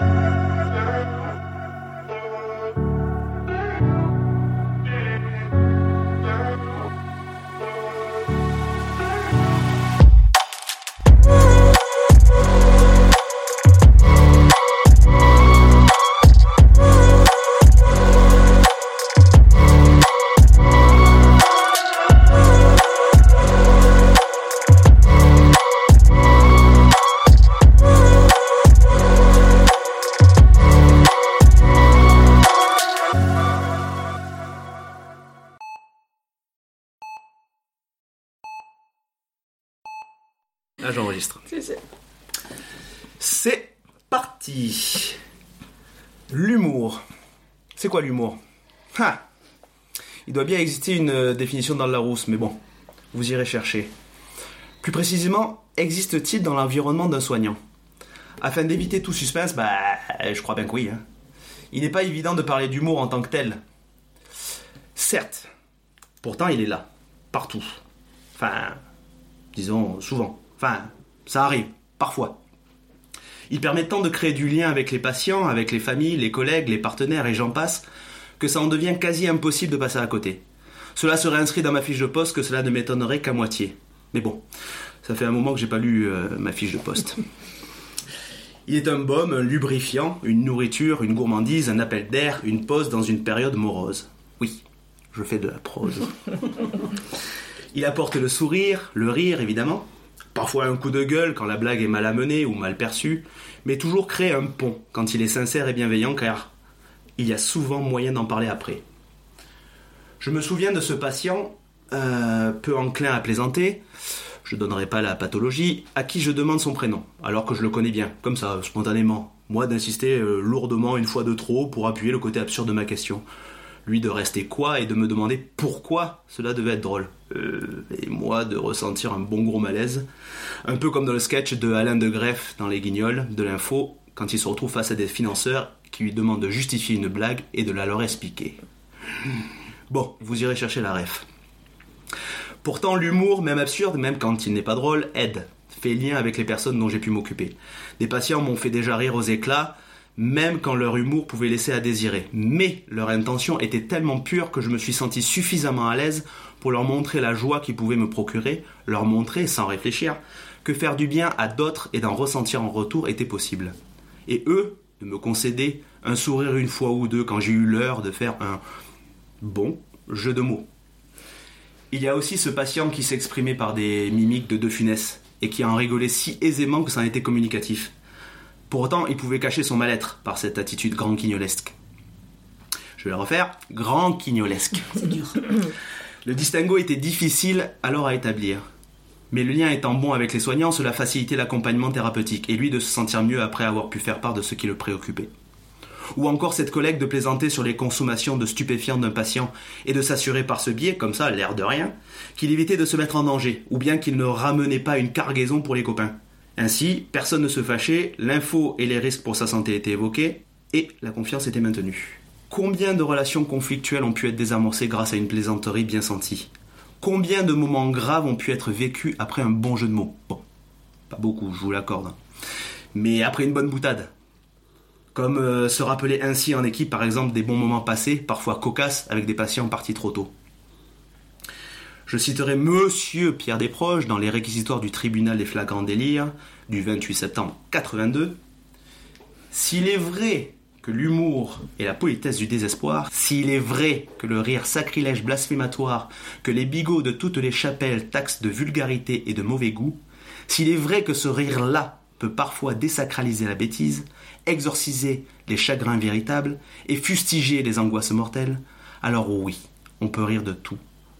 Là, Quoi l'humour? Il doit bien exister une euh, définition dans le Larousse, mais bon, vous irez chercher. Plus précisément, existe-t-il dans l'environnement d'un soignant? Afin d'éviter tout suspense, bah, je crois bien que oui. hein. Il n'est pas évident de parler d'humour en tant que tel. Certes, pourtant il est là, partout. Enfin, disons souvent. Enfin, ça arrive, parfois. Il permet tant de créer du lien avec les patients, avec les familles, les collègues, les partenaires et j'en passe, que ça en devient quasi impossible de passer à côté. Cela serait inscrit dans ma fiche de poste que cela ne m'étonnerait qu'à moitié. Mais bon, ça fait un moment que j'ai pas lu euh, ma fiche de poste. Il est un baume, un lubrifiant, une nourriture, une gourmandise, un appel d'air, une pause dans une période morose. Oui, je fais de la prose. Il apporte le sourire, le rire évidemment, parfois un coup de gueule quand la blague est mal amenée ou mal perçue, mais toujours créer un pont quand il est sincère et bienveillant car il y a souvent moyen d'en parler après. Je me souviens de ce patient, euh, peu enclin à plaisanter, je donnerai pas la pathologie, à qui je demande son prénom, alors que je le connais bien, comme ça, spontanément. Moi d'insister euh, lourdement une fois de trop pour appuyer le côté absurde de ma question. Lui de rester quoi et de me demander pourquoi cela devait être drôle. Euh, et moi de ressentir un bon gros malaise. Un peu comme dans le sketch de Alain de Greff dans Les Guignols de l'info, quand il se retrouve face à des financeurs qui lui demandent de justifier une blague et de la leur expliquer. Bon, vous irez chercher la ref. Pourtant, l'humour, même absurde, même quand il n'est pas drôle, aide, fait lien avec les personnes dont j'ai pu m'occuper. Des patients m'ont fait déjà rire aux éclats, même quand leur humour pouvait laisser à désirer. Mais leur intention était tellement pure que je me suis senti suffisamment à l'aise pour leur montrer la joie qu'ils pouvaient me procurer, leur montrer, sans réfléchir, que faire du bien à d'autres et d'en ressentir en retour était possible. Et eux, de me concéder un sourire une fois ou deux quand j'ai eu l'heure de faire un bon jeu de mots. Il y a aussi ce patient qui s'exprimait par des mimiques de De Funès et qui en rigolait si aisément que ça en était communicatif. Pourtant, il pouvait cacher son mal-être par cette attitude grand quignolesque. Je vais le refaire, grand quignolesque. C'est dur. Le distinguo était difficile alors à établir. Mais le lien étant bon avec les soignants, cela facilitait l'accompagnement thérapeutique et lui de se sentir mieux après avoir pu faire part de ce qui le préoccupait. Ou encore cette collègue de plaisanter sur les consommations de stupéfiants d'un patient et de s'assurer par ce biais, comme ça, l'air de rien, qu'il évitait de se mettre en danger, ou bien qu'il ne ramenait pas une cargaison pour les copains. Ainsi, personne ne se fâchait, l'info et les risques pour sa santé étaient évoqués, et la confiance était maintenue. Combien de relations conflictuelles ont pu être désamorcées grâce à une plaisanterie bien sentie? Combien de moments graves ont pu être vécus après un bon jeu de mots? Bon, pas beaucoup, je vous l'accorde. Mais après une bonne boutade. Comme euh, se rappeler ainsi en équipe, par exemple, des bons moments passés, parfois cocasses, avec des patients partis trop tôt. Je citerai Monsieur Pierre Desproges dans les réquisitoires du tribunal des flagrants délires du 28 septembre 82. S'il est vrai que l'humour est la politesse du désespoir, s'il est vrai que le rire sacrilège blasphématoire, que les bigots de toutes les chapelles taxent de vulgarité et de mauvais goût, s'il est vrai que ce rire-là peut parfois désacraliser la bêtise, exorciser les chagrins véritables et fustiger les angoisses mortelles, alors oui, on peut rire de tout,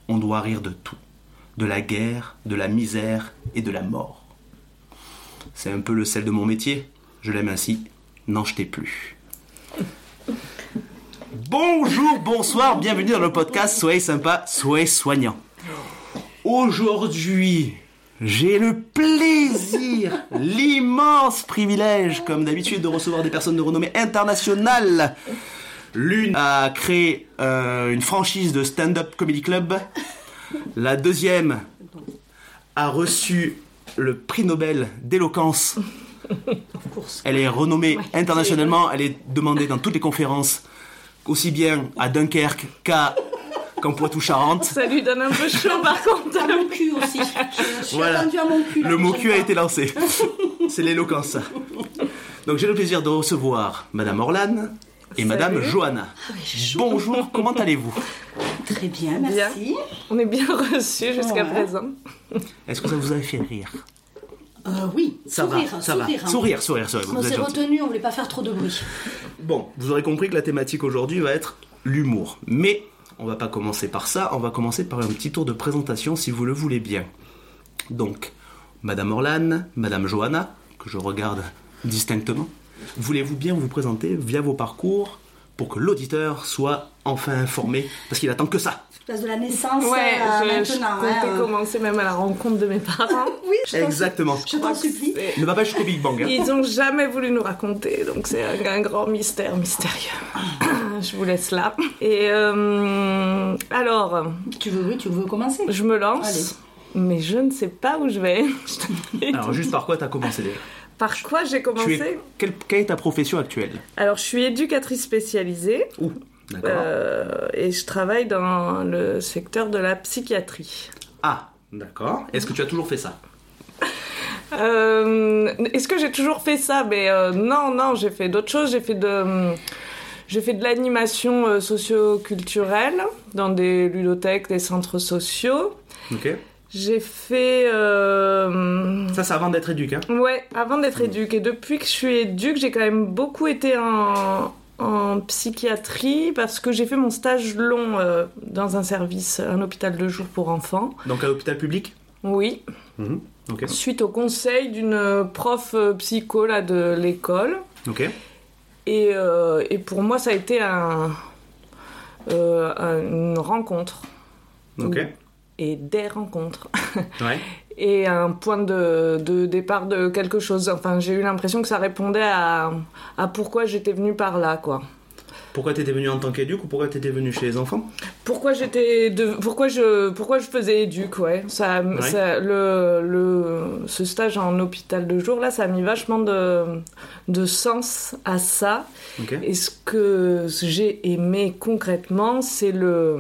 on doit rire de tout, de la guerre, de la misère et de la mort. C'est un peu le sel de mon métier, je l'aime ainsi, n'en jetez plus. Bonjour, bonsoir, bienvenue dans le podcast Soyez sympa, soyez soignant. Aujourd'hui, j'ai le plaisir, l'immense privilège, comme d'habitude, de recevoir des personnes de renommée internationale. L'une a créé euh, une franchise de stand-up comedy club. La deuxième a reçu le prix Nobel d'éloquence Of course. Elle est renommée internationalement, elle est demandée dans toutes les conférences, aussi bien à Dunkerque qu'à qu'en Poitou-Charentes. Ça lui donne un peu chaud par contre. À mon cul aussi. Je, je suis Voilà. à mon cul. Le mot cul a été lancé. C'est l'éloquence. Donc j'ai le plaisir de recevoir Madame Orlane et Madame. Johanna. Bonjour, comment allez-vous Très bien, Bien. merci. On est bien reçus jusqu'à Ouais. présent. Est-ce que ça vous a fait rire Euh, oui, Ça sourire, va, ça sourire. va. hein. Sourire, sourire, sourire. On s'est retenu, on voulait pas faire trop de bruit. Bon, vous aurez compris que la thématique aujourd'hui va être l'humour. Mais on va pas commencer par ça, on va commencer par un petit tour de présentation si vous le voulez bien. Donc, Madame Orlane, Madame Johanna, que je regarde distinctement, voulez-vous bien vous présenter via vos parcours pour que l'auditeur soit enfin informé? Parce qu'il attend que ça. Place de la naissance Ouais, à je, je maintenant. comptais hein. commencer même à la rencontre de mes parents. Oui, je Exactement. Je t'en supplie. Ne va pas jusqu'au Big Bang. hein. Ils ont jamais voulu nous raconter, donc c'est un, un grand mystère mystérieux. je vous laisse là. Et euh, alors, Tu veux, oui, tu veux commencer? je me lance, Allez. mais je ne sais pas où je vais. Alors, juste par quoi tu as commencé déjà Par quoi j'ai commencé es... quelle, quelle est ta profession actuelle Alors, je suis éducatrice spécialisée Ouh, d'accord. euh, et je travaille dans le secteur de la psychiatrie. Ah, d'accord. Est-ce que tu as toujours fait ça Euh, Est-ce que j'ai toujours fait ça? Mais euh, non, non, j'ai fait d'autres choses. J'ai fait de, j'ai fait de l'animation euh, socio-culturelle dans des ludothèques, des centres sociaux. Ok. J'ai fait, euh, Ça, c'est avant d'être éduque, hein ouais, avant d'être éduque. Et depuis que je suis éduque, j'ai quand même beaucoup été en, en psychiatrie parce que j'ai fait mon stage long euh, dans un service, un hôpital de jour pour enfants. Donc à l'hôpital public? Oui. Mhm. Suite au conseil d'une prof euh, psycho là, de l'école. Ok. Et, euh, et pour moi, ça a été un, un- une rencontre. Ok. Et des rencontres. Ouais. Et un point de, de départ de quelque chose. Enfin, j'ai eu l'impression que ça répondait à, à pourquoi j'étais venue par là, quoi. Pourquoi t'étais venu en tant qu'éduque ou pourquoi t'étais venu chez les enfants? Pourquoi j'étais de, pourquoi je pourquoi je faisais éduc ouais ça, Ouais. ça- le, le ce stage en hôpital de jour là ça a mis vachement de de sens à ça. Et ce que j'ai aimé concrètement, c'est le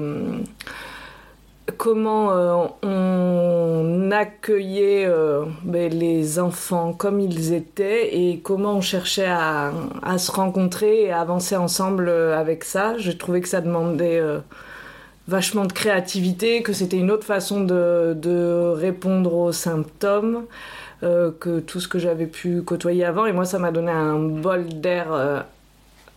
comment euh, on accueillait euh, ben, les enfants comme ils étaient et comment on cherchait à, à se rencontrer et à avancer ensemble euh, avec ça. Je trouvais que ça demandait euh, vachement de créativité, que c'était une autre façon de, de répondre aux symptômes. euh, que tout ce que j'avais pu côtoyer avant et moi ça m'a donné un bol d'air euh,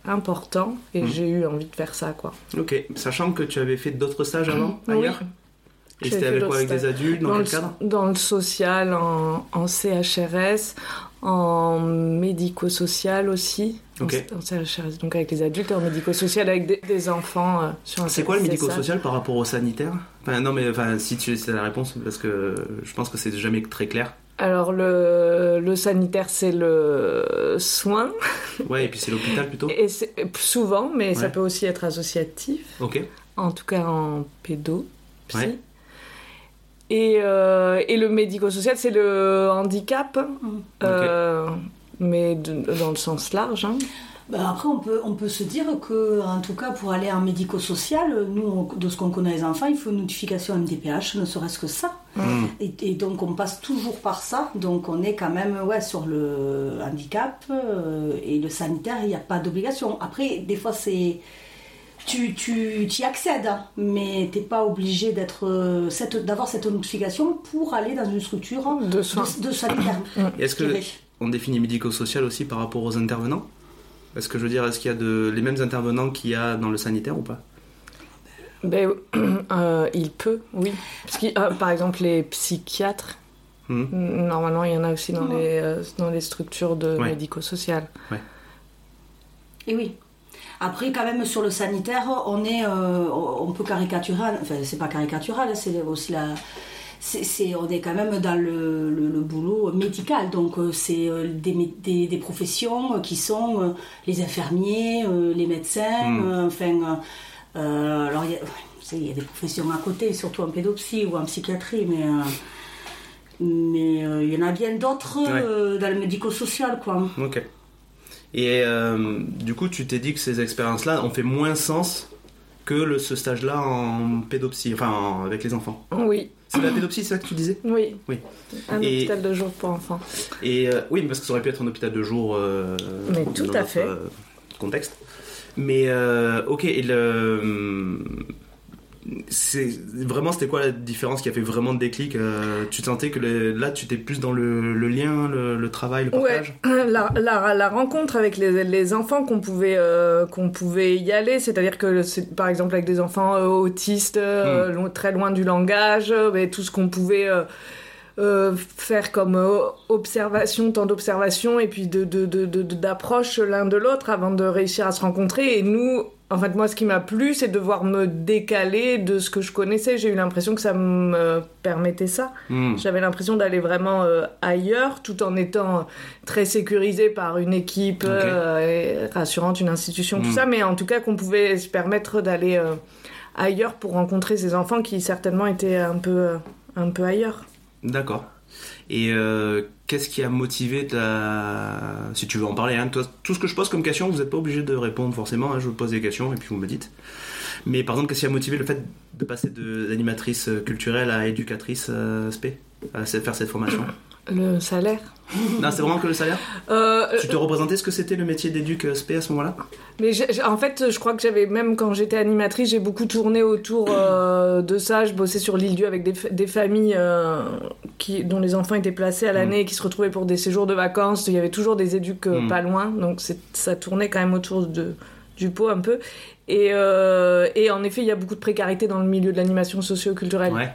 important et Mhm. j'ai eu envie de faire ça quoi. Ok. Sachant que tu avais fait d'autres stages avant, Oui. ailleurs? Et c'était avec quoi Avec des adultes Dans, dans, quel le, cadre dans le social, en, en CHRS, en médico-social aussi. En- Ok. En, CHRS, donc avec les adultes et en médico-social avec des, des enfants. euh, sur un C'est quoi le médico-social par rapport au sanitaire? Enfin, non, mais enfin, si tu sais la réponse, parce que je pense que c'est jamais très clair. Alors le, le sanitaire c'est le soin Ouais, et puis c'est l'hôpital plutôt? Et souvent mais ça peut aussi être associatif. Ok. en tout cas en pédo, psy. Ouais. Et, euh, et le médico-social, c'est le handicap, euh, mais de- dans le sens large. hein. Ben, après, on peut, on peut se dire que, en tout cas, pour aller en médico-social, nous, on- de ce qu'on connaît les enfants, il faut une notification MDPH, ne serait-ce que ça. Et, et donc, on passe toujours par ça. Donc, on est quand même ouais, sur le handicap euh, et le sanitaire, il n'y a pas d'obligation. Après, des fois, c'est. Tu, tu y accèdes, hein, mais tu n'es pas obligé d'être, euh, cette- d'avoir cette notification pour aller dans une structure De soins. de, de sanitaire. Est-ce que on définit médico-social aussi par rapport aux intervenants? Est-ce que je veux dire, est-ce qu'il y a de, les mêmes intervenants qu'il y a dans le sanitaire ou pas? Ben, euh, il peut, oui. Parce que, euh, par exemple, les psychiatres, Hmm. normalement, il y en a aussi dans, Ouais. les, euh, dans les structures de Ouais. médico-social. Et oui. Après, quand même, sur le sanitaire, on est, euh, on peut caricaturer, enfin, c'est pas caricatural, hein, c'est aussi la. c'est- c'est- on est quand même dans le, le- le boulot médical, donc euh, c'est euh, des, des, des professions qui sont les infirmiers, les médecins, Mm. euh, enfin. euh, alors, il y, a- y des professions à côté, surtout en pédopsie ou en psychiatrie, mais. euh, Mais il y en a bien d'autres Ouais. dans le médico-social, quoi. Ok. Et euh, du coup, tu t'es dit que ces expériences-là ont fait moins sens que le, ce stage-là en pédopsie, enfin en- avec les enfants. Oui, C'est la pédopsie, c'est ça que tu disais? Oui. Oui. Un Et- hôpital de jour pour enfants. Et euh, oui, parce que ça aurait pu être un hôpital de jour. euh, Mais tout dans à notre, fait. euh, contexte. Mais ok, et le. C'est vraiment c'était quoi la différence qui a fait vraiment le déclic euh, Tu sentais que là tu étais plus dans le, le lien, le, le travail, le Ouais, partage? la, la, la rencontre avec les, les enfants qu'on pouvait, euh, qu'on pouvait y aller, c'est-à-dire que c'est par exemple avec des enfants euh, autistes, Hmm. très loin du langage, mais tout ce qu'on pouvait euh, faire comme euh, observation, temps d'observation et puis de, de, de, de- d'approche l'un de l'autre avant de réussir à se rencontrer. Et nous, en fait, moi, ce qui m'a plu, c'est de devoir me décaler de ce que je connaissais. J'ai eu l'impression que ça me permettait ça. Hmm. J'avais l'impression d'aller vraiment euh, ailleurs, tout en étant très sécurisé par une équipe euh, rassurante, une institution, tout Mm. ça, mais en tout cas qu'on pouvait se permettre d'aller euh, ailleurs pour rencontrer ces enfants qui certainement étaient un peu, un peu ailleurs. D'accord. Et euh, qu'est-ce qui a motivé ta... Si tu veux en parler, hein, toi, tout ce que je pose comme question, vous n'êtes pas obligé de répondre forcément, hein, je vous pose des questions et puis vous me dites. Mais par exemple, qu'est-ce qui a motivé le fait de passer d'animatrice euh, culturelle à éducatrice euh, SP À faire cette formation? Le salaire. Non, c'est vraiment que le salaire Euh, Tu te représentais ce que c'était le métier d'éduc euh, SP à ce moment-là? Mais en fait, je crois que j'avais, même quand j'étais animatrice, j'ai beaucoup tourné autour euh, de ça. Je bossais sur l'île Dieu avec des, fa- des familles euh, qui, dont les enfants étaient placés à l'année et qui se retrouvaient pour des séjours de vacances. Il y avait toujours des éducs euh, Mm. pas loin, donc c'est- ça tournait quand même autour de, du pot un peu. Et, euh, et en effet, il y a beaucoup de précarité dans le milieu de l'animation socio-culturelle. Ouais.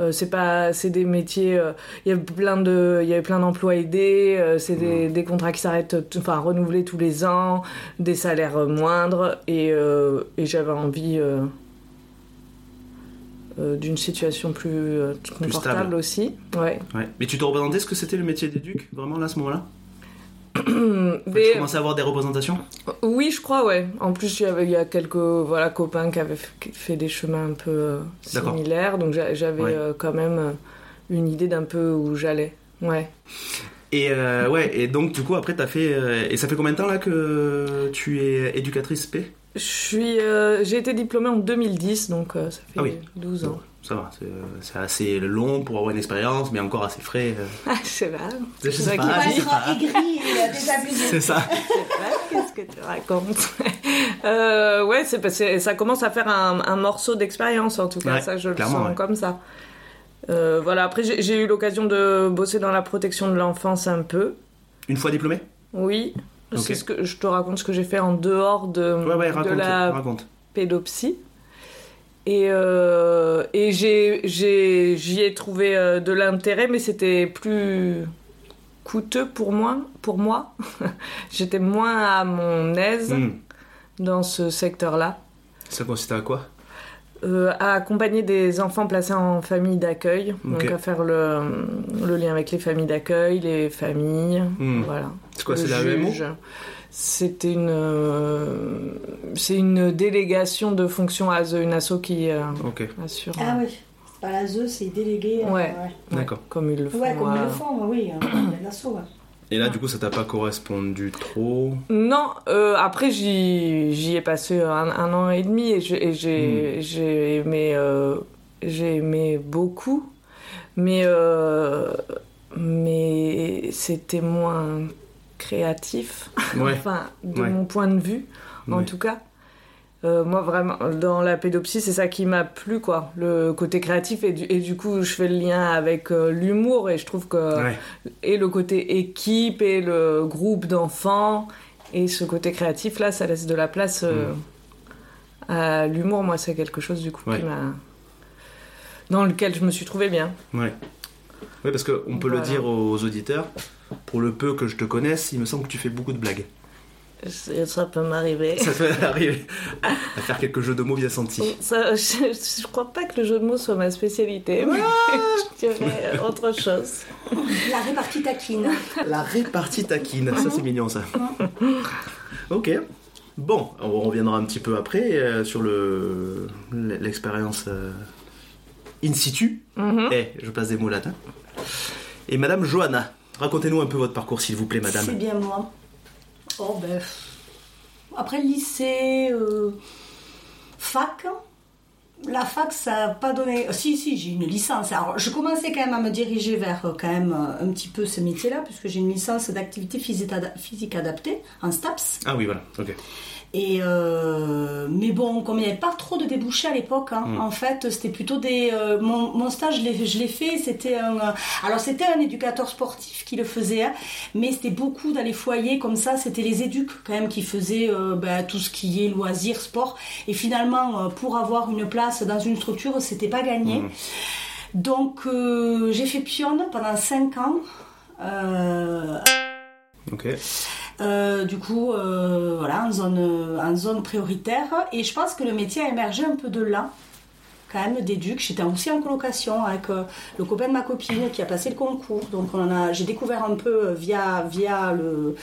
Euh, c'est pas, c'est des métiers. euh, Il y a plein de, il y avait plein d'emplois aidés. euh, c'est des, des contrats qui s'arrêtent, enfin renouvelés tous les ans, des salaires moindres. Et, et j'avais envie d'une situation plus, confortable stable. aussi. Ouais. ouais. Mais tu te représentais ce que c'était le métier d'éduc, vraiment là, à ce moment-là? Tu Mais- commençais à avoir des représentations oui, je crois, ouais. En plus, il y, avait, il y a quelques voilà copains qui avaient fait des chemins un peu euh, similaires, donc j'a- j'avais Ouais. euh, quand même euh, une idée d'un peu où j'allais. Ouais. Et euh, ouais, et donc du coup après t'as fait euh, et ça fait combien de temps là que tu es éducatrice SP Je suis, euh, j'ai été diplômée en 2010, donc ça fait Ah oui. 12 ans. Ça va, c'est, euh, c'est assez long pour avoir une expérience, mais encore assez frais. Ah, je sais pas. Je C'est sais ça pas, Il aigri et désabusé. C'est ça. Qu'est-ce que tu racontes euh, Ouais, c'est parce que ça commence à faire un, un morceau d'expérience, en tout cas, Ouais, ça je le sens ouais. comme ça. Euh, voilà, après j'ai eu l'occasion de bosser dans la protection de l'enfance un peu. Une fois diplômé Oui, c'est ce que je te raconte ce que j'ai fait en dehors de, Ouais, ouais, de raconte. la raconte. pédopsie. Et, euh, et j'ai, j'ai, j'y ai trouvé euh, de l'intérêt, mais c'était plus coûteux pour moi. Pour moi. J'étais moins à mon aise Hmm. dans ce secteur-là. Ça consistait à quoi? Euh, à accompagner des enfants placés en famille d'accueil, donc à faire le, le lien avec les familles d'accueil, les familles, Hmm. voilà. C'est quoi, c'est la juge. C'était une, euh, c'est une délégation de fonction à une asso qui euh, assure. Ah oui, c'est pas la ZE, c'est délégué. euh, Ouais. ouais. d'accord. Comme ils le font. Ouais, comme ils euh. le font, oui, euh, ouais. Et là, du coup, ça t'a pas correspondu trop? Non, euh, après j'y, j'y ai passé un, un an et demi et j'ai, j'ai aimé, euh, j'ai aimé beaucoup, mais euh, mais c'était moins créatif. Ouais. enfin, de Ouais. mon point de vue, en tout cas. Euh, moi, vraiment, dans la pédopsie, c'est ça qui m'a plu, quoi. Le côté créatif, et du, et du coup, je fais le lien avec euh, l'humour, et je trouve que. Ouais. Et le côté équipe, et le groupe d'enfants, et ce côté créatif, là, ça laisse de la place euh, à l'humour. Moi, c'est quelque chose, du coup, Mm. Ouais. qui m'a. Dans lequel je me suis trouvé bien. Ouais. Ouais, parce qu'on peut Voilà. le dire aux auditeurs, pour le peu que je te connaisse, il me semble que tu fais beaucoup de blagues. Ça peut m'arriver. Ça peut arriver à faire quelques jeux de mots bien sentis. Ça, je, je crois pas que le jeu de mots soit ma spécialité, mais je dirais autre chose. La répartie taquine. La répartie taquine, ça c'est mignon ça. Ok. Bon, on reviendra un petit peu après euh, sur le l'expérience euh, in situ. Mhm. Eh, je passe des mots latins. Et Madame Johanna, racontez-nous un peu votre parcours, s'il vous plaît, Madame. C'est bien moi. Oh ben. Après le lycée, euh, fac. La fac, ça n'a pas donné. Si, si, j'ai une licence. Alors, je commençais quand même à me diriger vers euh, quand même euh, un petit peu ce métier-là, puisque j'ai une licence d'activité physique adaptée en STAPS. Ah oui, voilà, ok. Et euh, mais bon, comme il n'y avait pas trop de débouchés à l'époque, hein, Mm. en fait, c'était plutôt des. euh, mon, mon stage, je l'ai, fait, c'était un. euh, alors, c'était un éducateur sportif qui le faisait, hein, mais c'était beaucoup dans les foyers comme ça. C'était les éducs quand même qui faisaient ben, tout ce qui est loisirs, sport. Et finalement, pour avoir une place dans une structure, c'était pas gagné. Mm. Donc, j'ai fait pionne pendant 5 ans. Ok. Euh, du coup, euh, voilà, en zone, en zone prioritaire. Et je pense que le métier a émergé un peu de là, quand même, d'éduc. J'étais aussi en colocation avec euh, le copain de ma copine qui a passé le concours. Donc, on en a, j'ai découvert un peu euh, via, via, le,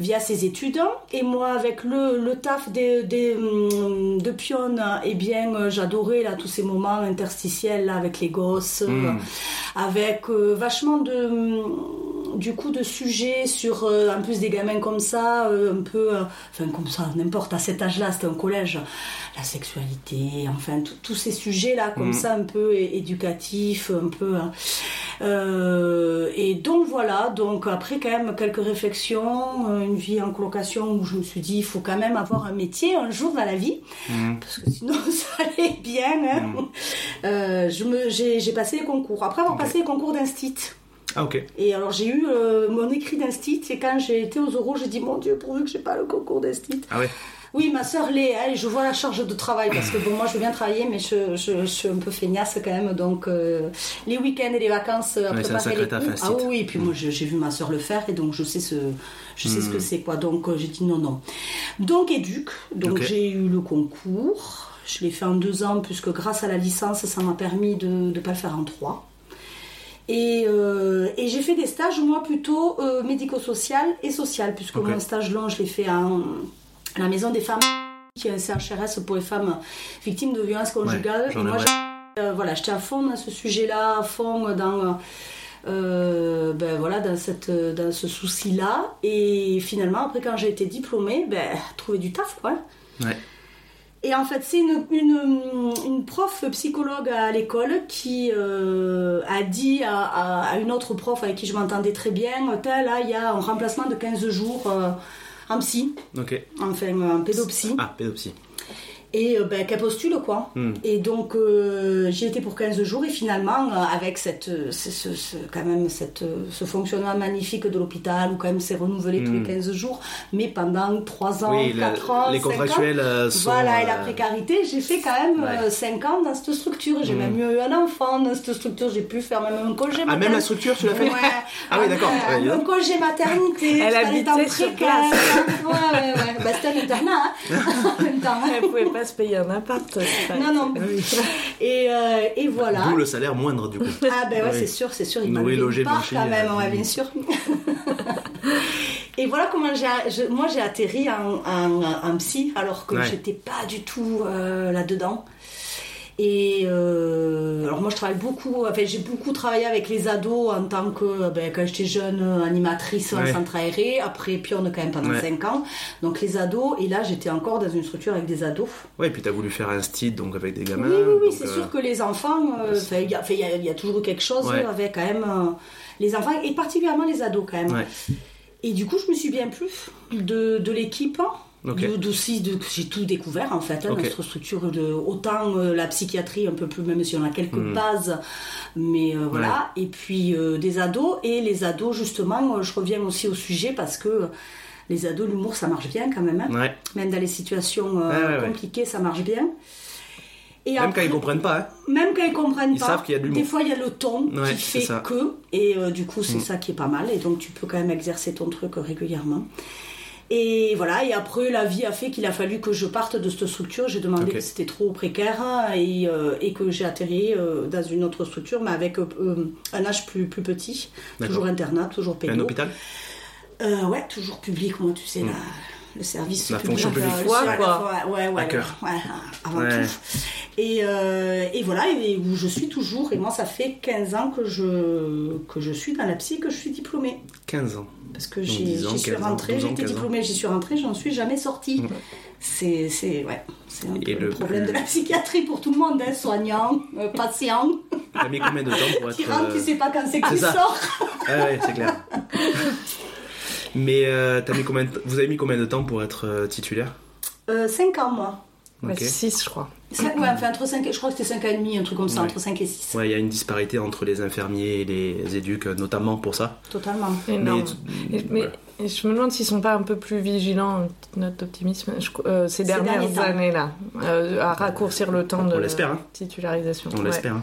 via ses études. Et moi, avec le, le taf des, des, hum, de pionne, eh bien, euh, j'adorais là, tous ces moments interstitiels là, avec les gosses, euh, Mm. avec euh, vachement de hum, du coup de sujets sur euh, en plus des gamins comme ça euh, un peu euh, enfin comme ça n'importe à cet âge là c'était un collège la sexualité enfin tous ces sujets là comme Mhm. ça un peu éducatifs un peu hein. Et donc voilà donc après quand même quelques réflexions une vie en colocation où je me suis dit il faut quand même avoir un métier un jour dans la vie Mhm. parce que sinon ça allait bien hein. Je me j'ai passé les concours après avoir passé les concours d'instit Ah ok. et alors j'ai eu euh, mon écrit d'instit et quand j'ai été aux oraux j'ai dit mon dieu pourvu que j'ai pas le concours d'instit. Ah ouais. oui ma soeur l'est hein, et je vois la charge de travail parce que bon moi je veux bien travailler mais je, je, je suis un peu feignasse quand même donc euh, les week-ends et les vacances euh, à Ouais, c'est un préparer les cours. ah oui, et puis moi je- j'ai vu ma soeur le faire et donc je sais ce je sais ce que c'est quoi. Donc euh, j'ai dit non non. Donc éduc. Donc j'ai eu le concours. Je l'ai fait en deux ans puisque grâce à la licence ça m'a permis de ne pas le faire en trois et, euh, et j'ai fait des stages, moi, plutôt euh, médico-social et social, puisque mon stage long, je l'ai fait à la Maison des femmes, qui est un CHRS pour les femmes victimes de violences conjugales. et moi, euh, voilà, j'étais à fond dans ce sujet-là, à fond dans, euh, ben, voilà, dans, cette, dans ce souci-là. Et finalement, après, quand j'ai été diplômée, ben, trouver du taf, quoi. Ouais. Et en fait, c'est une, une, une prof psychologue à l'école qui euh, a dit à, à- à une autre prof avec qui je m'entendais très bien, là, il y a un remplacement de 15 jours euh, en psy, Ok. enfin en pédopsie, Ah, pédopsie. Et euh, ben, qu'elle postule quoi. Hmm. Et donc euh, j'y étais pour 15 jours et finalement euh, avec cette, euh, ce, ce- ce- quand même cette, euh, ce fonctionnement magnifique de l'hôpital où quand même c'est renouvelé tous Hmm. les 15 jours, mais pendant 3 ans, Oui, 4 la- ans, les 5 ans, contractuels euh, sont. voilà, et la précarité, j'ai fait quand même Ouais. 5 ans dans cette structure. J'ai Mm. même eu un enfant dans cette structure. J'ai pu faire même un congé Ah, même la structure, tu l'as fait Ouais. Ah oui, d'accord. Un- Ouais, congé maternité. Elle habitait sur précaire. Ouais, ouais, ouais. Bah, c'était un internat, hein, en même temps. Elle pouvait pas se payer un appart. pas- Non, non. Oui. Et, euh, et voilà. D'où le salaire moindre, du coup. Ah ben ouais, Oui. c'est sûr, c'est sûr, il part blanchir, quand même, ouais, bien sûr. Et voilà comment j'ai, je- moi j'ai atterri en, en, en psy alors que Ouais. j'étais pas du tout euh, là-dedans. Et euh, alors moi je travaille beaucoup, enfin j'ai beaucoup travaillé avec les ados en tant que, ben, quand j'étais jeune, animatrice en Ouais. centre aéré, après pionne quand même pendant Ouais. 5 ans. Donc les ados, et là j'étais encore dans une structure avec des ados. Ouais, et puis t'as voulu faire un style, donc avec des gamins. Oui, oui, oui, c'est euh, sûr que les enfants, euh, il y, a- y y toujours quelque chose Ouais. avec quand même euh, les enfants, et particulièrement les ados quand même. Et du coup, je me suis bien plu de, de l'équipe. Ok. de- d'aussi de, j'ai tout découvert en fait hein, notre structure de autant euh, la psychiatrie un peu plus même si on a quelques Hmm. bases mais euh, voilà et puis euh, des ados et les ados justement je reviens aussi au sujet parce que les ados l'humour ça marche bien quand même hein. Ouais. même dans les situations Ouais, compliquées ça marche bien et Même après- quand ils comprennent pas, hein. même quand ils comprennent Ils pas, savent qu'il y a de des fois il y a le ton Ouais, qui fait que, et euh, du coup c'est Mm. ça qui est pas mal, et donc tu peux quand même exercer ton truc régulièrement. Et voilà, et après la vie a fait qu'il a fallu que je parte de cette structure, j'ai demandé que c'était trop précaire hein, et, euh, et que j'ai atterri euh, dans une autre structure, mais avec euh, un âge plus, plus petit, toujours internat, toujours Un pédo. hôpital? Euh, ouais, toujours public, moi, tu sais, Mm. là, le service La public, fonction publique. le- Foi, ouais, quoi. ouais, ouais, ouais, À cœur. ouais, avant Ouais. tout. Et, euh, et voilà, et où je suis toujours. Et moi, ça fait 15 ans que je, que je suis dans la psy, que je suis diplômée. 15 ans. Parce que Donc j'ai- 10 ans, j'y suis 15 ans, rentrée, 12 ans, j'étais 15 ans. diplômée, j'y suis rentrée, j'en suis jamais sortie. C'est, c'est, ouais, c'est un peu le le problème plus- de la psychiatrie pour tout le monde, hein, soignants, euh, patients, T'as mis combien de temps pour être. qui rentrent, euh, tu sais pas quand c'est que c'est tu sors. Ah ouais, c'est clair. Mais euh, t'as mis combien de- vous avez mis combien de temps pour être euh, titulaire? 5 ans, moi. Ouais, Ok. 6, je crois. Cinq- ouais, enfin, entre 5 je crois que c'était 5 ans et demi, un truc comme ça, Ouais. entre 5 et 6. Ouais, il y a une disparité entre les infirmiers et les éduques, notamment pour ça. Totalement. Énorme. Mais- Et- mais ouais. et je me demande s'ils sont pas un peu plus vigilants, notre optimisme, je- euh, ces dernières années-là, euh, à raccourcir le temps de l'espère, hein. titularisation. On Ouais. l'espère. hein.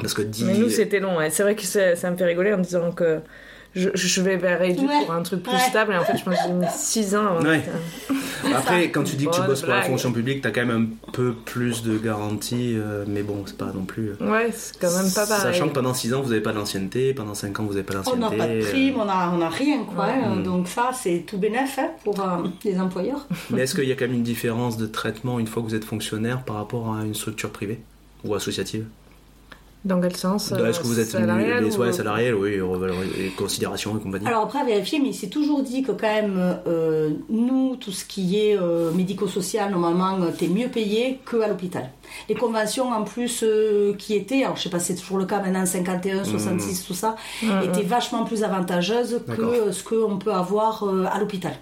Parce que 10... Mais nous, c'était long. ouais. C'est vrai que ça, ça me fait rigoler en me disant que je, je vais vers Edu Ouais. pour un truc plus Ouais. stable. Et en fait, je pense que j'ai mis 6 ans. que- Après, quand tu dis que tu bosses pour la fonction publique, t'as quand même un peu plus de garanties, euh, mais bon, c'est pas non plus. euh, Ouais, c'est quand même pas pareil. Sachant que pendant 6 ans, vous avez pas d'ancienneté, pendant 5 ans, vous avez pas On n'a d'ancienneté. pas de euh, prime, on n'a on a rien, quoi. Ouais. hein. Mm. Donc ça, c'est tout bénef hein, pour euh, les employeurs. Mais est-ce qu'il y a quand même une différence de traitement une fois que vous êtes fonctionnaire par rapport à une structure privée ou associative? Dans quel sens euh, Est-ce que vous êtes salarial les ou- soins salariés, oui, revalori- et considération et compagnie Alors après, à vérifier, mais il s'est toujours dit que quand même, euh, nous, tout ce qui est euh, médico-social, normalement, euh, t'es mieux payé qu'à l'hôpital. Les conventions, en plus, euh, qui étaient, alors je sais pas si c'est toujours le cas maintenant, 51, 66, tout ça, étaient vachement plus avantageuses que euh, ce qu'on peut avoir euh, à l'hôpital.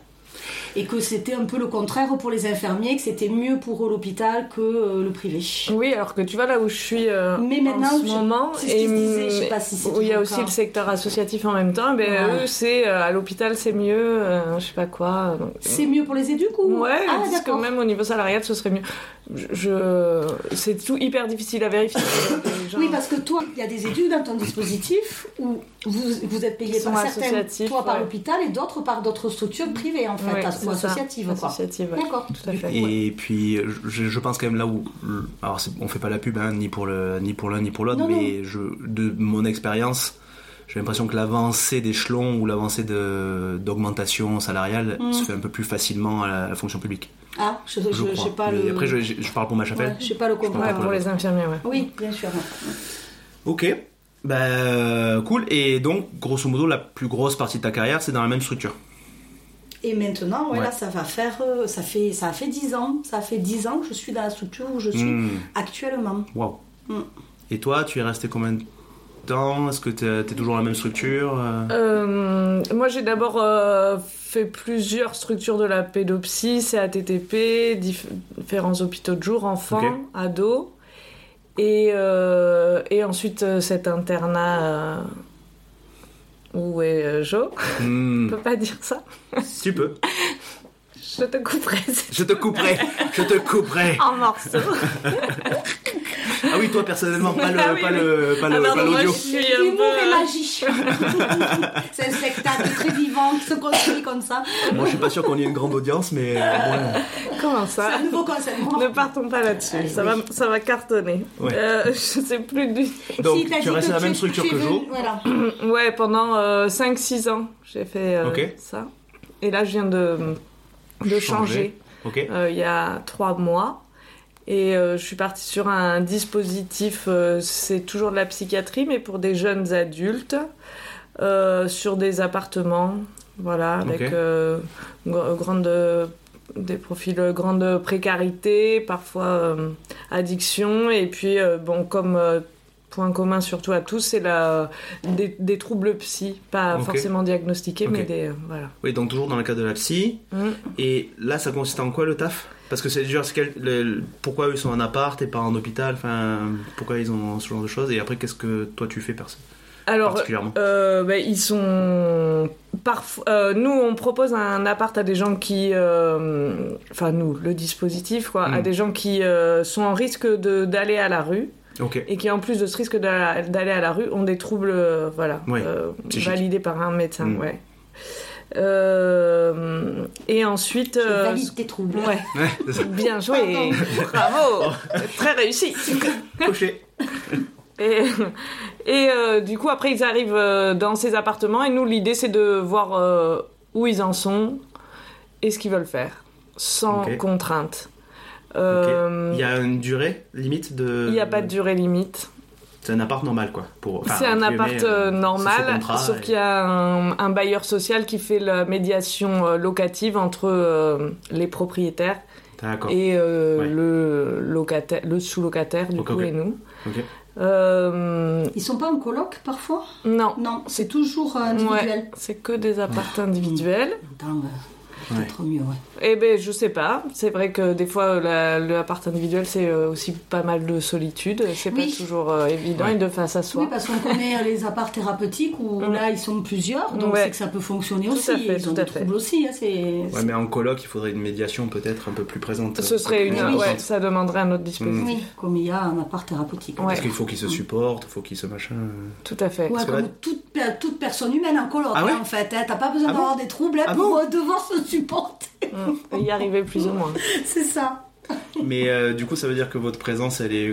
Et que c'était un peu le contraire pour les infirmiers, que c'était mieux pour l'hôpital que euh, le privé. Oui, alors que tu vois là où je suis euh, Mais maintenant, en ce je- moment, ce je sais pas si où il y a aussi le cas. le secteur associatif en même temps, ben, Ouais. eux, c'est euh, à l'hôpital c'est mieux, euh, je sais pas quoi. C'est mieux pour les éduques ou Ouais, ah, parce que même au niveau salarial, ce serait mieux. Je, je- c'est tout hyper difficile à vérifier. Gens- Oui, parce que toi, il y a des études dans ton dispositif où vous, vous êtes payé par certaines, toi par l'hôpital et d'autres par d'autres structures privées en fait, Ouais, ou. Associative, ouais. D'accord. Tout à fait. Et puis, je, je pense quand même là où. Alors, on fait pas la pub, hein, ni pour le- ni pour l'un ni pour l'autre, Non, mais Je, de mon expérience, j'ai l'impression que l'avancée d'échelon ou l'avancée de- d'augmentation salariale Mm. se fait un peu plus facilement à la, à la fonction publique. Ah, je Je, je crois. sais pas le. Après, je, je- je parle pour ma chapelle. Ouais, je sais pas le. Ouais, pas pour les infirmiers, ouais. Oui, bien sûr. Ok. Bah, cool. Et donc, grosso modo, la plus grosse partie de ta carrière, c'est dans la même structure. Et maintenant, ouais, Ouais. là, ça va faire, euh, ça fait, ça a fait 10 ans, ça fait 10 ans que je suis dans la structure où je suis Hmm. actuellement. Waouh. Mm. Et toi, tu es resté combien de temps? Est-ce que tu es, toujours dans la même structure euh? Euh, moi, j'ai d'abord euh, fait plusieurs structures de la pédopsie, CATTP, diff- différents hôpitaux de jour, enfants, ados. Et, euh, et ensuite, cet internat euh, où est euh, Jo. Hmm. On peut pas dire ça? Tu peux. Je te couperai c'est Je te couperai. Je te couperai. en morceaux. Ah oui, toi personnellement, pas le, Ah oui, pas oui. le, pas le, Ah, pas l'audio. je suis un L'humour peu... et magie. c'est un spectacle très vivant qui se construit comme ça. Moi, je suis pas sûr qu'on ait une grande audience, mais euh, bon. Comment C'est ça un nouveau concept. Ne partons pas là-dessus, ça, oui. va, ça va cartonner. Ouais. Euh, je sais plus du Donc, Si, tu restes dans la même structure tu que Jo. Voilà. Ouais, pendant 5-6 ans, j'ai fait euh, Ok. ça. Et là, je viens de, de Changer. euh, il y a 3 mois. Et euh, je suis partie sur un dispositif, euh, c'est toujours de la psychiatrie, mais pour des jeunes adultes, sur des appartements, voilà, avec grande, des profils grande précarité, parfois addiction, et puis, bon, comme point commun surtout à tous, c'est la, des, des troubles psy, pas forcément diagnostiqués, mais des, euh, voilà. Oui, donc toujours dans le cadre de la psy. Mm. Et là, ça consiste en quoi le taf? Parce que c'est le- pourquoi eux sont en appart et pas en hôpital? Enfin, pourquoi ils ont ce genre de choses? Et après, qu'est-ce que toi tu fais perso? Alors, Euh, ben, ils sont parfois. euh, nous, on propose un appart à des gens qui, euh, enfin nous, le dispositif, quoi, Mm. à des gens qui sont en risque d'aller à la rue Et qui, en plus de ce risque d'a- d'aller à la rue, ont des troubles, euh, voilà, Ouais, euh, validés par un médecin, Mm. ouais. Euh, et ensuite, Je euh, valide tes troubles. ouais, Ouais, c'est ça. bien joué, bravo, très réussi. Coché. Et, et euh, du coup, après, ils arrivent dans ces appartements et nous, l'idée, c'est de voir euh, où ils en sont et ce qu'ils veulent faire, sans contrainte. Euh, Il y a une durée limite de. il n'y a pas de durée limite. C'est un appart normal quoi. Pour. enfin, c'est un appart euh, euh, normal, contrat sauf et- qu'il y a un, un bailleur social qui fait la médiation locative entre euh, les propriétaires D'accord. et euh, Ouais. le locataire, le sous-locataire du Ok, coup ok. et nous. Ok. Euh, Ils sont pas en coloc parfois? Non, Non, c'est toujours individuel. ouais, c'est que des apparts individuels. Attends, peut-être mieux, ouais. Eh ben, je sais pas. C'est vrai que des fois, euh, la- le appart individuel, c'est euh, aussi pas mal de solitude. C'est Oui. pas toujours euh, évident Ouais. et de face à soi. Oui, parce qu'on connaît les apparts thérapeutiques où Mm. là ils sont plusieurs, donc Ouais. c'est que ça peut fonctionner Tout aussi. à fait, ils ont des fait. troubles aussi. hein, c'est... Ouais, mais en coloc, il faudrait une médiation peut-être un peu plus présente. Ce serait une, Oui. ça demanderait un autre dispositif. Oui, comme il y a un appart thérapeutique. Ouais. Parce qu'il faut qu'ils se supportent, il faut qu'ils se machin. Tout à fait. Comme toute, per- toute personne humaine en coloc, Ah ouais hein, en fait. hein. T'as pas besoin Ah bon d'avoir des troubles hein, Ah pour bon euh, devoir se supporter. Mm. Y arriver plus ou moins. c'est ça. Mais euh, du coup, ça veut dire que votre présence, elle est.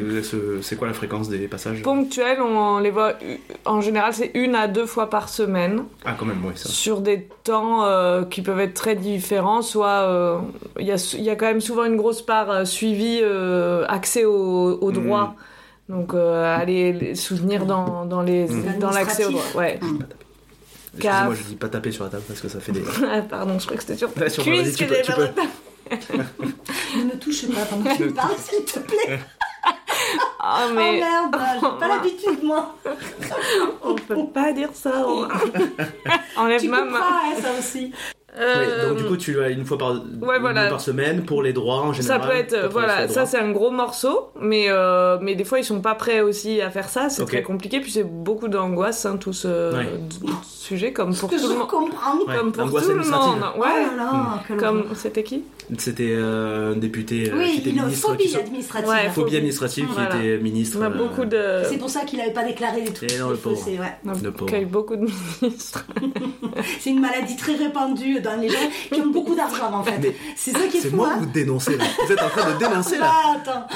C'est quoi la fréquence des passages? Ponctuel, on les voit euh, en général, c'est une à deux fois par semaine. Ah, quand même, oui, ça. sur des temps euh, qui peuvent être très différents, soit euh, il y, a, il y a quand même souvent une grosse part euh, suivi, euh, accès au, au droit. Donc euh, aller les soutenir dans, dans, les, Mm. dans l'accès au droit. Ouais. Excusez-moi, Caf. je dis pas taper sur la table parce que ça fait des. Ah, Pardon, je crois que c'était sur Ouais, sur cuisse vas-y, tu que peux- tu peux. Ne me touche pas pendant que tu me parles, s'il te plaît. Oh mais merde, j'ai pas l'habitude, moi. on peut pas dire ça. on- Enlève Tu ma main. hein, ça aussi. Euh, Ouais, donc du coup, tu l'as une fois par, une voilà. fois par semaine pour les droits en Ça général. peut être, voilà, ça c'est un gros morceau, mais, euh, mais des fois ils sont pas prêts aussi à faire ça, c'est très compliqué, puis c'est beaucoup d'angoisse, hein, tout ce Ouais. sujet, comme pour tout le je monde. comprends. Ouais, Comme pour tout le monde. Oh Ouais. là là, quelle Comme c'était qui? C'était euh, un député euh, qui Oui, était une ministre. phobie qui administrative. Ouais, Phobie administrative qui était ministre. On a euh, beaucoup de. C'est pour ça qu'il avait pas déclaré les trucs. Eh non, le pauvre. ouais. Le pauvre. accueille beaucoup de ministres. C'est une maladie très répandue dans les gens qui ont beaucoup d'argent en fait. C'est ça qui est, C'est fou. moi hein. vous dénoncez là. Vous êtes en train de dénoncer là. Ah, attends.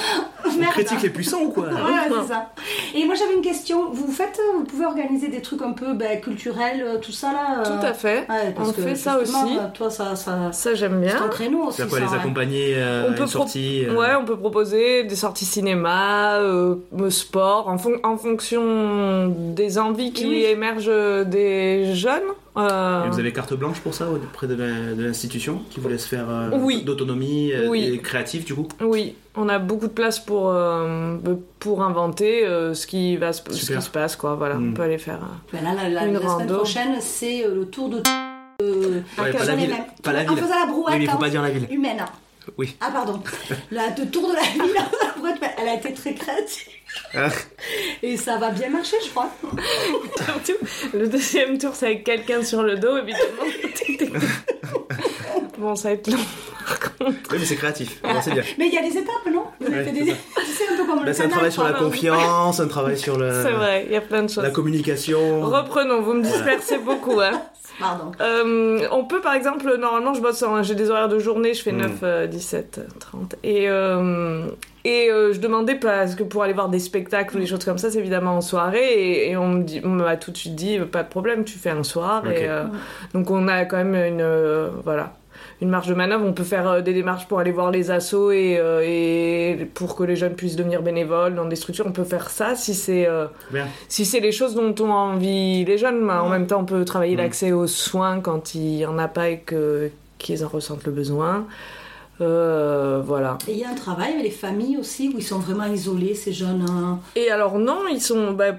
On Merde. critique les puissants ou quoi là Ouais, c'est ça. Et moi j'avais une question. Vous faites, vous pouvez organiser des trucs un peu ben, culturels, euh, tout ça là. euh, Tout à fait. ouais, parce On que fait ça aussi. Toi, ça, ça, Ça j'aime c'est ton bien. créneau aussi. C'est ça, les ouais. accompagner euh, On à peut une sortie euh, Ouais, on peut proposer des sorties cinéma, euh, sport, en, fon- en fonction des envies qui Oui. émergent des jeunes. Euh, Et vous avez carte blanche pour ça auprès de l'institution qui vous laisse faire euh, Oui. d'autonomie euh, Oui. et créative du coup? Oui, on a beaucoup de place pour, euh, pour inventer euh, ce, qui va se, ce qui se passe, quoi. Voilà, Mm. on peut aller faire. euh, Ben là, la, la- Une la semaine rando. prochaine, c'est euh, le tour de. euh, Ouais, pas sur la ville. Pas la En ville. faisant la brouette Oui, mais il faut hein, pas dire la ville. humaine. Oui. Ah pardon. La de tour de la ville, la brouette, elle a été très créative. Et ça va bien marcher, je crois. Surtout, le deuxième tour, c'est avec quelqu'un sur le dos, évidemment. bon, ça va être long. Oui, mais c'est créatif. Bien. Mais il y a des étapes, non? Ouais, c'est des... un peu comme Bah, le c'est un travail sur la confiance, un travail sur le, C'est vrai, il y a plein de choses. la communication. Reprenons, vous me dispersez beaucoup. Hein. Pardon. Euh, on peut par exemple, normalement je bosse, j'ai des horaires de journée, je fais Mm. 9, euh, 17, euh, 30. Et, euh, et euh, je demandais parce que pour aller voir des spectacles ou des choses comme ça, c'est évidemment en soirée. Et, et on me dit- on m'a tout de suite dit, pas de problème, tu fais un soir. Et, euh, donc on a quand même une, euh, voilà, une marge de manœuvre. On peut faire euh, des démarches pour aller voir les assos et, euh, et pour que les jeunes puissent devenir bénévoles dans des structures. On peut faire ça si c'est euh, si c'est les choses dont ont envie les jeunes. mais En même temps, on peut travailler Mm. l'accès aux soins quand il y en a pas et que qu'ils en ressentent le besoin. Euh, voilà. Et il y a un travail avec les familles aussi où ils sont vraiment isolés, ces jeunes. hein. Et alors non, ils sont bah,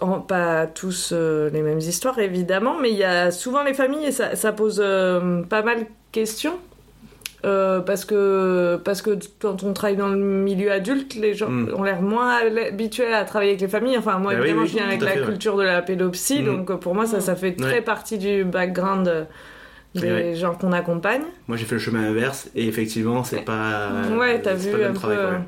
en- pas tous euh, les mêmes histoires évidemment, mais il y a souvent les familles et ça, ça pose euh, pas mal de questions. Euh, parce que parce que quand on travaille dans le milieu adulte, les gens Mm. ont l'air moins habitués à travailler avec les familles. Enfin, moi, Bah oui, évidemment, oui, je viens avec la fait, ouais. culture de la pédopsie, Mm. donc pour moi, ça, ça fait très Ouais. partie du background euh, des Ouais. gens qu'on accompagne. Moi j'ai fait le chemin inverse et effectivement c'est pas. Ouais, t'as vu pas un travail, peu. quoi.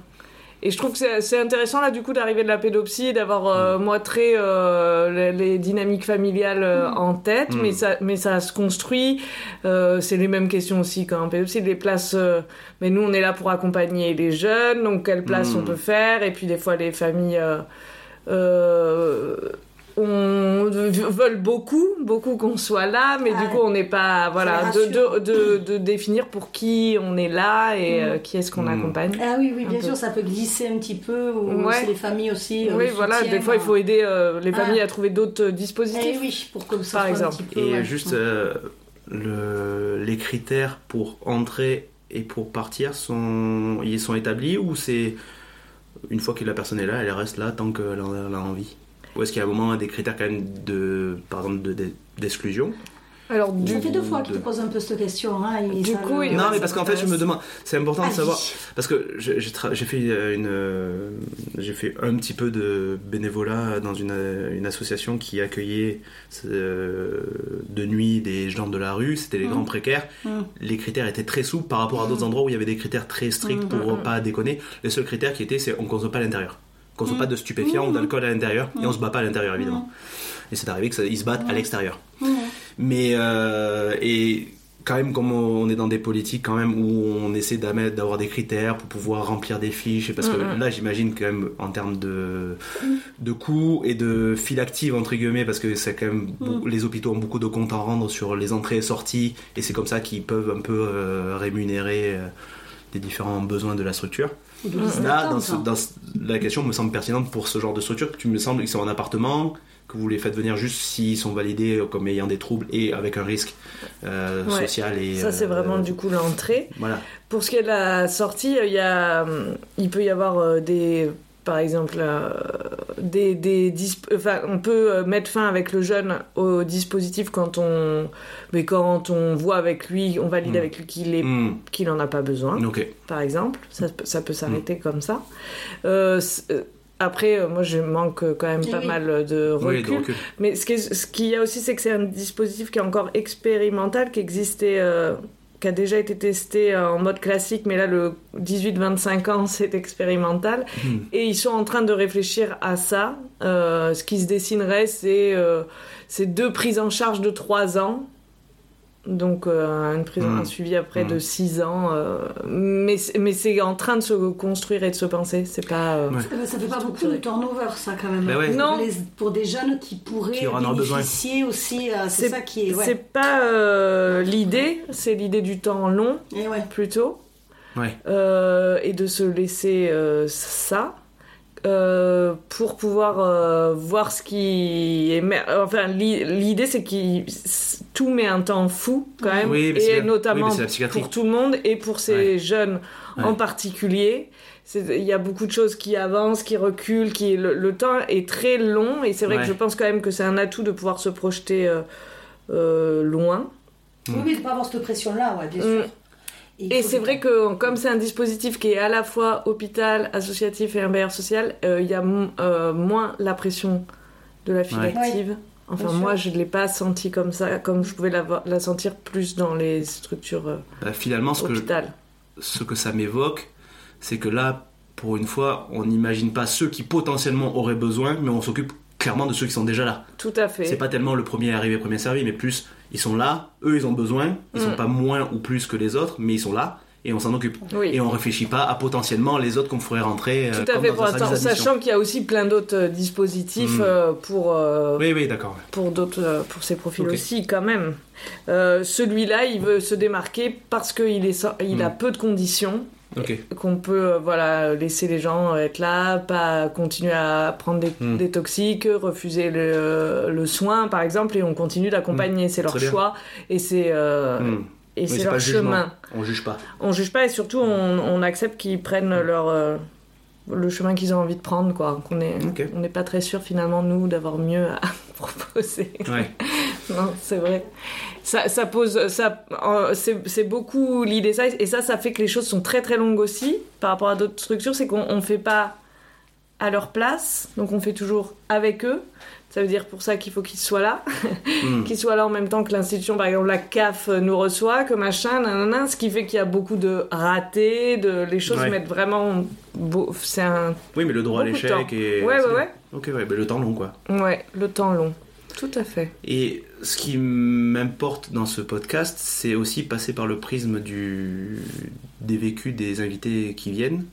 Et je trouve que c'est- intéressant là du coup d'arriver de la pédopsie et d'avoir euh, moitré euh, les, les dynamiques familiales euh, en tête, Mm. mais, ça, mais ça se construit. Euh, c'est les mêmes questions aussi qu'en pédopsie, les places. euh, mais nous on est là pour accompagner les jeunes, donc quelle place Mm. on peut faire, et puis des fois les familles. On veut beaucoup, beaucoup qu'on soit là, mais Ah du coup on n'est pas voilà de, de, de, de définir pour qui on est là et Mm. euh, qui est-ce qu'on Mm. accompagne. Ah oui, oui, bien peu. sûr, ça peut glisser un petit peu. Ou Ouais. les familles aussi. euh, oui, voilà, soutien, des fois il faut aider euh, les Ah. familles à trouver d'autres Eh dispositifs. oui, pour que ça Par exemple. un petit peu. Et ouais. juste, euh, le, les critères pour entrer et pour partir sont, ils sont établis ou c'est une fois que la personne est là, elle reste là tant qu'elle a envie Ou est-ce qu'il y a un moment des critères quand même de, par exemple, de- de- d'exclusion Alors du Ça fait deux fois qu'il te pose un peu cette question. Hein, Du coup, le- Non, ouais, mais parce qu'en fait, je me demande, c'est important de Vas-y. savoir, parce que j'ai j'ai tra- j'ai fait une, euh, j'ai fait un petit peu de bénévolat dans une, euh, une association qui accueillait euh, de nuit des gens de la rue. C'était les Mhm. grands précaires. Mhm. Les critères étaient très souples par rapport à d'autres endroits où il y avait des critères très stricts Mhm. pour pas déconner. Les seuls critères qui étaient, c'est on consomme pas à l'intérieur. On consomme Mhm. pas de stupéfiants ou Mhm. d'alcool à l'intérieur et on Mhm. se bat pas à l'intérieur évidemment. Et c'est arrivé qu'ils se battent à l'extérieur. Mais euh, et quand même comme on est dans des politiques quand même où on essaie d'avoir des critères pour pouvoir remplir des fiches parce que là j'imagine quand même en termes de de coûts et de fil active entre guillemets parce que c'est quand même les hôpitaux ont beaucoup de comptes à rendre sur les entrées et sorties et c'est comme ça qu'ils peuvent un peu euh, rémunérer euh, des différents besoins de la structure. Là, dans, ce- dans ce- la question me semble pertinente pour ce genre de structure. Tu me semble qu'ils sont en appartement, que vous les faites venir juste s'ils sont validés comme ayant des troubles et avec un risque euh, Ouais. social et ça c'est euh, vraiment du coup l'entrée. voilà. Pour ce qui est de la sortie, il y a, hum, il peut y avoir euh, des, par exemple, euh, des, des disp- enfin, on peut euh, mettre fin avec le jeune au dispositif quand on, mais quand on voit avec lui, on valide Mm. avec lui qu'il est, Hmm, qu'il en a pas besoin, par exemple, ça, peut- ça peut s'arrêter comme ça. Euh, après, moi, je manque quand même pas oui. mal de recul. Oui, de recul. Mais ce qui est- ce qu'il y a aussi, c'est que c'est un dispositif qui est encore expérimental, qui existait, euh, qui a déjà été testé euh, en mode classique, mais là, le 18-25 ans, c'est expérimental. Hmm. Et ils sont en train de réfléchir à ça. Euh, ce qui se dessinerait, c'est euh, deux prises en charge de 3 ans. Donc euh, une prise, un suivi après de 6 ans. euh, mais c'est- mais c'est en train de se construire et de se penser. C'est pas... euh, Ouais. Eh ben, Ça fait pas beaucoup de turnover, ça, quand même. Ben ouais. Pour Non. les- pour des jeunes qui pourraient Qui bénéficier aussi. euh, c'est ça qui est. Ouais. C'est pas euh, l'idée, c'est l'idée du temps long Et ouais. plutôt. Ouais. Euh, et de se laisser euh, ça euh, pour pouvoir euh, voir ce qui émer- Enfin, l'i- l'idée c'est que tout met un temps fou quand même, Oui, mais c'est et la- notamment mais c'est la psychiatrie. pour tout le monde et pour ces Ouais. jeunes en particulier. Il y a beaucoup de choses qui avancent, qui reculent, qui le, le temps est très long et c'est vrai Ouais. que je pense quand même que c'est un atout de pouvoir se projeter euh, euh, loin. Oui, oui, de pas avoir cette pression-là, ouais, bien Mm. sûr. Et c'est vrai que comme c'est un dispositif qui est à la fois hôpital, associatif et un bailleur social, euh, il y a euh, moins la pression de la file Ouais. active. Enfin, Bien moi, sûr. je ne l'ai pas senti comme ça, comme je pouvais la, la sentir plus dans les structures euh, Bah, finalement, ce que, ce que ça m'évoque, c'est que là, pour une fois, on n'imagine pas ceux qui potentiellement auraient besoin, mais on s'occupe clairement de ceux qui sont déjà là. Tout à fait. C'est pas tellement le premier arrivé, premier servi, mais plus ils sont là, eux ils ont besoin, ils sont Mm. pas moins ou plus que les autres, mais ils sont là et on s'en occupe. Oui. Et on réfléchit pas à potentiellement les autres qu'on ferait rentrer. euh, Tout à comme fait, dans un sachant qu'il y a aussi plein d'autres euh, dispositifs Mm. euh, pour, euh, Oui, oui, d'accord. pour d'autres pour ces profils Ok. aussi quand même. Euh, Celui-là, il veut se démarquer parce qu'il il a Mm. peu de conditions Qu'on peut euh, voilà laisser les gens être là, pas continuer à prendre des, Mm. des toxiques, refuser le, le soin par exemple, et on continue d'accompagner. C'est leur choix et c'est euh, Hmm. et c'est leur le jugement. chemin. On juge pas. On juge pas et surtout on, on accepte qu'ils prennent leur euh, le chemin qu'ils ont envie de prendre quoi. Qu'on est on n'est pas très sûr finalement nous d'avoir mieux à proposer. Ouais. Non, c'est vrai. Ça, ça pose, ça, euh, c'est beaucoup l'idée ça, et ça, ça fait que les choses sont très très longues aussi par rapport à d'autres structures. C'est qu'on on fait pas à leur place, donc on fait toujours avec eux. Ça veut dire pour ça qu'il faut qu'ils soient là, Hmm. qu'ils soient là en même temps que l'institution, par exemple la CAF nous reçoit, que machin, nanana, ce qui fait qu'il y a beaucoup de ratés, de les choses Ouais. mettent vraiment, beau- c'est un, Oui, mais le droit à l'échec et. ouais ouais ouais, Ok, ouais, mais le temps long quoi. ouais, le temps long, tout à fait. Et ce qui m'importe dans ce podcast, c'est aussi passer par le prisme du... des vécus des invités qui viennent.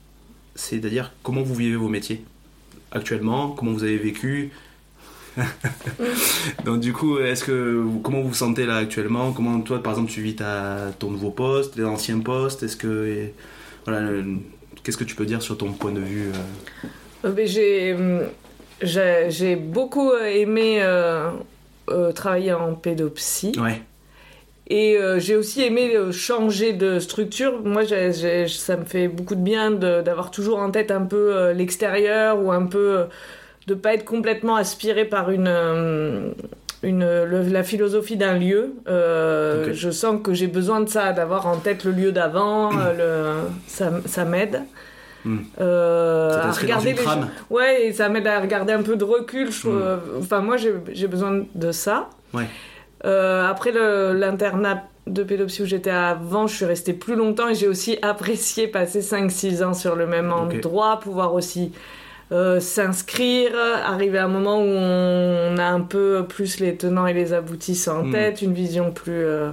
C'est-à-dire comment vous vivez vos métiers actuellement, comment vous avez vécu Donc du coup, est-ce que comment vous vous sentez là actuellement? Comment toi, par exemple, tu vis ta, ton nouveau poste, les anciens postes? Est-ce que et- voilà, qu'est-ce que tu peux dire sur ton point de vue euh, Euh, j'ai, hum, j'ai, j'ai beaucoup euh, aimé euh, euh, travailler en pédopsie. Ouais, Et euh, j'ai aussi aimé euh, changer de structure. Moi, j'ai- j'ai- ça me fait beaucoup de bien de- d'avoir toujours en tête un peu euh, l'extérieur ou un peu de pas être complètement aspiré par une, euh, une le- la philosophie d'un lieu. Euh. Je sens que j'ai besoin de ça, d'avoir en tête le lieu d'avant. euh, le, ça, ça m'aide. Hmm. Euh, Ça à regarder les. Ouais, et ça m'aide à regarder un peu de recul. je- Hmm. Enfin, moi, j'ai besoin de ça. ouais, après le- l'internat de pédopsie où j'étais avant, je suis restée plus longtemps et j'ai aussi apprécié passer 5-6 ans sur le même endroit, pouvoir aussi euh, s'inscrire, arriver à un moment où on a un peu plus les tenants et les aboutissants en Hmm. tête, une vision plus, euh,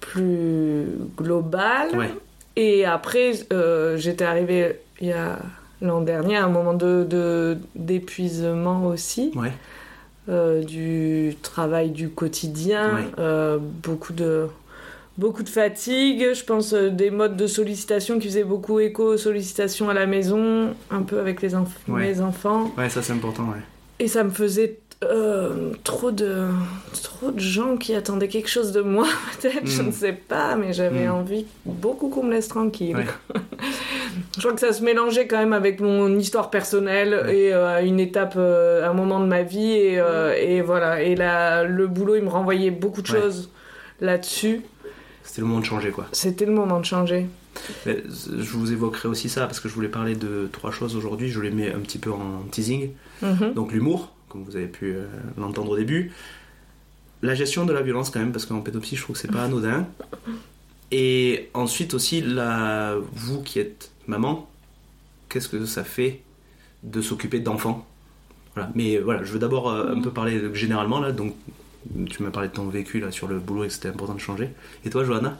plus globale. ouais, Et après, euh, j'étais arrivée il y a l'an dernier à un moment de- d'épuisement aussi ouais, du travail du quotidien, Ouais. beaucoup de beaucoup de fatigue, je pense euh, des modes de sollicitation qui faisaient beaucoup écho aux sollicitations à la maison, un peu avec les enf- Ouais. enfants, ouais, ça c'est important, ouais. et ça me faisait euh, trop de trop de gens qui attendaient quelque chose de moi peut-être, je ne sais pas, mais j'avais Mm. envie beaucoup qu'on me laisse tranquille. Ouais. Je crois que ça se mélangeait quand même avec mon histoire personnelle Ouais. et euh, à une étape, euh, un moment de ma vie. Et, euh, et voilà. Et là, le boulot, il me renvoyait beaucoup de Ouais. choses là-dessus. C'était le moment de changer, quoi. C'était le moment de changer. Mais je vous évoquerai aussi ça parce que je voulais parler de trois choses aujourd'hui. Je les mets un petit peu en teasing. Mhm. Donc l'humour, comme vous avez pu euh, l'entendre au début. La gestion de la violence quand même, parce qu'en pédopsie, je trouve que c'est pas anodin. Et ensuite aussi, la... vous qui êtes maman, qu'est-ce que ça fait de s'occuper d'enfants? Voilà. Mais euh, voilà, je veux d'abord euh, un peu parler euh, généralement là. Donc, tu m'as parlé de ton vécu là sur le boulot et que c'était important de changer. Et toi, Johanna?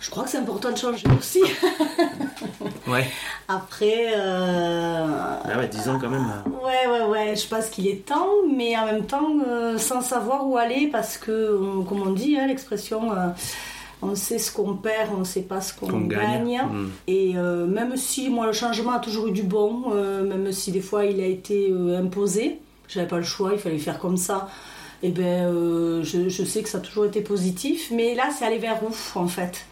Je crois que c'est important de changer aussi. Ouais. Après, euh, Ah ouais, 10 ans quand même. Ouais, ouais, ouais, je pense qu'il est temps, mais en même temps, euh, sans savoir où aller, parce que, on- comme on dit, hein, l'expression, euh, on sait ce qu'on perd, on ne sait pas ce qu'on gagne. gagne. Hmm. Et euh, même si, moi, le changement a toujours eu du bon, euh, même si des fois il a été euh, imposé, j'avais pas le choix, il fallait faire comme ça. Et ben, euh, je, je sais que ça a toujours été positif, mais là, c'est aller vers où, en fait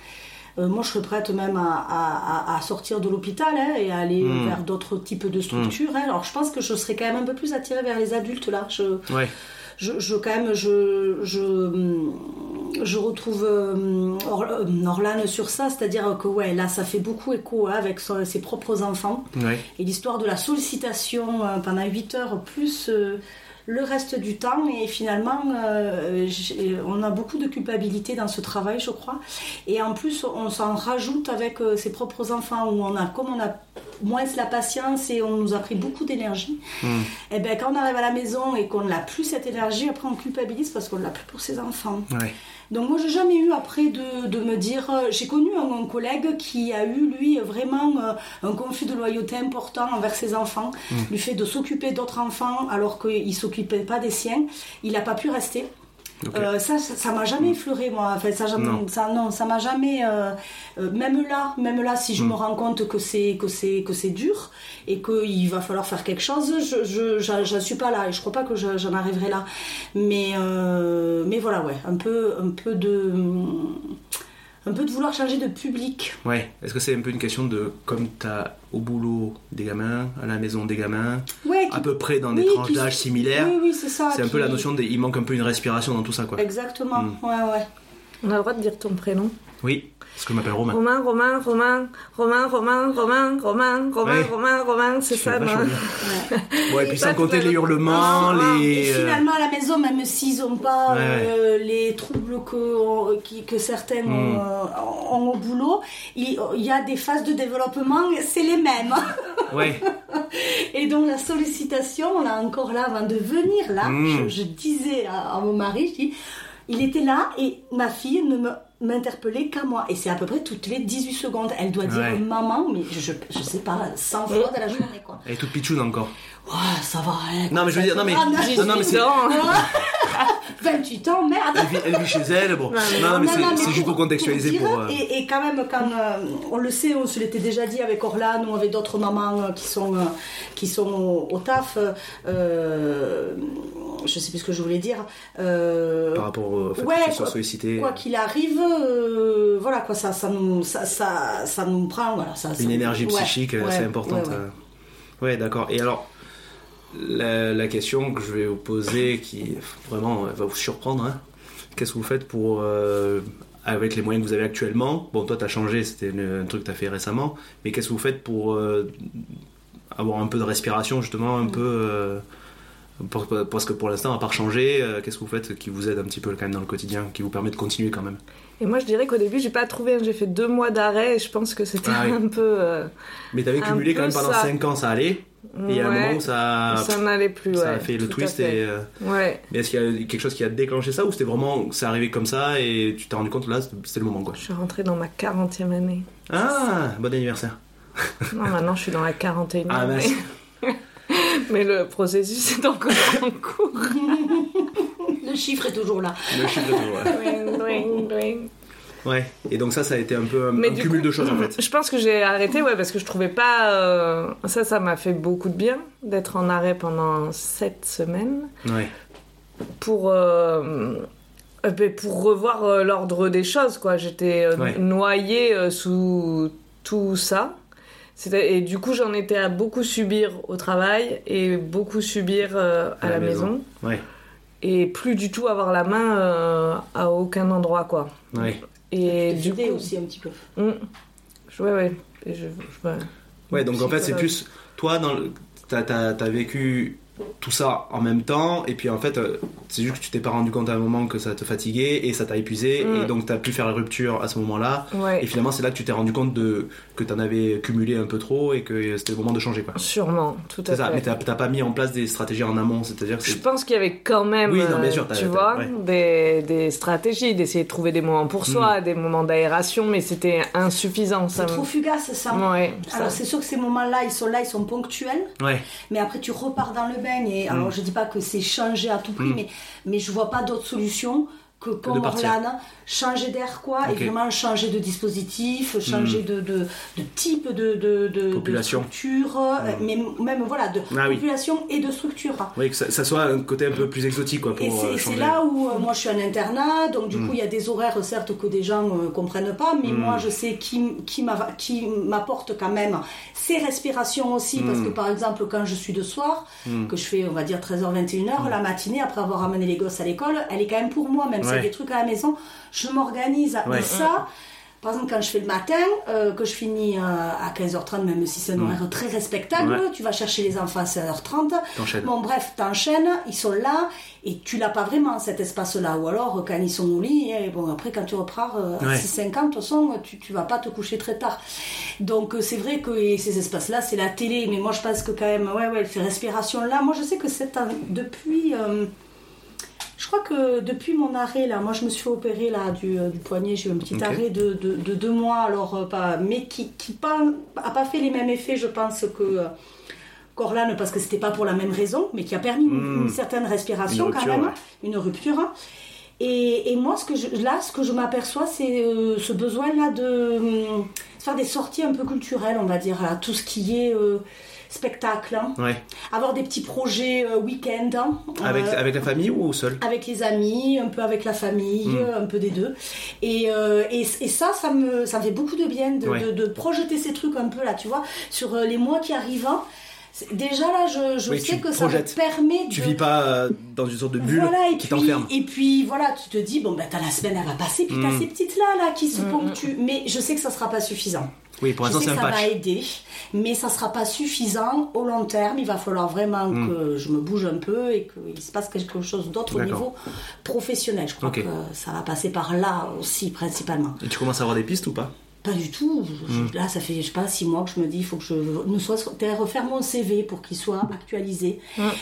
Euh, moi, je serais prête même à, à- sortir de l'hôpital hein, et à aller Hmm. vers d'autres types de structures. hein. Alors, je pense que je serais quand même un peu plus attirée vers les adultes là. Je, Ouais. je, je- quand même, je, je, je retrouve euh, Or- euh, Orlane sur ça, c'est-à-dire que ouais, là, ça fait beaucoup écho hein, avec son- ses propres enfants Ouais. et l'histoire de la sollicitation pendant 8 heures plus le reste du temps et finalement euh, j'ai- on a beaucoup de culpabilité dans ce travail je crois et en plus on s'en rajoute avec euh, ses propres enfants où on a comme on a moins la patience et on nous a pris beaucoup d'énergie Hmm. et ben quand on arrive à la maison et qu'on n'a plus cette énergie après on culpabilise parce qu'on l'a plus pour ses enfants Ouais. Donc moi j'ai jamais eu après de, de me dire euh, j'ai connu un, un collègue qui a eu lui vraiment euh, un conflit de loyauté important envers ses enfants du fait de s'occuper d'autres enfants alors qu'il s'occupait pas des siens. Il n'a pas pu rester Euh, ça, ça, m'a jamais effleuré moi. Enfin, ça, Non. ça, non, ça m'a jamais. euh, euh, même là, même là, si je Mm. me rends compte que c'est que c'est que c'est dur et qu'il va falloir faire quelque chose, je j'en suis pas là et je crois pas que je- j'en arriverai là. Mais euh, mais voilà, ouais, un peu un peu de un peu de vouloir changer de public. Ouais. Est-ce que c'est un peu une question de comme t'as au boulot des gamins, à la maison des gamins, Ouais. à peu près dans des oui, tranches qui- d'âge similaires Oui, oui, c'est ça. C'est un peu la notion de. Il manque un peu une respiration dans tout ça, quoi. Exactement. Mm. Ouais, ouais. On a le droit de dire ton prénom Oui, parce que je m'appelle Romain. Romain, Romain, Romain, Romain, Romain, Romain, Romain, Romain, Ouais. Romain, Romain, c'est ça, bien. ouais. Bon, et puis Ça, sans compter les le- hurlements, Ah, les. et euh, finalement, à la maison, même s'ils n'ont pas Ouais, euh, les troubles que, qui- que certains Mm. ont, euh, ont au boulot, il, y a des phases de développement, c'est les mêmes. Ouais, Et donc, la sollicitation, là encore là, avant de venir là, Mm. je, je disais à, à mon mari, je dis, il était là et ma fille ne me m'interpeller qu'à moi. Et c'est à peu près toutes les 18 secondes. Elle doit dire Ouais. maman, mais je, je, sais pas, 100 fois dans la journée, quoi. Elle est toute pitchoune encore. Ouais, ça va, hein, Non, mais je veux dire, non, mais- Ah, non, non, mais c'est- Non. 28 ans, merde Elle vit, elle vit chez elle, bon. Non, non, mais c'est- c'est juste pour contextualiser dire, pour. euh, Et, et quand même, quand euh, on le sait, on se l'était déjà dit avec Orlan ou avec d'autres mamans euh, qui sont, euh, qui sont au, au taf. euh, je sais plus ce que je voulais dire. euh, Par rapport au fait ouais, que quoi- sollicité. Quoi qu'il arrive, euh, voilà quoi, ça, ça nous, ça, ça, ça nous prend, voilà, ça, ça- Une énergie ouais, psychique ouais, importante. ouais, ouais. Ouais, d'accord. Et alors, la, question que je vais vous poser, qui vraiment euh, va vous surprendre, hein. qu'est-ce que vous faites pour, euh, avec les moyens que vous avez actuellement, bon, toi, tu as changé, c'était un truc que tu as fait récemment, mais qu'est-ce que vous faites pour euh, avoir un peu de respiration, justement, un peu. Parce que pour l'instant, à part changer, euh, qu'est-ce que vous faites qui vous aide un petit peu quand même dans le quotidien, qui vous permet de continuer quand même Et moi, je dirais qu'au début, j'ai pas trouvé. J'ai fait deux mois d'arrêt et je pense que c'était Ah oui. un peu. euh, Mais t'avais cumulé quand même pendant ça. 5 ans, ça allait. Et il y a un ouais, moment où ça, ça n'allait plus. ça ouais, a fait le twist. fait. Et, euh, Ouais. mais est-ce qu'il y a quelque chose qui a déclenché ça ou c'était vraiment, c'est arrivé comme ça et tu t'es rendu compte là, c'était- c'était le moment quoi? Je suis rentrée dans ma 40e année. Ah, bon anniversaire. Non, maintenant, je suis dans la 41e Ah, année. Mais le processus est encore en cours. Le chiffre est toujours là. Le chiffre est toujours, ouais. Dwing, dwing, dwing. Ouais. Et donc ça, ça a été un peu un, Mais un du cumul coup, de choses en fait. Je pense que j'ai arrêté, ouais, parce que je trouvais pas. euh, Ça, ça m'a fait beaucoup de bien d'être en arrêt pendant sept semaines Ouais. pour. euh, euh, ben, pour revoir euh, l'ordre des choses, quoi. J'étais euh, Ouais. noyée euh, sous tout ça. Et du coup, j'en étais à beaucoup subir au travail et beaucoup subir euh, à, la, maison. Ouais. Et plus du tout avoir la main euh, à aucun endroit, quoi. Ouais. Et du coup, aussi un petit peu. Mm. Je- Ouais, ouais. Et je, je- ouais. Ouais. Donc en fait, c'est plus toi dans le, t'as, t'as, t'as vécu tout ça en même temps et puis en fait euh, c'est juste que tu t'es pas rendu compte à un moment que ça te fatiguait et ça t'a épuisé Mm. et donc t'as pu faire la rupture à ce moment-là Ouais. Et finalement, c'est là que tu t'es rendu compte de, que tu en avais cumulé un peu trop et que c'était le moment de changer. quoi. Sûrement, tout à C'est ça, mais fait. t'as t'as pas mis en place des stratégies en amont, c'est-à-dire que Je pense qu'il y avait quand même, Oui, non, bien euh, sûr, tu vois, ouais. des, des stratégies, d'essayer de trouver des moments pour soi, Mm. des moments d'aération, mais c'était insuffisant. Ça C'est trop fugace ça. Ouais, Alors c'est sûr que ces moments-là, ils sont là, ils sont ponctuels, Ouais, mais après tu repars dans le bain et alors je dis pas que c'est changer à tout prix, Mm. mais mais je vois pas d'autre solution que partir. Orlane, changer d'air quoi, Ok. Mm. et vraiment changer de dispositif, changer de, de, de type de, de, de, Population. structure, euh, mais même voilà de Ah oui. population et de structure. oui, que ça, ça soit un côté un peu plus exotique quoi, pour Et euh, c'est- c'est là où euh, moi je suis un internat, donc du Mm. coup il y a des horaires certes que des gens ne comprennent pas, mais moi je sais qui, qui m'apporte quand même ces respirations aussi, parce que par exemple quand je suis de soir, que je fais on va dire 13h, 21h, la matinée après avoir amené les gosses à l'école, elle est quand même pour moi, même Ouais. des trucs à la maison, je m'organise. Ouais. Et ça, par exemple, quand je fais le matin, euh, que je finis euh, à 15h30, même si c'est un horaire très respectable. Ouais. tu vas chercher les enfants à 16h30. T'enchaînes. Bon, bref, t'enchaînes, ils sont là, et tu l'as pas vraiment cet espace-là. Ou alors, quand ils sont au lit, et bon, après, quand tu reprends euh, à Ouais. 6h50, de toute façon, tu, tu vas pas te coucher très tard. Donc, euh, c'est vrai que ces espaces-là, c'est la télé, mais moi, je pense que quand même, ouais, ouais, ces respirations-là, moi, je sais que c'est depuis. Je crois que depuis mon arrêt, là, moi je me suis fait opérer là, du, euh, du poignet, j'ai eu un petit arrêt de, de, de deux mois, alors euh, pas, mais qui qui pas, fait les mêmes effets, je pense, que euh, Corlane, parce que c'était pas pour la même raison, mais qui a permis une, Mm. une certaine respiration Une quand rupture, même, ouais. une rupture. Et, et moi, ce que je, là, ce que je m'aperçois, c'est euh, ce besoin-là de hum, faire des sorties un peu culturelles, on va dire, à tout ce qui est euh, spectacle, hein. Ouais. avoir des petits projets euh, week-end. hein. Avec, Euh, avec la famille ou seul? avec les amis, un peu avec la famille, Mm. un peu des deux. Et, euh, et, et ça, ça me, ça me fait beaucoup de bien de, Ouais. de, de projeter ces trucs un peu là, tu vois, sur euh, les mois qui arrivent. hein. Déjà là, je, je Oui, sais que projettes. ça me permet de... Tu vis pas euh, dans une sorte de bulle Voilà, et qui t'enferme. et puis voilà, tu te dis, bon, ben, t'as la semaine, elle va passer, puis t'as Mm. ces petites là, là, qui se ponctuent. Mais je sais que ça sera pas suffisant. Oui, pour l'instant c'est un ça patch. va aider, mais ça sera pas suffisant au long terme. Il va falloir vraiment Mm. que je me bouge un peu et qu'il se passe quelque chose d'autre au niveau professionnel. Je crois que ça va passer par là aussi, principalement. Et tu commences à avoir des pistes ou pas? Pas du tout. Je- Mm. Là, ça fait, je sais pas, six mois que je me dis, il faut que je ne sois peut-être refaire mon CV pour qu'il soit actualisé.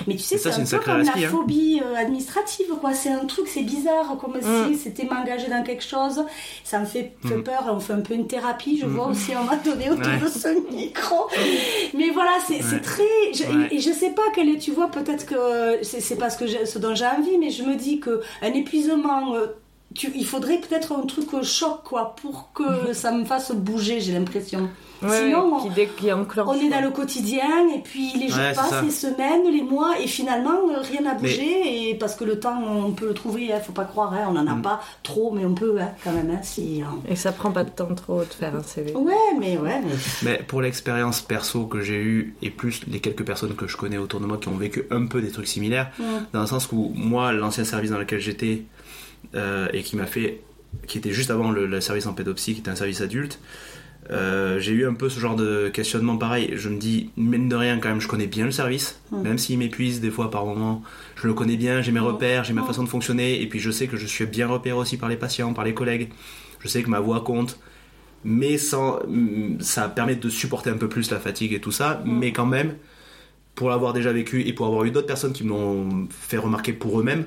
Mais tu sais, c'est un peu comme la hein. phobie euh, administrative, quoi. C'est un truc, c'est bizarre, comme si c'était m'engager dans quelque chose. Ça me fait, fait peur. On fait un peu une thérapie, je vois aussi un moment donné autour Ouais. de ce micro. Mais voilà, c'est Ouais. très. Je, Ouais. Et je sais pas quel est, tu vois, peut-être que c'est pas ce, que ce dont j'ai envie, mais je me dis que un épuisement. euh, tu- il faudrait peut-être un truc euh, choc, quoi, pour que ça me fasse bouger, j'ai l'impression. Ouais, Sinon, qui, dé- qui enclenche. on est dans le quotidien, et puis les jours Ouais, passent, les semaines, les mois, et finalement, euh, rien n'a bougé, et parce que le temps, on peut le trouver, hein, faut pas croire, hein, on en a Mm. pas trop, mais on peut, hein, quand même, hein, si... hein. Et ça prend pas de temps trop de faire un CV. Ouais, mais ouais, mais... Mais pour l'expérience perso que j'ai eue et plus les quelques personnes que je connais autour de moi qui ont vécu un peu des trucs similaires, Mm. dans le sens où moi, l'ancien service dans lequel j'étais euh, et qui m'a fait, qui était juste avant le, le service en pédopsie, qui était un service adulte, euh, j'ai eu un peu ce genre de questionnement pareil. Je me dis, mine de rien, quand même, je connais bien le service, Mm. même s'il m'épuise des fois par moments. Je le connais bien, j'ai mes Mm. repères, j'ai ma Mm. façon de fonctionner, et puis je sais que je suis bien repéré aussi par les patients, par les collègues. Je sais que ma voix compte mais sans, ça permet de supporter un peu plus la fatigue et tout ça, mais quand même, pour l'avoir déjà vécu et pour avoir eu d'autres personnes qui me l'ont fait remarquer pour eux-mêmes.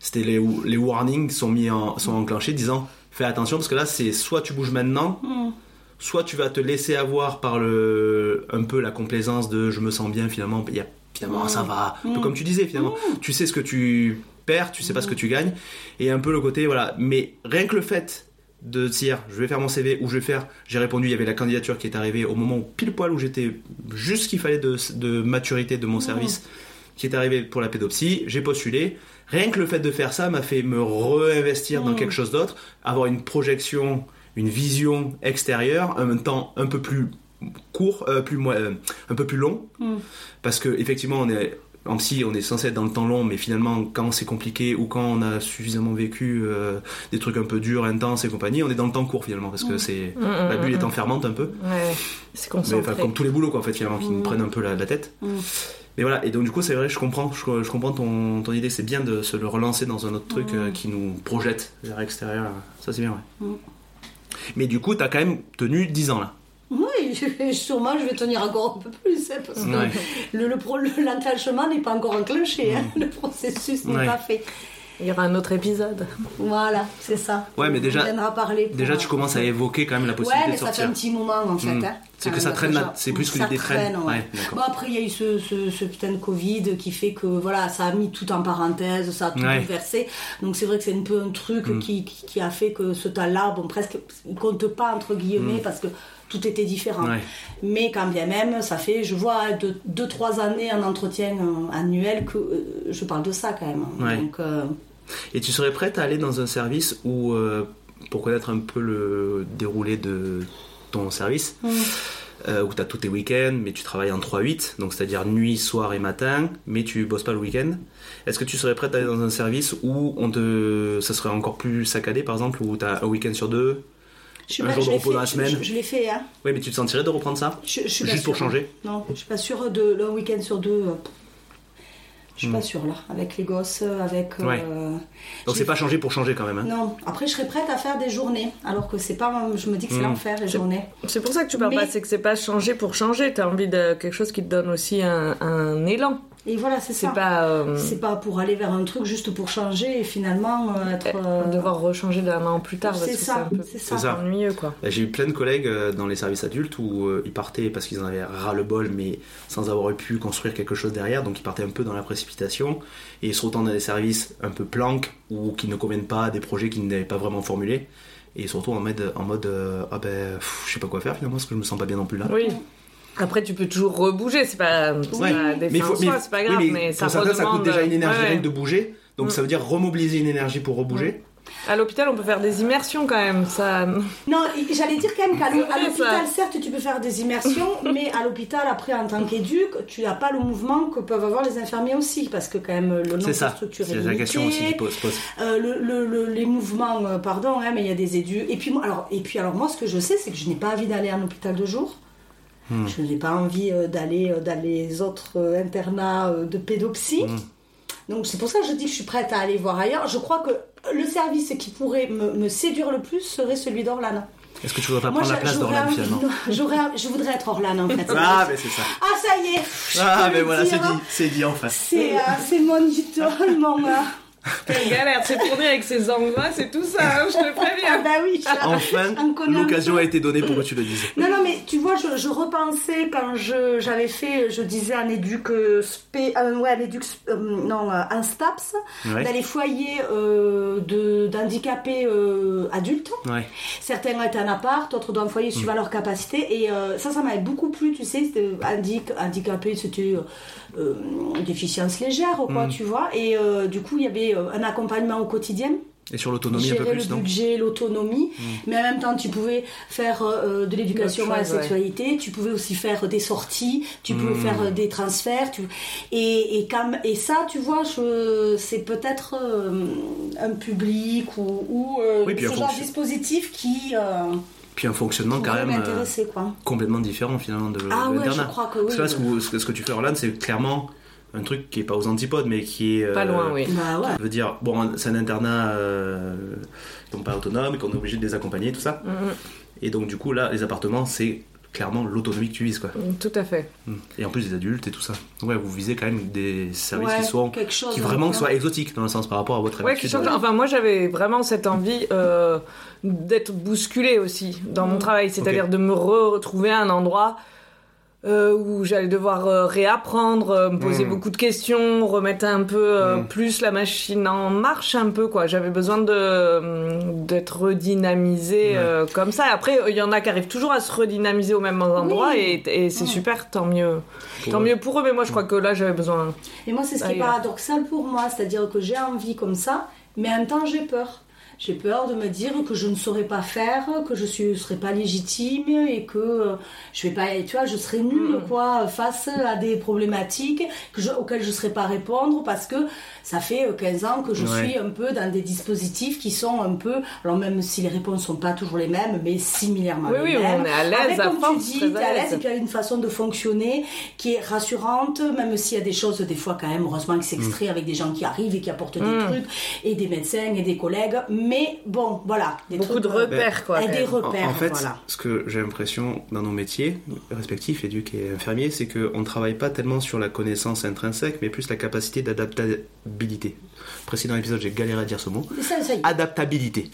C'était les, les warnings sont mis en, sont enclenchés disant fais attention parce que là c'est soit tu bouges maintenant, Mm. soit tu vas te laisser avoir par le un peu la complaisance de je me sens bien finalement, il y a- finalement Mm. ça va, un peu Mm. comme tu disais finalement, tu sais ce que tu perds, tu sais pas ce que tu gagnes, et un peu le côté voilà, mais rien que le fait de dire je vais faire mon CV ou je vais faire j'ai répondu il y avait la candidature qui est arrivée au moment où pile poil où j'étais juste ce qu'il fallait de, de maturité de mon service qui est arrivé pour la pédopsie j'ai postulé rien que le fait de faire ça m'a fait me réinvestir dans Mm. quelque chose d'autre avoir une projection une vision extérieure en même temps un peu plus court euh, plus euh, un peu plus long Mm. parce que effectivement on est en psy, on est censé être dans le temps long, mais finalement, quand c'est compliqué ou quand on a suffisamment vécu euh, des trucs un peu durs, intenses et compagnie, on est dans le temps court finalement, parce que Mm. c'est la bulle est enfermante un peu, Ouais, c'est mais concentré. comme tous les boulots quoi, en fait finalement, qui nous prennent un peu la, la tête. Mais voilà, et donc du coup, c'est vrai, je comprends, je, je comprends ton, ton idée, c'est bien de se le relancer dans un autre truc euh, qui nous projette vers l'extérieur, ça c'est bien, ouais. Mais du coup, t'as quand même tenu 10 ans là. Oui, je- sûrement je vais tenir encore un peu plus, hein, parce que Ouais. le, n'est pas encore enclenché, hein, le processus n'est Ouais. pas fait. Il y aura un autre épisode. Voilà, c'est ça. Ouais, mais déjà- On viendra parler. pour, Déjà, euh, tu commences à évoquer quand même la possibilité Ouais, mais de ça fait un petit moment en fait. Mm. hein, C'est que ça traîne, là, c'est plus que Ça l'idée traîne. ouais. Ouais, d'accord. Bon, après, il y a eu ce, ce, ce putain de Covid qui fait que voilà, ça a mis tout en parenthèse, ça a tout Ouais. bouleversé. Donc c'est vrai que c'est un peu un truc Mm. qui, a fait que ce temps-là, bon, presque, il compte pas entre guillemets parce que tout était différent. Ouais. Mais quand bien même, ça fait, je vois, 2-3 années en entretien euh, annuel que euh, je parle de ça quand même. Ouais. Donc, euh, Et tu serais prête à aller dans un service où, euh, pour connaître un peu le déroulé de ton service, mm. euh, où tu as tous tes week-ends, mais tu travailles en 3-8, donc c'est-à-dire nuit, soir et matin, mais tu bosses pas le week-end. Est-ce que tu serais prête à aller dans un service où on te, ça serait encore plus saccadé, par exemple, où tu as un week-end sur deux je Un pas- jour je de l'ai repos fait- dans la semaine. Je, je l'ai fait, hein. Oui, mais tu te sentirais de reprendre ça? Je, je suis pas Juste pour changer? Non, je suis pas sûre de le week-end sur deux. euh, Je suis Hmm. pas sûre là, avec les gosses, avec. euh, Ouais. Donc c'est pas changer pour changer quand même. hein? Non, après je serais prête à faire des journées, alors que c'est pas. Je me dis que c'est Hmm. l'enfer les journées. C'est pour ça que tu parles Mais- pas, c'est que c'est pas changer pour changer. T'as envie de quelque chose qui te donne aussi un, un élan. Et voilà, c'est C'est ça. pas euh, C'est pas pour aller vers un truc juste pour changer et finalement euh, être. euh, devoir rechanger d'un an plus tard parce C'est que c'est ça, un peu ça. ça. ennuyeux quoi. Bah, J'ai eu plein de collègues dans les services adultes où euh, ils partaient parce qu'ils en avaient ras le bol, mais sans avoir pu construire quelque chose derrière, donc ils partaient un peu dans la précipitation et ils se retrouvent dans des services un peu planques ou qui ne conviennent pas à des projets qu'ils n'avaient pas vraiment formulés. Et ils se retrouvent en mode, en mode euh, ah ben pff, je sais pas quoi faire finalement parce que je me sens pas bien non plus là. Oui. Après, tu peux toujours rebouger, c'est pas, Ouais. pas des Mais, fins faut- en soi, mais- c'est pas oui, grave, mais mais, ça ça coûte déjà une énergie Ouais, rien ouais. que de bouger, donc ça veut dire remobiliser une énergie pour rebouger. À l'hôpital, on peut faire des immersions quand même. Ça... Non, j'allais dire quand même qu'à à l'hôpital, certes, tu peux faire des immersions, mais à l'hôpital, après, en tant qu'éduc, tu n'as pas le mouvement que peuvent avoir les infirmiers aussi, parce que quand même, le nombre C'est de ça. structures est C'est la question aussi qui pose. pose. Euh, le, le- le- les mouvements, euh, pardon, hein, mais il y a des édu. Et puis, moi, alors, et puis alors moi, ce que je sais, c'est que je n'ai pas envie d'aller en hôpital de jour. Hmm. Je n'ai pas envie euh, d'aller euh, dans les autres euh, internats de pédopsie. Hmm. Donc c'est pour ça que je dis que je suis prête à aller voir ailleurs. Je crois que le service qui pourrait me, me séduire le plus serait celui d'Orlane. Est-ce que tu voudrais pas Moi, prendre la place j'aurais d'Orlan envie- finalement non, Je voudrais être Orlan en fait. Ah, mais c'est ça. Ah, ça y est je Ah, mais voilà, c'est dit, c'est dit enfin. C'est euh, mon idole, mon. Euh, Quelle galère, c'est tourné avec ses angoisses et tout ça, hein, je te Ah préviens. bah oui, je- Enfin, l'occasion a été donnée pour que tu le dises. Non, non, mais tu vois, je, je repensais quand je j'avais fait, je disais un éduc euh, spé, euh, ouais, un éduc, euh, non, euh, un STAPS, Ouais. dans les foyers euh, de d'handicapés euh, adultes. Ouais. Certains étaient en appart, d'autres dans un foyer suivant leur capacité. Et euh, ça, ça m'avait beaucoup plu, tu sais. handicapé, c'était euh, euh, déficience légère, quoi, Mm. tu vois. Et euh, du coup, il y avait euh, un accompagnement au quotidien. Et sur l'autonomie un peu plus, le budget, l'autonomie, mais en même temps tu pouvais faire euh, de l'éducation à la ouais. sexualité, tu pouvais aussi faire des sorties, tu pouvais Mm. faire euh, des transferts, tu... et, et, quand- et ça tu vois, je... c'est peut-être euh, un public ou, ou euh, Oui, ce un genre de dispositif qui euh, Puis un fonctionnement quand même euh, quoi. complètement différent finalement de, Ah ouais, l'internat. je crois que oui. Parce que là, ce que, ce que- ce que tu fais Orlan, c'est clairement un truc qui est pas aux antipodes, mais qui est. euh, Pas loin, oui. Bah ouais. Ça veut dire, bon, c'est un internat euh, qui n'est pas autonome, et qu'on est obligé de les accompagner, tout ça. Mhm. Et donc, du coup, là, les appartements, c'est clairement l'autonomie que tu vises, quoi. Tout à fait. Mm. Et en plus, des adultes et tout ça. Ouais, vous visez quand même des services Ouais, qui sont. quelque chose qui vraiment soient exotiques, dans le sens par rapport à votre Ouais, habitude. chose- enfin moi j'avais vraiment cette envie euh, d'être bousculée aussi dans mon travail, c'est-à-dire de me re- retrouver à un endroit euh, où j'allais devoir euh, réapprendre, euh, me poser Mm. beaucoup de questions, remettre un peu euh, Mm. plus la machine en marche un peu quoi. J'avais besoin de euh, d'être Ouais. euh, comme ça. Après il y en a qui arrivent toujours à se redynamiser au même endroit Oui. et, et c'est Ouais. super, tant mieux, Pour tant eux. mieux pour eux. Mais moi je crois que là j'avais besoin. Et moi, c'est ce qui est paradoxal pour moi, c'est-à-dire que j'ai envie comme ça, mais en même temps, j'ai peur. J'ai peur de me dire que je ne saurais pas faire, que je ne serais pas légitime et que euh, je vais pas, tu vois, je serais nulle Mm. quoi face à des problématiques que je- auxquelles je ne saurais pas répondre parce que ça fait euh, 15 ans que je Ouais. suis un peu dans des dispositifs qui sont un peu, alors même si les réponses sont pas toujours les mêmes, mais similairement Oui, les oui, mêmes. on est à l'aise, comme force, tu dis, t'es à l'aise et puis il y a une façon de fonctionner qui est rassurante, même s'il y a des choses, des fois quand même, heureusement que c'est extrait avec des gens qui arrivent et qui apportent des Mm. trucs, et des médecins et des collègues, mais bon, voilà. Des Beaucoup trucs, de euh, repères quoi. et quand des même. En, repères, en fait, voilà. ce que j'ai l'impression dans nos métiers respectifs, éduc et infirmier, c'est qu'on ne travaille pas tellement sur la connaissance intrinsèque, mais plus la capacité d'adaptabilité. Précédent épisode, j'ai galéré à dire ce mot. Et ça, ça y est. Adaptabilité.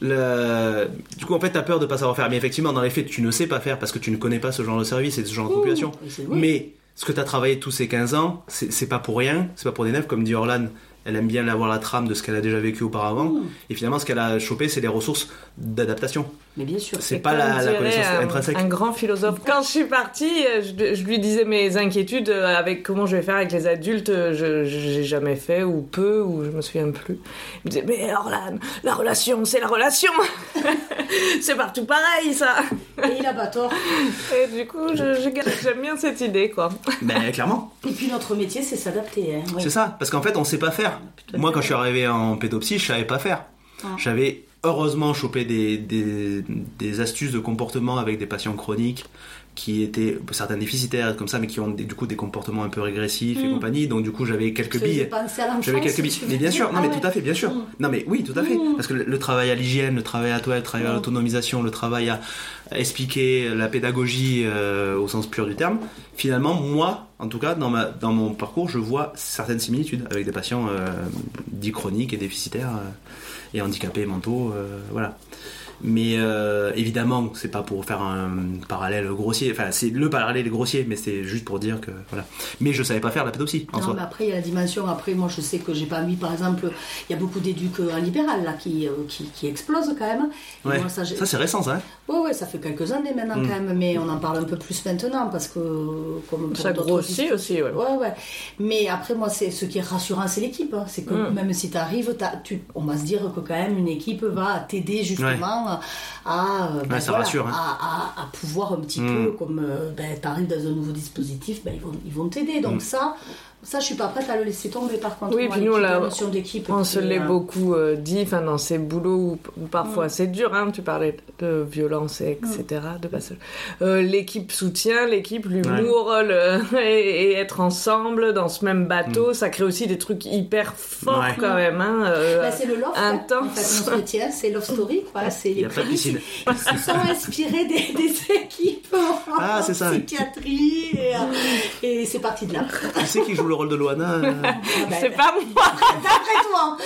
Le- Du coup, en fait, tu as peur de pas savoir faire. Mais effectivement, dans les faits, tu ne sais pas faire parce que tu ne connais pas ce genre de service et ce genre de population. Mais ce que tu as travaillé tous ces 15 ans, c'est c'est pas pour rien, c'est pas pour des neufs, comme dit Orlan. Elle aime bien avoir la trame de ce qu'elle a déjà vécu auparavant. Mmh. Et finalement, ce qu'elle a chopé, c'est des ressources d'adaptation. Mais bien sûr. C'est pas la, la connaissance un, intrinsèque. Un grand philosophe. Quand je suis partie, euh, je, je lui disais mes inquiétudes euh, avec comment je vais faire avec les adultes. euh, Je j'ai jamais fait ou peu ou je me souviens plus. Il me disait mais Orlan, la relation, c'est la relation. c'est partout pareil ça. Et il a pas tort. Et du coup, je- je- j'aime bien cette idée quoi. Ben, clairement. Et puis notre métier, c'est s'adapter. Hein. oui. C'est ça, parce qu'en fait, on sait pas faire. Moi, quand je suis arrivé en pédopsie, je savais pas faire. Ah. J'avais heureusement chopé des, des, des astuces de comportement avec des patients chroniques qui étaient certains déficitaires comme ça, mais qui ont des- du coup des comportements un peu régressifs et Mm. compagnie. Donc du coup, j'avais quelques billes. J'avais quelques billes. Mais bien sûr, non Ah mais ouais. tout à fait, bien sûr. Mm. Non mais oui, tout à fait. Mm. Parce que le, le travail à l'hygiène, le travail à toi, le travail à l'autonomisation, le travail à, expliquer la pédagogie euh, au sens pur du terme, finalement, moi, en tout cas, dans, ma, dans mon parcours, je vois certaines similitudes avec des patients euh, dits chroniques et déficitaires euh, et handicapés mentaux, voilà. Mais euh, évidemment, c'est pas pour faire un parallèle grossier. Enfin, c'est le parallèle grossier, mais c'est juste pour dire que voilà. Mais je savais pas faire la pédopsie en Non, soi. mais après, il y a la dimension. Après, moi, je sais que j'ai pas mis, par exemple, il y a beaucoup d'éducs en libéral, là, qui, euh, qui, qui explosent quand même. Et Ouais. moi, ça, c'est récent, ça. hein Ouais, ouais, ça fait quelques années maintenant Mm. quand même, mais on en parle un peu plus maintenant parce que comme Ça grossit aussi, ouais. Ouais, ouais. Mais après, moi, c'est ce qui est rassurant, c'est l'équipe. hein. C'est que Mm. même si tu arrives, on va se dire que quand même une équipe va t'aider justement à, euh, ben Ouais, ça voilà, rassure, hein. à, à- à pouvoir un petit Mm. peu, comme euh, ben, tu arrives dans un nouveau dispositif, ben, ils vont ils vont t'aider. Donc Mm. ça, ça, je suis pas prête à le laisser tomber. Par contre, Oui, puis nous, l'équipe, là, la notion d'équipe. On se est, l'est euh, beaucoup euh, dit, enfin dans ces boulots où, où parfois Mm. c'est dur, hein, tu parlais de violence, et etc. De passage. Euh, l'équipe soutient, l'équipe, l'humour, le- et, et être ensemble dans ce même bateau, ça crée aussi des trucs hyper forts Ouais. quand même. Hein, euh, Bah, c'est le love, hein, en intense. fait, hein, c'est love story, quoi. C'est de prémices. Ils se sont inspirés des, des équipes en Ah, psychiatrie et, euh, et c'est parti de là. Qui c'est qui joue le rôle de Loana euh Ah ben, C'est pas moi. D'après toi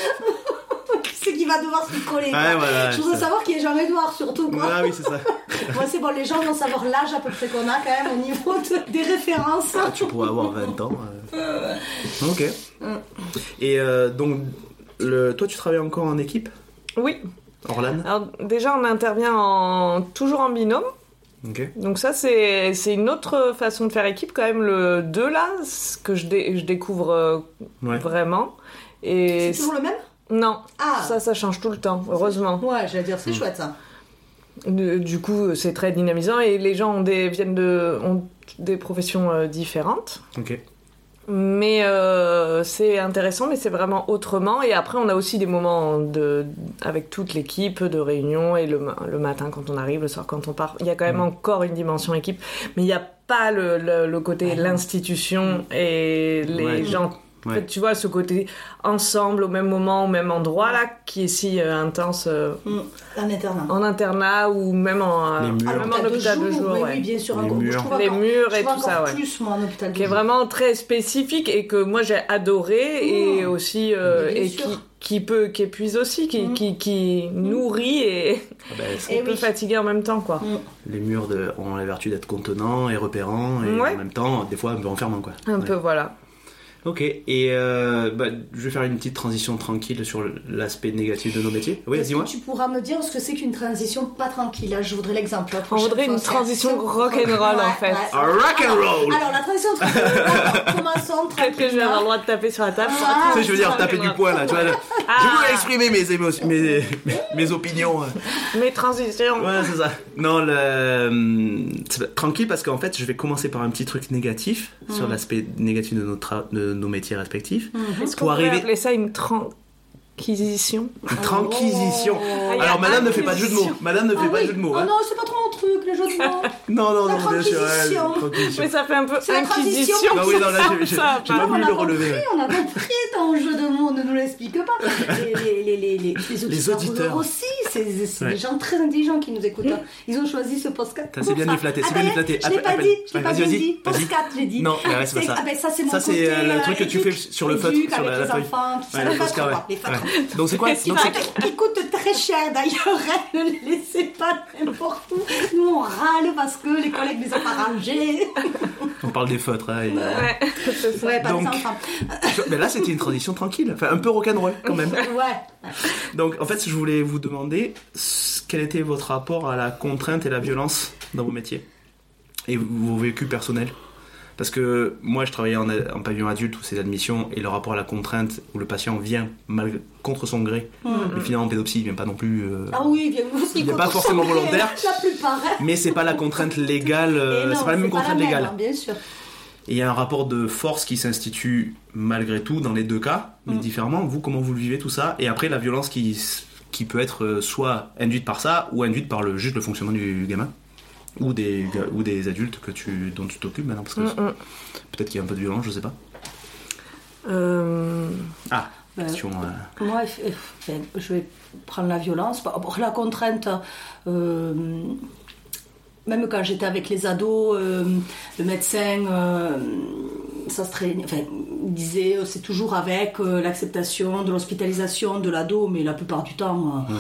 Qui c'est qui va devoir se coller Ouais, voilà, Je voudrais ça. savoir qui est Jean-Edouard surtout quoi. Ah oui, c'est ça. Moi c'est bon, les gens vont savoir l'âge à peu près qu'on a quand même au niveau de- des références. Ah, tu pourrais avoir 20 ans. euh. Ok. Et euh, donc, le... toi, tu travailles encore en équipe, Oui. Orlan Alors déjà, on intervient en, toujours en binôme. Donc ça, c'est c'est une autre façon de faire équipe quand même. Le 2 là, ce que je, dé- je découvre euh, Ouais. vraiment. Et C'est toujours le même? Non, Ah. ça, ça change tout le temps, heureusement. Ouais, j'allais dire, Hmm. c'est chouette ça. Du, du coup, c'est très dynamisant et les gens ont des, viennent de, ont des professions euh, différentes. Ok. Mais euh, c'est intéressant, mais c'est vraiment autrement. Et après, on a aussi des moments de, avec toute l'équipe de réunion et le, le matin quand on arrive, le soir quand on part. Il y a quand même encore une dimension équipe, mais il n'y a pas le, le, le côté l'institution et les Ouais. gens. En fait, tu vois, ce côté ensemble, au même moment, au même endroit, là, qui est si euh, intense euh, Mm. Un internat. en internat ou même en, euh, murs. même en hôpital de jour. oui, ouais. oui, bien sûr. Les encore- murs. je trouve Les encore- murs je et trouve tout ça, encore ouais. plus, moi, en hôpital de qui est vraiment très spécifique et que moi j'ai adoré et aussi euh, Mais bien et sûr. qui, qui peut qui épuise aussi qui, Mm. qui, qui nourrit et, Ah ben, Et et peut oui. fatiguer en même temps quoi. Mm. Les murs de... ont la vertu d'être contenants et repérants, et Ouais. en même temps, des fois, un peu enfermants, quoi. Un Ouais. peu voilà. Ok, et euh, bah, je vais faire une petite transition tranquille sur l'aspect négatif de nos métiers. Oui, Est-ce dis-moi. que tu pourras me dire ce que c'est qu'une transition pas tranquille? Là, Je voudrais l'exemple. On voudrait une transition c'est- rock'n'roll, en Ouais, fait. ouais. Ah, rock'n'roll. Alors, la transition tranquille. Commençons Peut-être que je vais avoir le droit de taper sur la table. Ah, Tu sais, je veux dire, taper du poing là, tu vois. là. Je Ah. voulais exprimer mes, émotions, mes, mes opinions. Mes transitions. Ouais, c'est ça. Non, le... c'est tranquille parce qu'en fait, je vais commencer par un petit truc négatif sur l'aspect négatif de nos, tra- de nos métiers respectifs. Est-ce Pour qu'on pourrait arriver- appeler ça une tranquisition tranquisition. Oh. Alors, madame ne fait pas de jeu de mots. Madame ne fait Ah pas oui. de jeu de mots. Oh hein. non, c'est pas trop mon truc, les jeux de mots. Non, non, La non, bien sûr. Mais ça fait un peu C'est inquisition. Non, oui, non, là, j'ai- pas on voulu a le relever. on a compris ton jeu de mots, ne nous l'explique pas. Les, les, les, les, les, les auditeurs, auditeurs. aussi, c'est Ouais. des gens très intelligents qui nous écoutent. hein. Ils ont choisi ce podcast. C'est bien ça. de les flatter, c'est Ah bien ben, flatter. Je l'ai pas dit, je l'ai pas dit. Podcast, j'ai dit. Non, c'est pas ça. Ah ben ça, c'est mon Ça, c'est, côté, euh, le truc que tu fais sur le feutre, éduque sur la- les feuille. enfants, le les Donc c'est quoi Donc Qui qui coûte très cher d'ailleurs, hein, ne les laissez pas n'importe où. Nous on râle parce que les collègues les ont pas rangés. On parle des feutres. hein, et- Ouais. Ouais, pas Donc-. Mais là, c'était une transition tranquille. Enfin, un peu rock'n'roll quand même. Ouais. Donc, en fait, je voulais vous demander s- quel était votre rapport à la contrainte et la violence dans vos métiers et vos vécus personnels? Parce que moi, je travaillais en, en pavillon adulte où c'est l'admission et le rapport à la contrainte où le patient vient malgré, contre son gré. Mais finalement, en pédopsie, il vient pas non plus. euh, Ah oui, bien aussi. Il n'est pas forcément volontaire. La plupart. Mais c'est pas la contrainte légale. euh, c'est pas la même contrainte même, légale. hein, bien sûr. Et il y a un rapport de force qui s'institue malgré tout dans les deux cas, mais Mm. différemment. Vous, comment vous le vivez tout ça? Et après, la violence qui, qui peut être euh, soit induite par ça, ou induite par le, juste le fonctionnement du gamin, ou des, ou des adultes que tu, dont tu t'occupes maintenant, parce que Mm, mm. peut-être qu'il y a un peu de violence, je sais pas. Euh, Ah, Euh, question. euh, Moi, eff- enfin, je vais prendre la violence. La contrainte, euh, même quand j'étais avec les ados, euh, le médecin, euh, ça se enfin, disait euh, c'est toujours avec euh, l'acceptation de l'hospitalisation de l'ado, mais la plupart du temps. euh,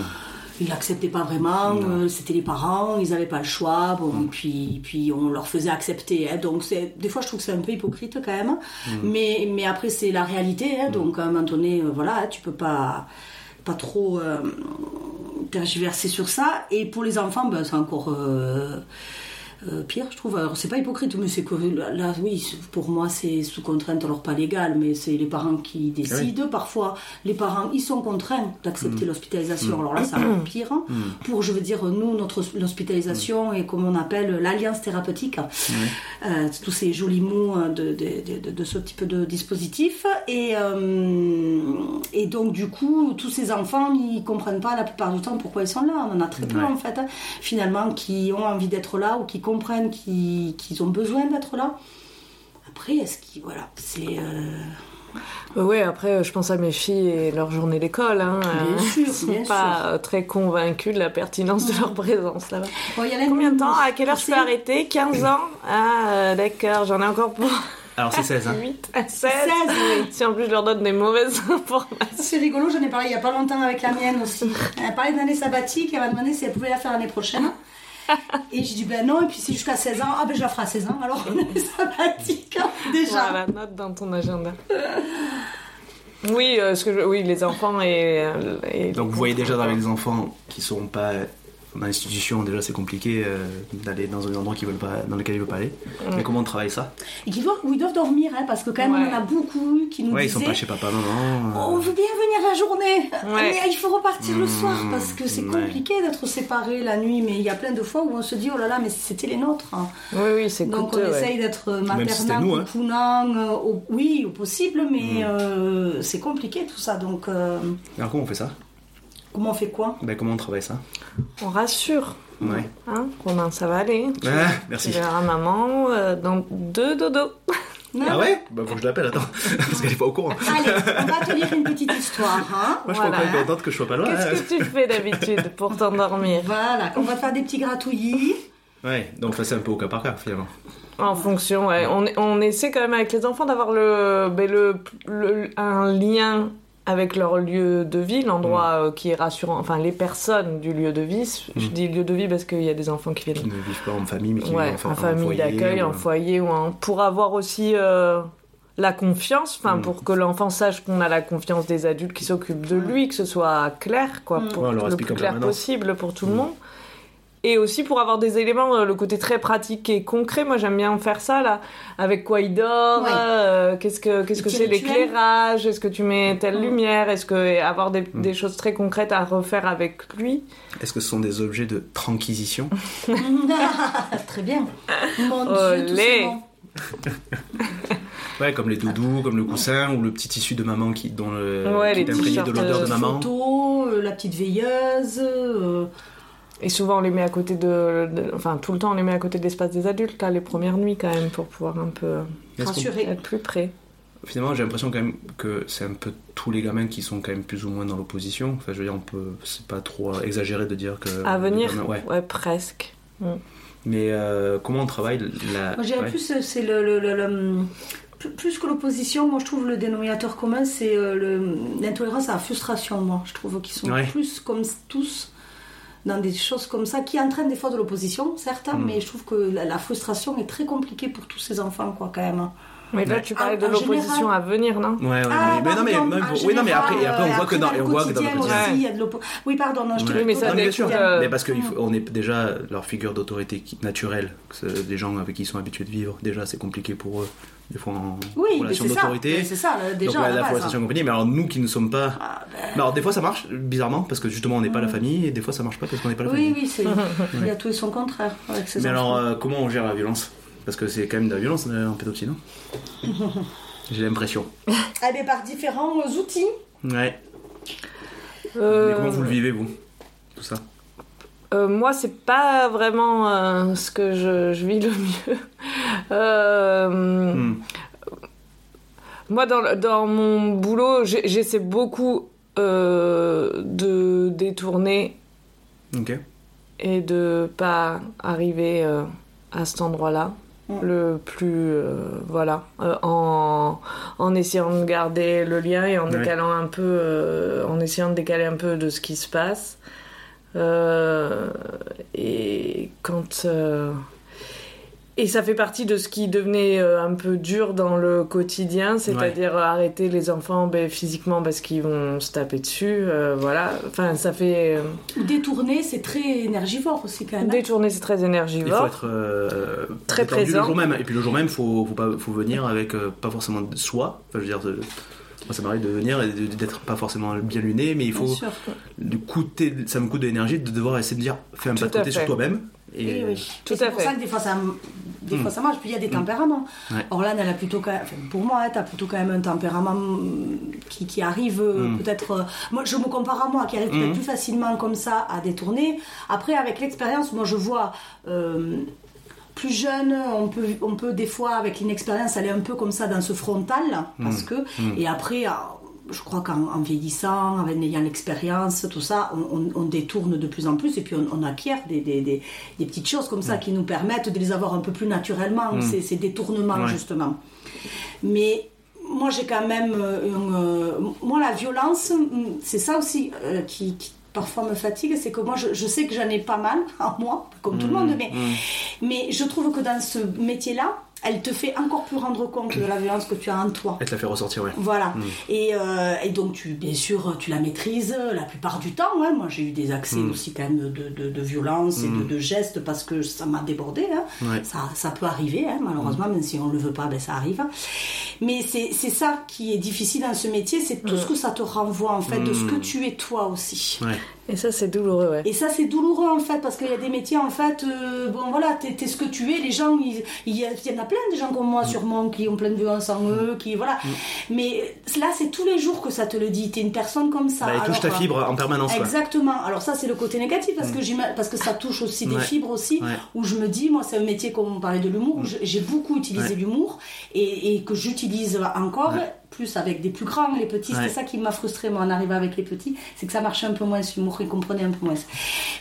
Ils l'acceptaient pas vraiment, euh, c'était les parents, ils n'avaient pas le choix, bon, puis, puis on leur faisait accepter. hein. donc des fois je trouve que c'est un peu hypocrite quand même, mais, mais après c'est la réalité, hein. donc à un moment donné, euh, voilà, tu peux pas, pas trop euh, tergiverser sur ça. Et pour les enfants, ben, c'est encore euh, pire, je trouve. Alors c'est pas hypocrite, mais c'est que là, oui, pour moi c'est sous contrainte, alors pas légale, mais c'est les parents qui décident. Parfois, les parents, ils sont contraints d'accepter l'hospitalisation. Alors là, c'est encore pire. hein. Pour, je veux dire, nous, notre l'hospitalisation est comme on appelle l'alliance thérapeutique. Euh, tous ces jolis mots euh, de, de, de, de ce type de dispositif. Et, euh, et donc, du coup, tous ces enfants, ils comprennent pas la plupart du temps pourquoi ils sont là. On en a très peu, en fait, hein, finalement, qui ont envie d'être là ou qui comprennent qu'ils ont besoin d'être là. Après, est-ce qu'ils. Voilà, c'est. euh, Oui, après, je pense à mes filles et leur journée d'école. Hein. Bien sûr, Ils sont bien pas sûr. euh, très convaincus de la pertinence de leur présence là-bas. Bon, il y a la Combien de temps À quelle heure je peux c'est- arrêter? 15 ans? Ah, euh, d'accord, j'en ai encore pour Alors c'est 16, hein 8 à 16. 16, oui. Si en plus je leur donne des mauvaises informations. C'est rigolo, j'en ai parlé il y a pas longtemps avec la mienne aussi. Elle a parlé d'année sabbatique, elle m'a demandé si elle pouvait la faire l'année prochaine. Et j'ai dit ben non, et puis c'est jusqu'à 16 ans. Ah ben je la ferai à 16 ans, alors année sabbatique, hein, déjà. Voilà, note dans ton agenda. Oui, euh, ce que je- oui, les enfants et, euh, et- Donc vous voyez déjà avec les enfants qui sont pas dans l'institution, déjà c'est compliqué euh, d'aller dans un endroit qu'ils veulent pas, dans lequel ils veulent pas aller. Mais comment on travaille ça? Et qui doivent, où ils doivent dormir, hein, parce que quand même Ouais. on en a beaucoup qui nous Ouais, ils sont pas chez papa, maman. On euh, veut bien venir la journée, Ouais. mais il faut repartir le soir parce que c'est ouais. compliqué d'être séparés la nuit. Mais il y a plein de fois où on se dit oh là là, mais c'était les nôtres. hein. Oui, oui, c'est Donc coûteux. on ouais. essaye d'être maternant, nous, hein. euh, au- oui, au possible, mais Mmh. euh, c'est compliqué tout ça. Donc euh, Alors comment on fait ça? Comment on fait quoi? Ben, Comment on travaille ça? On rassure. Ouais. Hein, Romain, ça va aller. Tu, Ah, tu merci. verras maman euh, dans deux dodos. Non Ah ouais? Bah faut que je l'appelle, attends. Parce qu'elle est pas au courant. Allez, on va te lire une petite histoire. Hein Moi je Voilà. suis pas contente que je sois pas loin. Qu'est-ce que tu fais d'habitude pour t'endormir? Voilà, on va te faire des petits gratouillis. Ouais, donc ça c'est un peu au cas par cas finalement. En fonction, ouais. On, on essaie quand même avec les enfants d'avoir le, ben, le, le- un lien avec leur lieu de vie, l'endroit Mm. euh, qui est rassurant, enfin les personnes du lieu de vie. Je dis lieu de vie parce qu'il y a des enfants qui Qui viennent ne vivent pas en famille, mais qui ouais, vivent en, en, famille d'accueil, ou- en foyer ou en... pour avoir aussi euh, la confiance, enfin Mm. pour que l'enfant sache qu'on a la confiance des adultes qui s'occupent de lui, que ce soit clair, quoi, Mm. pour Ouais, le plus clair permanence. possible pour tout Mm. le monde. Et aussi pour avoir des éléments, euh, le côté très pratique et concret. Moi, j'aime bien faire ça là. Avec quoi il dort Ouais. euh, Qu'est-ce que c'est rituels. l'éclairage? Est-ce que tu mets telle Mm. lumière? Est-ce que et avoir des, Mm. des choses très concrètes à refaire avec lui? Est-ce que ce sont des objets de tranquisition? Très bien. Mon Dieu, Olé. mots. Ouais, comme les doudous, comme le coussin ou le petit tissu de maman qui dont le Ouais, qui est imprégné de l'odeur de euh, maman. Photo, euh, la petite veilleuse. euh, Et souvent, on les met à côté de, de- Enfin, tout le temps, on les met à côté de l'espace des adultes, là, les premières nuits, quand même, pour pouvoir un peu euh, rassurer. être plus près. Finalement, j'ai l'impression quand même que c'est un peu tous les gamins qui sont quand même plus ou moins dans l'opposition. Enfin, je veux dire, on peut, c'est pas trop exagéré de dire que. À venir gamins- ouais. Ouais, presque. Mais euh, comment on travaille la. Moi, je dirais ouais. plus, euh, c'est le, le- le- le- plus- plus que l'opposition, moi je trouve le dénominateur commun, c'est euh, l'intolérance à la frustration. Moi, je trouve qu'ils sont Ouais. plus comme tous dans des choses comme ça, qui entraînent des fois de l'opposition, certes, Mm. mais je trouve que la, la frustration est très compliquée pour tous ces enfants, quoi, quand même. Mais là, tu parlais En- de l'opposition à venir, non? Ouais, ouais, Ah, mais, mais non, non, oui, non, mais après, et après, on euh, voit que dans, on voit que dans le quotidien quotidien. aussi, il y a de l'oppo- Oui, pardon, non, je te Ouais. Oui, mais ça le dépend, quotidien. euh, Mais parce qu'on est déjà leur figure d'autorité naturelle, des gens avec qui ils sont habitués de vivre. Déjà, c'est compliqué pour eux, des fois en Oui, relation c'est ça. d'autorité. C'est ça, déjà. Donc à la, la base, hein. compagnie. Mais alors nous qui ne sommes pas. Ah, ben, Mais alors des fois ça marche bizarrement parce que justement on n'est pas la famille et des fois ça marche pas parce qu'on n'est pas la Oui, famille. oui, c'est... il y a tout et son contraire avec ces Mais enfants. alors euh, comment on gère la violence? Parce que c'est quand même de la violence euh, en pédopsie, non J'ai l'impression. Eh bien, par différents euh, outils. Ouais. Euh, Mais comment vous le vivez vous Tout ça euh, Moi, c'est pas vraiment euh, ce que je, je vis le mieux. Euh, Hmm. Moi, dans, mon boulot, j'essaie beaucoup euh, de détourner Ok. et de pas arriver euh, à cet endroit-là. Le plus euh, voilà euh, en, en essayant de garder le lien et en Ouais. décalant un peu euh, en essayant de décaler un peu de ce qui se passe et quand et ça fait partie de ce qui devenait euh, un peu dur dans le quotidien, c'est-à-dire arrêter les enfants ben, physiquement parce qu'ils vont se taper dessus, euh, voilà. Enfin, ça fait euh, Détourner, c'est très énergivore aussi, quand même. hein. détourner, c'est très Il faut énergivore. être euh, Très présent. le jour même. Et puis le jour même, faut faut pas faut venir avec euh, pas forcément de soi. Enfin, je veux dire. moi, ça m'arrive de venir et d'être pas forcément bien luné, mais il faut Bien sûr. du coûter, ça me coûte de l'énergie de devoir essayer de dire fais un pas de côté sur toi-même. Oui, Et oui. Tout Et c'est pour fait. ça que des fois ça, des Mm. fois ça marche. Puis il y a des tempéraments. Ouais. Orlan, elle a plutôt quand même, enfin, pour moi, tu as plutôt quand même un tempérament mm, qui, qui arrive euh, Mm. peut-être. euh, moi, je me compare à moi, qui arrive peut-être Mm. plus facilement comme ça à détourner. Après, avec l'expérience, moi, je vois. euh, plus jeune, on peut, on peut des fois, avec l'inexpérience, aller un peu comme ça dans ce frontal, parce que, et après, ah, je crois qu'en en vieillissant, en ayant l'expérience, tout ça, on, on- on détourne de plus en plus, et puis on, on acquiert des, des, des- des petites choses comme ça qui nous permettent de les avoir un peu plus naturellement, ces, ces détournements, Ouais. justement. Mais moi, j'ai quand même. euh, une, euh, moi, la violence, mm, c'est ça aussi euh, qui, qui parfois me fatigue, c'est que moi, je, je sais que j'en ai pas mal en moi, comme tout le monde, mais, mais je trouve que dans ce métier-là, elle te fait encore plus rendre compte de la violence que tu as en toi. Elle te la fait ressortir, ouais. Voilà. Et, euh, et donc, tu, bien sûr, tu la maîtrises la plupart du temps. ouais. Moi, j'ai eu des accès aussi quand même de, de, de violence et de, de gestes parce que ça m'a débordé. hein. Ouais. Ça, ça peut arriver, hein, malheureusement, même si on ne le veut pas, ben, ça arrive. Mais c'est c'est ça qui est difficile dans ce métier, c'est tout ce que ça te renvoie, en fait, de ce que tu es toi aussi. Ouais. Et ça, c'est douloureux, ouais. Et ça, c'est douloureux en fait, parce qu'il y a des métiers en fait, euh, bon voilà, t'es ce que tu es. Les gens, il il y, a- il y en a plein des gens comme moi sûrement qui ont plein de violence en eux, qui voilà. Mais là, c'est tous les jours que ça te le dit. T'es une personne comme ça. Bah, elle touche ta fibre en permanence. Exactement. Alors ça, c'est le côté négatif parce que j'ima- parce que ça touche aussi des Ouais. fibres aussi, Ouais. où je me dis, moi, c'est un métier comme on parlait de l'humour, où j'ai beaucoup utilisé Ouais. l'humour et, et que j'utilise encore. Plus avec des plus grands, les petits, Ouais. c'est ça qui m'a frustré moi en arrivant avec les petits, c'est que ça marchait un peu moins, l'humour, ils comprenaient un peu moins.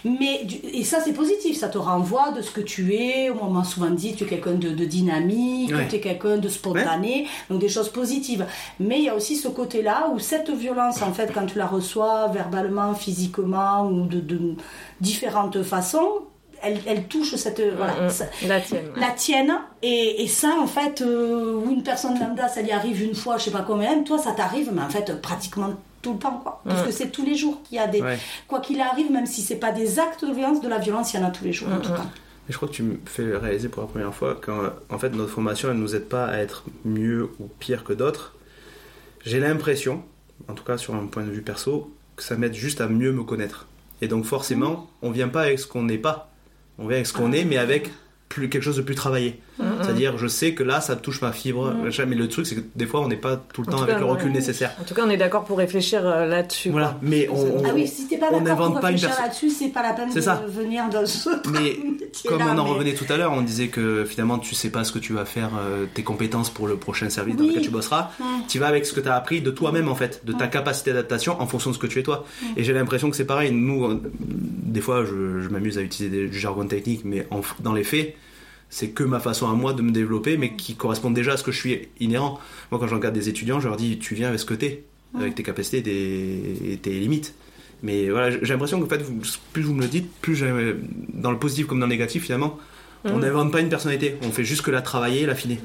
Mais, et ça c'est positif, ça te renvoie de ce que tu es, on m'a souvent dit tu es quelqu'un de, de dynamique, Ouais. tu es quelqu'un de spontané, donc des choses positives. Mais il y a aussi ce côté-là où cette violence, en fait, quand tu la reçois verbalement, physiquement ou de, de différentes façons, elle, elle touche cette... Voilà, Mm, ça- La tienne. ouais. la tienne et, et ça en fait euh, où une personne lambda ça lui arrive une fois je sais pas combien toi ça t'arrive mais en fait pratiquement tout le temps quoi parce que c'est tous les jours qu'il y a des Ouais. quoi qu'il arrive même si c'est pas des actes de violence de la violence il y en a tous les jours en tout cas je crois que tu me fais réaliser pour la première fois qu'en en fait notre formation elle nous aide pas à être mieux ou pire que d'autres. J'ai l'impression, en tout cas sur un point de vue perso, que ça m'aide juste à mieux me connaître. Et donc forcément, on vient pas avec ce qu'on n'est pas. On vient avec ce qu'on est, mais avec quelque chose de plus travaillé. C'est-à-dire, je sais que là, ça touche ma fibre. machin, Mais le truc, c'est que des fois, on n'est pas tout le En temps tout avec cas, le recul ouais. nécessaire. En tout cas, on est d'accord pour réfléchir euh, là-dessus. Voilà, quoi. mais on, on- ah oui si t'es pas on d'accord n'invente pour pas une réfléchir personne. là-dessus c'est pas la peine de ça. venir dans ce Mais comme on en mais- revenait tout à l'heure, on disait que finalement tu sais pas ce que tu vas faire, euh, tes compétences pour le prochain service dans lequel tu bosseras. Tu vas avec ce que tu as appris de toi-même en fait, de ta capacité d'adaptation en fonction de ce que tu es toi. Et j'ai l'impression que c'est pareil. Nous, euh, des fois, je, je m'amuse à utiliser des, du jargon technique, mais en dans les faits, c'est que ma façon à moi de me développer, mais qui correspond déjà à ce que je suis inhérent. Moi, quand je regarde des étudiants, je leur dis tu viens avec ce que t'es, avec tes capacités et tes, et tes limites. Mais voilà, j'ai l'impression que en fait, vous- plus vous me le dites, plus dans le positif comme dans le négatif, finalement, on n'invente pas une personnalité, on fait juste que la travailler, l'affiner.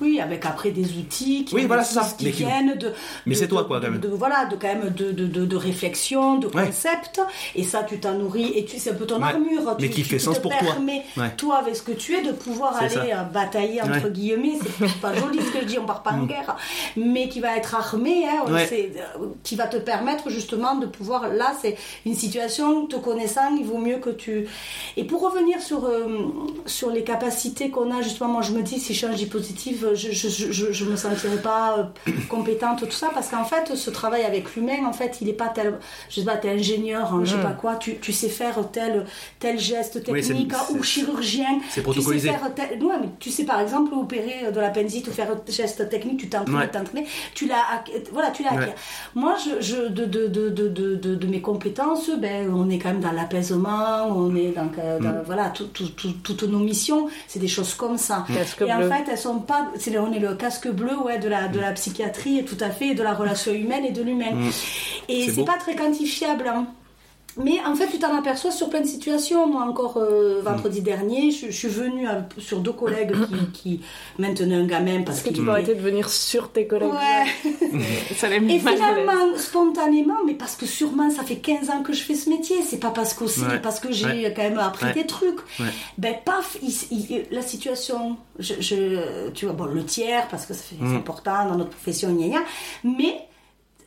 Oui, avec après des outils qui, Oui, voilà, ça. qui viennent de. Mais c'est toi, quoi, quand même. De, voilà, de quand même de, de, de, réflexion, de Ouais. concept. Et ça, tu t'en nourris. Et tu, c'est un peu ton Ouais. armure. Mais tu, qui tu- fait tu sens te pour toi. Ouais. toi, avec ce que tu es, de pouvoir aller ça. euh, batailler, entre guillemets. C'est pas joli ce que je dis, on part pas en guerre. Mais qui va être armé, hein, Mm. Euh, qui va te permettre justement de pouvoir. Là, c'est une situation, te connaissant, il vaut mieux que tu. Et pour revenir sur, euh, sur les capacités qu'on a, justement, moi je me dis, si je change positive, je, je, je, je, me sentirais pas euh, compétente, tout ça, parce qu'en fait, ce travail avec l'humain, en fait, il est pas tel. Je sais pas, t'es ingénieur, hein, je sais pas quoi, tu, tu sais faire tel, tel geste Oui, technique, hein, ou chirurgien. c'est Tu protocolisé. sais faire tel- ouais, mais tu sais par exemple opérer de l'appendicite ou faire un geste technique, tu t'entraînes, Ouais. t'entraînes, tu l'as, voilà, tu l'as Ouais. acquis. Moi, je, je, de, de, de, de, de, de, de mes compétences, ben, on est quand même dans l'apaisement, on est dans, euh, Mm. dans- voilà, tout- tout- nos missions, c'est des choses comme ça. Casque et en fait, elles sont pas, c'est le- on est le casque bleu, ouais, de la, de la psychiatrie, tout à fait, et de la relation humaine et de l'humain. Et Mm. C'est c'est pas très quantifiable, hein. Mais en fait, tu t'en aperçois sur plein de situations. Moi, encore euh, vendredi dernier, je, je suis venue sur deux collègues qui, qui maintenaient un gamin parce Est-ce que tu peux arrêter de venir sur tes collègues Ouais. Ça les Et finalement, spontanément, mais parce que sûrement ça fait 15 ans que je fais ce métier, c'est pas parce qu'aussi, Ouais. parce que j'ai Ouais. quand même appris Ouais. des trucs. Ouais. Ben paf, il- il- la situation, je, je- tu vois, bon, le tiers, parce que fait- c'est Mm. important dans notre profession, gna gna, mais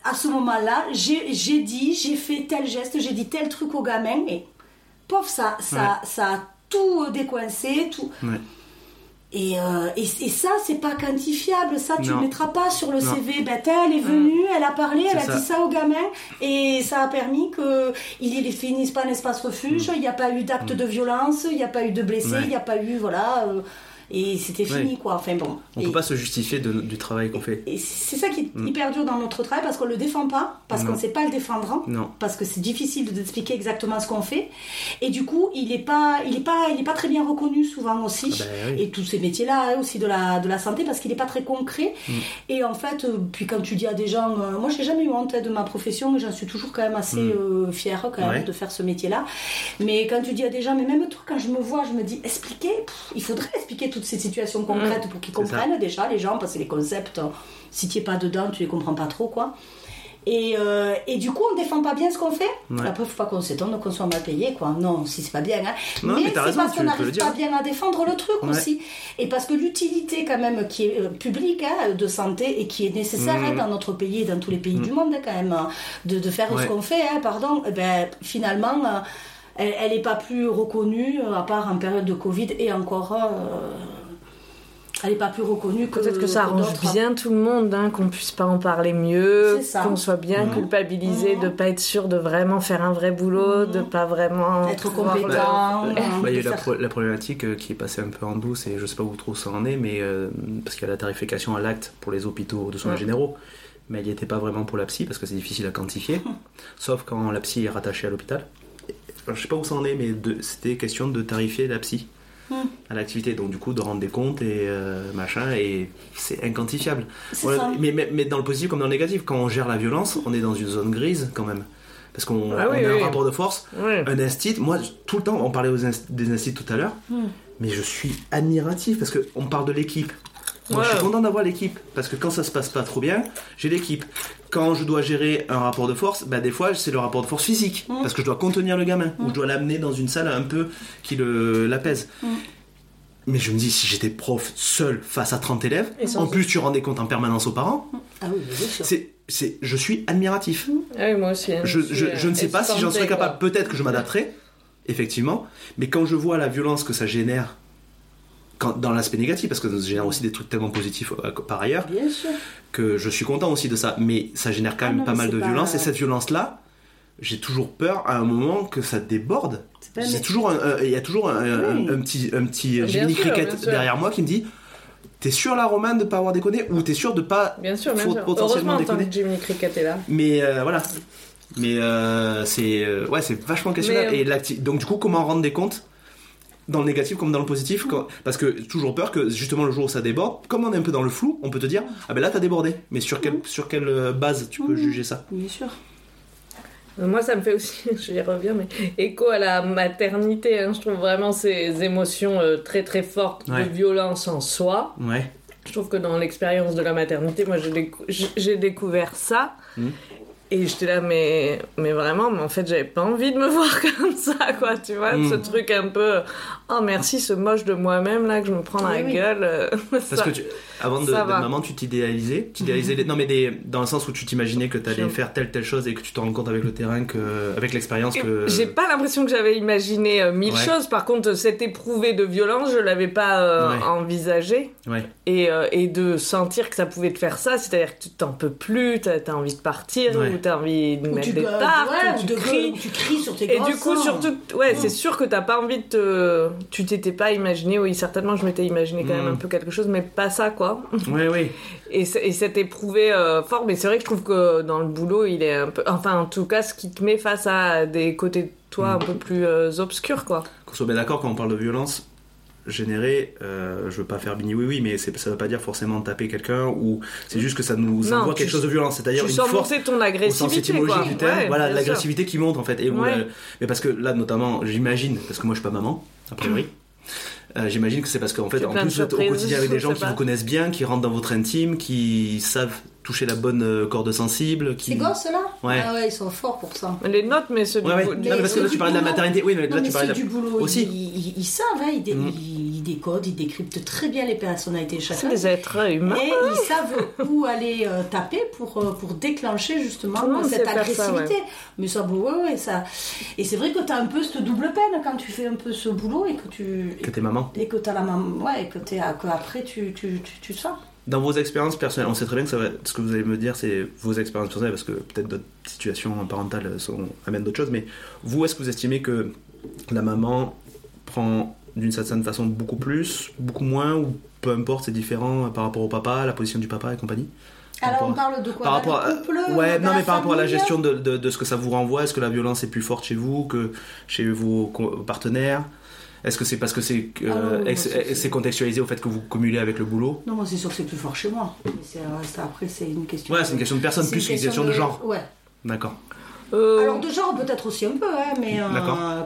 à ce moment-là, j'ai dit, j'ai fait tel geste, j'ai dit tel truc au gamin, et pof, ça, ça, ça a tout décoincé, tout. Ouais. Et, euh, et, et ça, c'est pas quantifiable. Ça, tu le mettras pas sur le Non. CV. Ben, elle est venue, elle a parlé, elle a ça. dit ça au gamin. Et ça a permis qu'il ne finisse pas en espace refuge. Il n'y a pas eu d'acte de violence, il n'y a pas eu de blessés, Mm. Ouais. il n'y a pas eu. Voilà. euh, et c'était fini, Ouais. quoi. Enfin bon. On Et- peut pas se justifier de- du travail qu'on fait. et c'est ça qui est Mm. hyper dur dans notre travail parce qu'on le défend pas, parce qu'on ne sait pas le défendre, hein, Non. parce que c'est difficile de- d'expliquer exactement ce qu'on fait. Et du coup, il n'est pas, il est pas, il est pas très bien reconnu souvent aussi. Ah ben oui. Et tous ces métiers-là hein, aussi de la, de la santé parce qu'il n'est pas très concret. Mm. Et en fait, euh, puis quand tu dis à des gens, euh, moi j'ai jamais eu honte de ma profession et j'en suis toujours quand même assez Mm. euh, fière quand même de faire ce métier-là. Mais quand tu dis à des gens, mais même toi quand je me vois, je me dis, expliquez, pff, il faudrait expliquer toutes ces situations concrètes pour qu'ils Mm. Comprennent déjà les gens parce que les concepts, si tu n'es pas dedans, tu les comprends pas trop quoi. Et, euh, et du coup, on défend pas bien ce qu'on fait. Ouais. Après, faut pas qu'on s'étonne qu'on soit mal payé, quoi. Non, si c'est pas bien. Hein. Non, mais t'as c'est parce qu'on n'arrive pas bien à défendre le truc Ouais. aussi. Et parce que l'utilité, quand même, qui est euh, publique hein, de santé et qui est nécessaire hein, Mhm. dans notre pays et dans tous les pays du monde, quand même, de, de faire Ouais. ce qu'on fait, pardon, eh ben, finalement, euh, elle elle n'est pas plus reconnue, euh, à part en période de Covid et encore. euh, elle n'est pas plus reconnue que Peut-être que ça que arrange d'autres. bien tout le monde, hein, qu'on puisse pas en parler mieux, qu'on soit bien Mhm. culpabilisé, Mhm. de pas être sûr de vraiment faire un vrai boulot, Mhm. de pas vraiment Être compétent. Bah, euh, bah, il y a eu la, faire- pro- la problématique euh, qui est passée un peu en douce et je sais pas où trop ça en est, mais euh, parce qu'il y a la tarification à l'acte pour les hôpitaux de soins généraux, mais elle n'y était pas vraiment pour la psy parce que c'est difficile à quantifier, sauf quand la psy est rattachée à l'hôpital. Enfin, je sais pas où ça en est, mais de- c'était question de tarifier la psy Hmm. à l'activité, donc du coup de rendre des comptes et euh, machin, et c'est inquantifiable. Voilà, mais, mais, mais dans le positif comme dans le négatif, quand on gère la violence, on est dans une zone grise quand même. Parce qu'on Ah oui, a oui. un rapport de force un instit, moi tout le temps, on parlait aux inst- des instits tout à l'heure, Hmm. mais je suis admiratif parce qu'on parle de l'équipe. Moi, je Ouais. suis content d'avoir l'équipe parce que quand ça se passe pas trop bien, j'ai l'équipe. Quand je dois gérer un rapport de force, bah, des fois c'est le rapport de force physique Mm. parce que je dois contenir le gamin ou je dois l'amener dans une salle un peu qui le l'apaise. Mm. Mais je me dis, si j'étais prof seul face à 30 élèves, en plus tu rendais compte en permanence aux parents, Ah oui, c'est, c'est, je suis admiratif. Ah oui, moi aussi. hein, Je, je- je ne sais pas si j'en serais capable. Peut-être que je m'adapterai, effectivement. Mais quand je vois la violence que ça génère quand, dans l'aspect négatif, parce que ça génère aussi des trucs tellement positifs euh, par ailleurs, Bien sûr. que je suis content aussi de ça. Mais ça génère quand Ah même non, pas mal de pas- violence. Et cette violence-là, j'ai toujours peur à un moment que ça déborde. C'est toujours un- Il y a toujours un, un- Oui. un petit, un petit Jiminy Cricket derrière moi qui me dit T'es sûr la Romane de pas avoir déconné? Ou t'es sûr de pas Bien sûr, bien sûr. potentiellement déconner que Jimmy Cricket est là. mais euh, voilà. Mais euh, c'est euh, ouais, c'est vachement questionnable. Euh, Et donc du coup, comment rendre des comptes dans le négatif comme dans le positif quand- Parce que toujours peur que justement le jour où ça déborde, comme on est un peu dans le flou, on peut te dire ah ben là t'as débordé. Mais sur quelle sur quelle euh, base tu peux juger ça? Bien sûr. Euh, Moi, ça me fait aussi, je y reviens, mais écho à la maternité. hein. Je trouve vraiment ces émotions euh, très très fortes Ouais. de violence en soi. Ouais. Je trouve que dans l'expérience de la maternité, moi, j'ai décou- j'ai- j'ai découvert ça. Mhm. Et j'étais là, mais, mais vraiment, mais en fait, j'avais pas envie de me voir comme ça, quoi, tu vois, ce truc un peu, oh merci, ce moche de moi-même, là, que je me prends dans Oui, la oui. gueule. euh, Parce ça. que tu, avant de, va. maman, tu t'idéalisais, tu idéalisais les- non mais des, dans le sens où tu t'imaginais que t'allais Je- faire telle telle chose et que tu te rends compte avec le terrain que avec l'expérience que J'ai pas l'impression que j'avais imaginé euh, mille Ouais. choses. Par contre, cet éprouvé de violence, je l'avais pas euh, Ouais. envisagé. ouais Et, euh, et de sentir que ça pouvait te faire ça, c'est-à-dire que tu t'en peux plus, t'as as envie de partir, Ouais. ou t'as envie de Ou mettre tu des tartes, ouais, ou tu de cries. ou tu cries sur tes Et du coup, surtout, ouais, c'est sûr que t'as pas envie de te. Tu t'étais pas imaginé, oui, certainement, je m'étais imaginé quand même Mm. un peu quelque chose, mais pas ça, quoi. ouais ouais Et, et cet éprouvé euh, fort, mais c'est vrai que je trouve que dans le boulot, il est un peu. Enfin, en tout cas, ce qui te met face à des côtés de toi Mm. un peu plus euh, obscurs, quoi. Qu'on soit bien d'accord quand on parle de violence générée, euh, je veux pas faire bini oui oui, mais ça veut pas dire forcément taper quelqu'un ou c'est juste que ça nous Non, envoie tu- quelque chose de violent, c'est-à-dire Tu une sens force ton agressivité, quoi. du terme, Ouais, voilà l'agressivité qui monte en fait. Et Ouais. euh, mais parce que là notamment, j'imagine, parce que moi je suis pas maman a priori. euh, J'imagine que c'est parce qu'en fait, C'est en plus, de vous êtes au quotidien avec des gens qui pas. vous connaissent bien, qui rentrent dans votre intime, qui savent toucher la bonne euh, corde sensible. Qui... Ces gosses-là Ouais. Ah ouais, ils sont forts pour ça. Les notes, mais ceux Ouais, ouais. du, Non, mais parce que là, tu parlais de la maternité. Oui, mais Non, là, mais tu parlais c'est de la... du boulot. Aussi. Ils, ils- ils savent, hein, ils, Mm. ils- ils décodent, ils décryptent très bien les personnalités de c'est chacun. des êtres humains. Et ils savent où aller euh, taper pour, euh, pour déclencher justement cette ça, agressivité. Mais ça, bon, ouais, ouais, ça. Et c'est vrai que tu as un peu cette double peine quand tu fais un peu ce boulot et que tu. Que t'es maman. Et que tu as la maman. Ouais, et que, t'es- que après tu, tu, tu, tu sens. Dans vos expériences personnelles, on sait très bien que ça va- ce que vous allez me dire, c'est vos expériences personnelles, parce que peut-être d'autres situations parentales sont, amènent d'autres choses, mais vous, est-ce que vous estimez que la maman prend d'une certaine façon beaucoup plus, beaucoup moins, ou peu importe, c'est différent par rapport au papa, la position du papa et compagnie Alors on parle de quoi par rapport à, couple, ouais, non la mais par rapport à la gestion de, de- de ce que ça vous renvoie, est-ce que la violence est plus forte chez vous que chez vos partenaires? Est-ce que c'est parce que c'est euh, Ah ex- c'est- contextualisé au fait que vous cumulez avec le boulot? Non, moi c'est sûr que c'est plus fort chez moi. Mais euh, ça, après c'est une question. Ouais, c'est une question de personne plus qu'une question de genre. Ouais. D'accord. Euh, Alors de genre peut-être aussi un peu, hein, mais euh,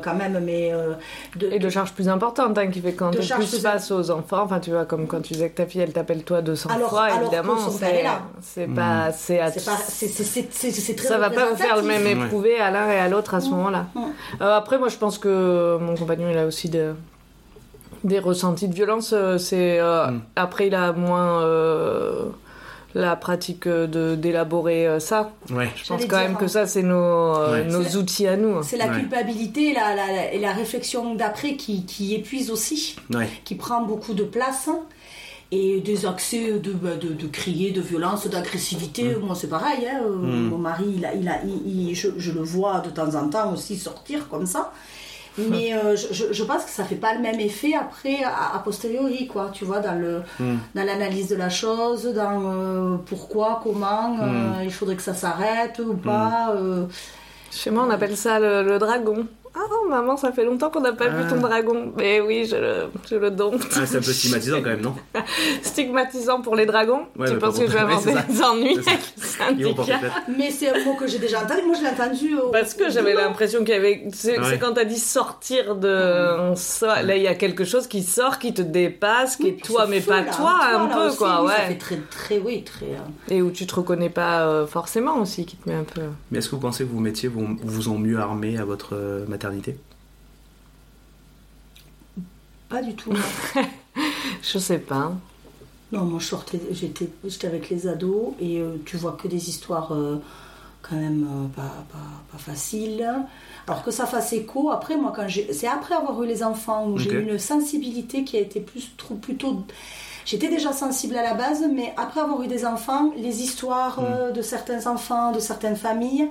quand même, mais euh, de, Et de charges plus importantes, hein, qui fait quand charges plus face aux enfants, enfin tu vois, comme quand tu disais que ta fille elle t'appelle toi 200 Alors- fois, alors évidemment, est c'est là. c'est pas. C'est très ça va pas vous faire le même éprouvé à l'un et à l'autre à ce moment-là. Mm. Euh, après, moi je pense que mon compagnon il a aussi de- des ressentis de violence. C'est euh, Mm. après il a moins euh, la pratique euh, de d'élaborer euh, ça. Ouais. Je pense quand dire, même que ça c'est nos euh, Ouais. nos outils à nous. C'est la Ouais. culpabilité et la, la- la- et la réflexion d'après qui, qui épuise aussi, Ouais. qui prend beaucoup de place. Et des accès de, bah, de, de crier, de violence, d'agressivité, moi c'est pareil. hein, euh, Mon mari, il a, il a, il- il- je, je le vois de temps en temps aussi sortir comme ça. Mais euh, je, je- je pense que ça fait pas le même effet après, a, a posteriori, quoi. Tu vois, dans le Mm. dans l'analyse de la chose, dans euh, pourquoi, comment, euh, Mm. il faudrait que ça s'arrête ou pas. euh. Chez moi, on appelle ça le, le dragon. Ah, maman, ça fait longtemps qu'on n'a pas vu Ah. ton dragon. Mais oui, je le, je le dompte. Ah, c'est un peu stigmatisant quand même, non Stigmatisant pour les dragons. Ouais, tu penses que je vais avoir ouais, des ennuis ça. Mais c'est un mot que j'ai déjà entendu. Moi, je l'ai entendu. au- Parce que j'avais l'impression qu'il y avait. C'est Ouais. quand t'as dit sortir de. Là, il y a quelque chose qui sort, qui te dépasse, qui Oui, est toi, mais fou, pas là, toi, un peu, aussi, quoi, oui, Ça ouais. fait très, très, oui, très. euh, Et où tu te reconnais pas euh, forcément aussi, qui te met un peu. Mais est-ce que vous pensez que vos métiers vous, vous ont mieux armé à votre euh, maternité Pas du tout. Je sais pas. Non, moi, je sortais, j'étais, j'étais avec les ados et euh, tu vois que des histoires euh, quand même euh, pas, pas, pas faciles. Alors que ça fasse écho, après, moi, quand j'ai, c'est après avoir eu les enfants où j'ai eu une sensibilité qui a été plus, trop, plutôt. J'étais déjà sensible à la base, mais après avoir eu des enfants, les histoires euh, de certains enfants, de certaines familles,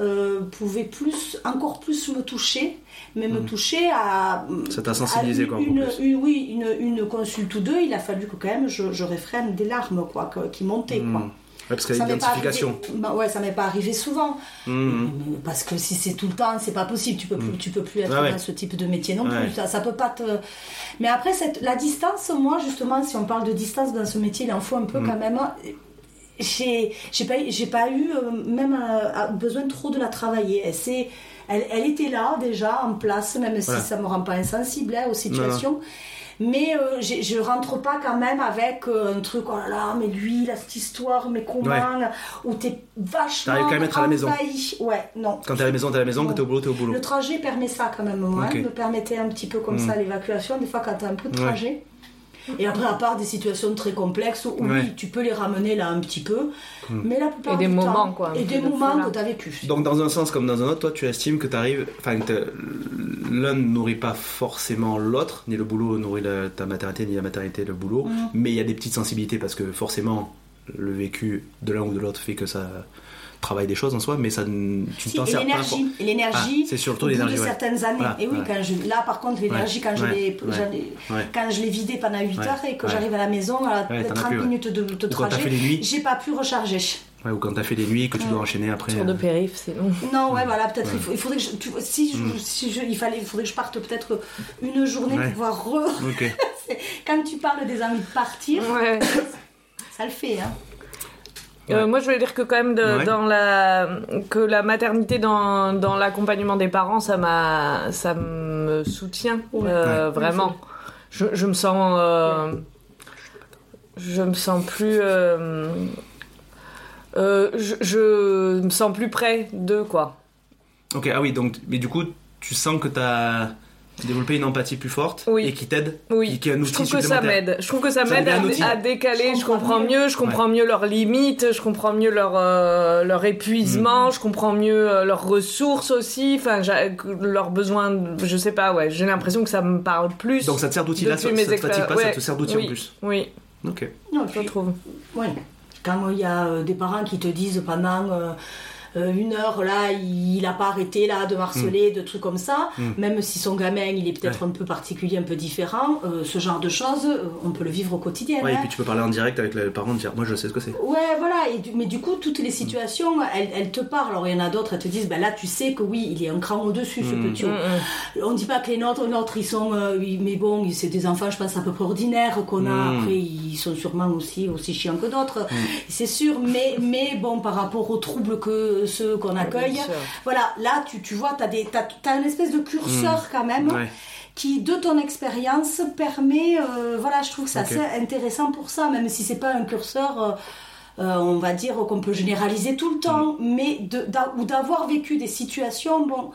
euh, pouvaient plus, encore plus me toucher, mais me toucher à. Ça t'a sensibilisé, quoi, une, une- oui, une, une consulte ou deux, il a fallu que quand même je, je réfrène des larmes quoi, que- qui montaient. Quoi. Hmm. Ouais, parce qu'il y Ça l'identification. bah ouais, ça m'est pas arrivé souvent. Mais Parce que si c'est tout le temps, c'est pas possible. Tu peux plus, tu peux plus être ouais. dans ce type de métier non plus. Ça, ça peut pas te. Mais après, cette, la distance, moi justement, si on parle de distance dans ce métier, il en faut un peu Mm. quand même. J'ai, j'ai pas, pas eu euh, même euh, besoin trop de la travailler. Elle, elle, elle était là déjà en place, même Voilà. si ça me rend pas insensible hein, aux situations. Mais euh, je rentre pas quand même avec euh, un truc, oh là là, mais lui, a cette histoire, mais comment Ouais. Où t'es vachement. T'arrives quand même à être à la maison. Ouais, non. Quand t'es à la maison, t'es à la maison. Non. Quand t'es au boulot, t'es au boulot. Le trajet permet ça quand même, moi. Ok. Me permettait un petit peu comme Mm. ça l'évacuation, des fois quand t'as un peu de Ouais. Et après, à part des situations très complexes où oui, tu peux les ramener là un petit peu, mais la plupart Et des du temps- moments, quoi, un Et des de moments que t'as vécu. Donc dans un sens comme dans un autre, toi tu estimes que t'arrives, enfin que t'as- l'un ne nourrit pas forcément l'autre, ni le boulot nourrit la- ta maternité, ni la maternité le boulot, Mm. mais il y a des petites sensibilités parce que forcément le vécu de l'un ou de l'autre fait que ça travaille des choses en soi, mais ça, tu ne Si, t'en sers pas. l'énergie, et l'énergie, Ah, c'est surtout l'énergie, de ouais. certaines années. Voilà, et oui, ouais. quand je, là par contre, l'énergie, quand, je ouais, l'ai, ouais, j'en ai- Ouais. quand je l'ai vidée pendant 8 Ouais, heures et que ouais. j'arrive à la maison à Ouais, t'en as 30 plus, ouais. minutes de, de trajet, j'ai pas pu recharger. Ouais, ou quand t'as fait des nuits que tu dois enchaîner après. Tour de euh, périph', c'est long. Non, ouais, voilà, peut-être il, faudrait que je, tu vois, si, je- si je, il fallait, il faudrait que je parte peut-être une journée Mm. Ouais. pour pouvoir re... Quand tu parles des envies de partir, Ouais. ça le fait, hein. Euh, moi, je voulais dire que quand même de- Ouais. dans la que la maternité dans, dans l'accompagnement des parents, ça m'a ça me soutient euh, Ouais. vraiment. Je, je me sens euh, je me sens plus euh, Euh, je, je me sens plus près d'eux, quoi. Ok, ah oui, donc, mais du coup, tu sens que t'as développé une empathie plus forte Oui. et qui t'aide Oui, qui- qui est un je outil trouve que ça m'aide. Je trouve que ça Ça m'aide à, décaler. Je Je comprends mieux, je comprends mieux leurs limites, je comprends mieux leur euh, leur Mm. épuisement, je comprends mieux euh, leurs ressources aussi. Enfin, leurs besoins. Je sais pas. Ouais, j'ai l'impression que ça me parle plus. Donc ça te sert d'outil là, ça, mes ça te fatigue pas, ça te sert d'outil oui, en plus. Oui, Ok. Non, je puis, trouve. Oui. Quand il y a euh, des parents qui te disent pendant euh, une heure, là, il n'a pas arrêté là, de harceler, de trucs comme ça, Mm. même si son gamin, il est peut-être un peu particulier, un peu différent, euh, ce genre de choses, euh, on peut le vivre au quotidien. Ouais, et hein. puis tu peux parler en direct avec le parent, dire moi je sais ce que c'est. Ouais, voilà, et du- mais du coup, toutes les situations, elles, elles te parlent. Alors, il y en a d'autres, elles te disent, ben là, tu sais que oui, il est un cran au-dessus, ce Mm. petit. Mm, mm. On dit pas que les nôtres, les nôtres, ils sont, euh, oui, mais bon, c'est des enfants, je pense, à peu près ordinaires qu'on a. Après, ils sont sûrement aussi, aussi chiants que d'autres, c'est sûr. Mais, mais bon, par rapport aux troubles que ceux qu'on accueille, bien sûr. voilà, là, tu, tu vois, t'as des, t'as, t'as une espèce de curseur quand même. Mm. Ouais. Qui, de ton expérience, permet, euh, voilà, je trouve que c'est Ok. assez intéressant pour ça, même si c'est pas un curseur, euh, euh, on va dire, qu'on peut généraliser tout le temps, Mm. mais de, ou d'avoir vécu des situations, bon,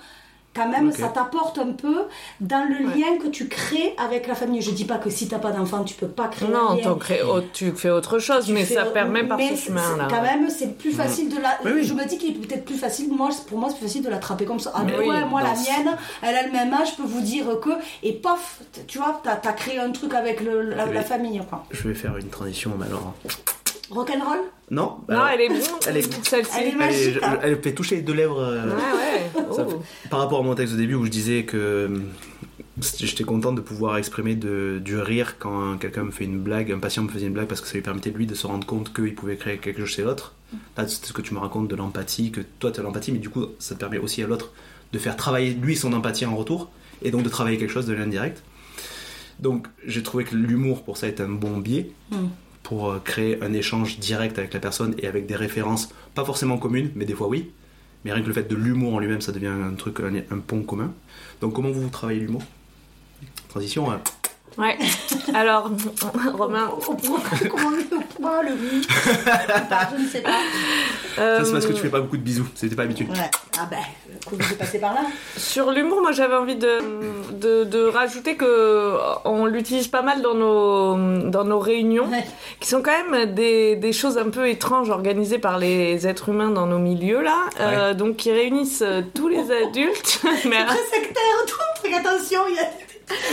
quand même, ça t'apporte un peu dans le Ouais. lien que tu crées avec la famille. Je dis pas que si t'as pas d'enfant, tu peux pas créer un Non, lien. autre- tu fais autre chose, Tu mais ça permet par mais ce chemin-là. Quand même, c'est plus facile de la. Oui, oui. Je me dis qu'il est peut-être plus facile. Moi, pour moi, c'est plus facile de l'attraper comme ça. Ah, Mais mais oui, ouais, moi, la mienne, elle a le même âge, je peux vous dire que. Et paf, tu vois, t'as as créé un truc avec le- la, famille, quoi. Je vais faire une transition mais alors. Rock'n'roll? Non elle est elle est- celle-ci. Elle est elle, magique, est- hein. elle fait toucher les deux lèvres. euh, Ouais, ouais. Ça Oh. Par rapport à mon texte de début où je disais que euh, j'étais content de pouvoir exprimer de- du rire quand quelqu'un me fait une blague, un patient me faisait une blague parce que ça lui permettait lui de se rendre compte qu'il pouvait créer quelque chose chez l'autre. Là, c'est ce que tu me racontes de l'empathie, que toi tu as l'empathie, mais du coup ça te permet aussi à l'autre de faire travailler lui son empathie en retour et donc de travailler quelque chose de l'indirect. Donc j'ai trouvé que l'humour pour ça est un bon biais Mm. Pour euh, créer un échange direct avec la personne et avec des références pas forcément communes, mais des fois oui. Mais rien que le fait de l'humour en lui-même, ça devient un truc, un, pont commun. Donc comment vous travaillez l'humour? Transition. hein. Ouais. Alors, Romain. Comment le point, le Je ne sais pas. Ça c'est parce que euh, tu fais pas beaucoup de bisous, c'était pas habitué. Ouais. Ah ben, Covid est passé par là. Sur l'humour, moi j'avais envie de, de, de rajouter que euh, on l'utilise pas mal dans nos, dans nos réunions, Ouais. qui sont quand même des, des choses un peu étranges organisées par les êtres humains dans nos milieux là, Euh, donc qui réunissent euh, tous les adultes. Mais Très sectaire, tout. Fais attention, il y a.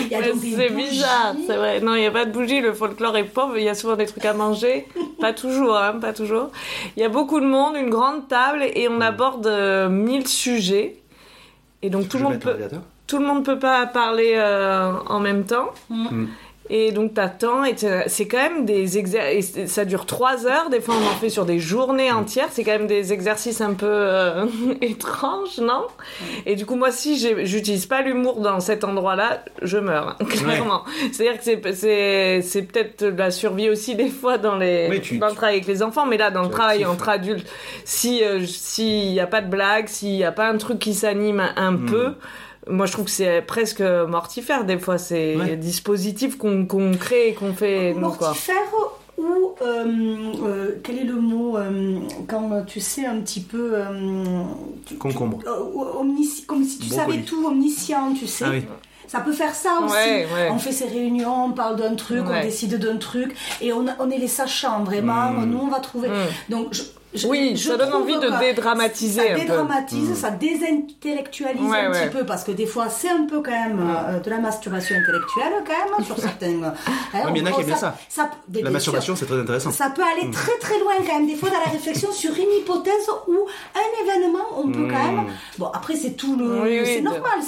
Il y a Ouais, donc des c'est bougies. bizarre, c'est vrai. Non, il n'y a pas de bougie, le folklore est pauvre, il y a souvent des trucs à manger. pas toujours, hein, pas toujours. Il y a beaucoup de monde, une grande table, et on aborde euh, mille sujets. Et donc tout le, monde peut, tout le monde peut pas parler euh, en même temps. Mm. Et donc t'attends, et c'est quand même des exercices, ça dure trois heures, des fois on en fait sur des journées entières, c'est quand même des exercices un peu euh, étranges, non? Et du coup moi si j'utilise pas l'humour dans cet endroit-là, je meurs, clairement. C'est-à-dire que c'est- c'est c'est peut-être la survie aussi des fois dans, les, Oui, tu- dans le travail avec les enfants, mais là dans le travail entre adultes, si euh, s'il y a pas de blague, s'il y a pas un truc qui s'anime un, Hmm. peu, moi, je trouve que c'est presque mortifère des fois ces Ouais. dispositifs qu'on qu'on crée et qu'on fait nous quoi. Mortifère ou euh, euh, quel est le mot euh, quand tu sais un petit peu euh, tu- Concombre. euh, omnisci- comme si tu Brocoli. savais tout omniscient tu sais Ah oui. ça peut faire ça aussi Ouais, ouais. on fait ses réunions on parle d'un truc on décide d'un truc et on, on est les sachants vraiment Mm. nous on va trouver Mm. donc je, je- Oui, je ça donne envie de dédramatiser ça un peu. dédramatise ça désintellectualise Ouais, un ouais. petit peu parce que des fois c'est un peu quand même euh, de la masturbation intellectuelle quand même sur certains euh, hein, mais il y en a on- qui aiment bien ça. mais La masturbation, c'est très intéressant. ça peut aller très très loin quand même des fois dans la réflexion sur une hypothèse ou un événement on peut quand même bon après c'est tout le Oui, oui, c'est de- normal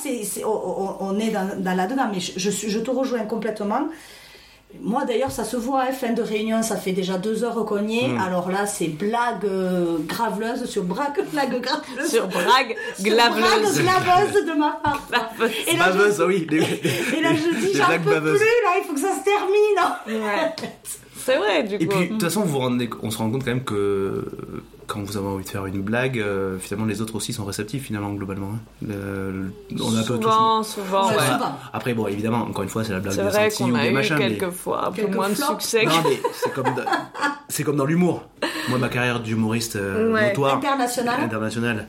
on, on- on est dans, dans là dedans mais je, je te rejoins complètement moi d'ailleurs ça se voit hein, fin de réunion ça fait déjà deux heures qu'on y est Mm. alors là c'est blague euh, graveleuse sur braque blague graveleuse Sur brague sur brague glaveleuse. glaveuse de ma part et là, je, Baveuse, ah oui. Et là je dis j'en peux baveuses. plus là il faut que ça se termine Ouais. C'est vrai du Et coup. puis, de toute façon, vous vous rendez, on se rend compte quand même que quand vous avez envie de faire une blague, euh, finalement les autres aussi sont réceptifs finalement globalement. hein. Le- on a un peu tous- souvent, souvent, Ouais, ouais. souvent. Après bon évidemment encore une fois c'est la blague C'est de vrai qu'on ou a des eu machins. mais- quelques fois un peu moins de succès. Non mais c'est comme dans, c'est comme dans l'humour. Moi ma carrière d'humoriste euh, Ouais. notoire International. international.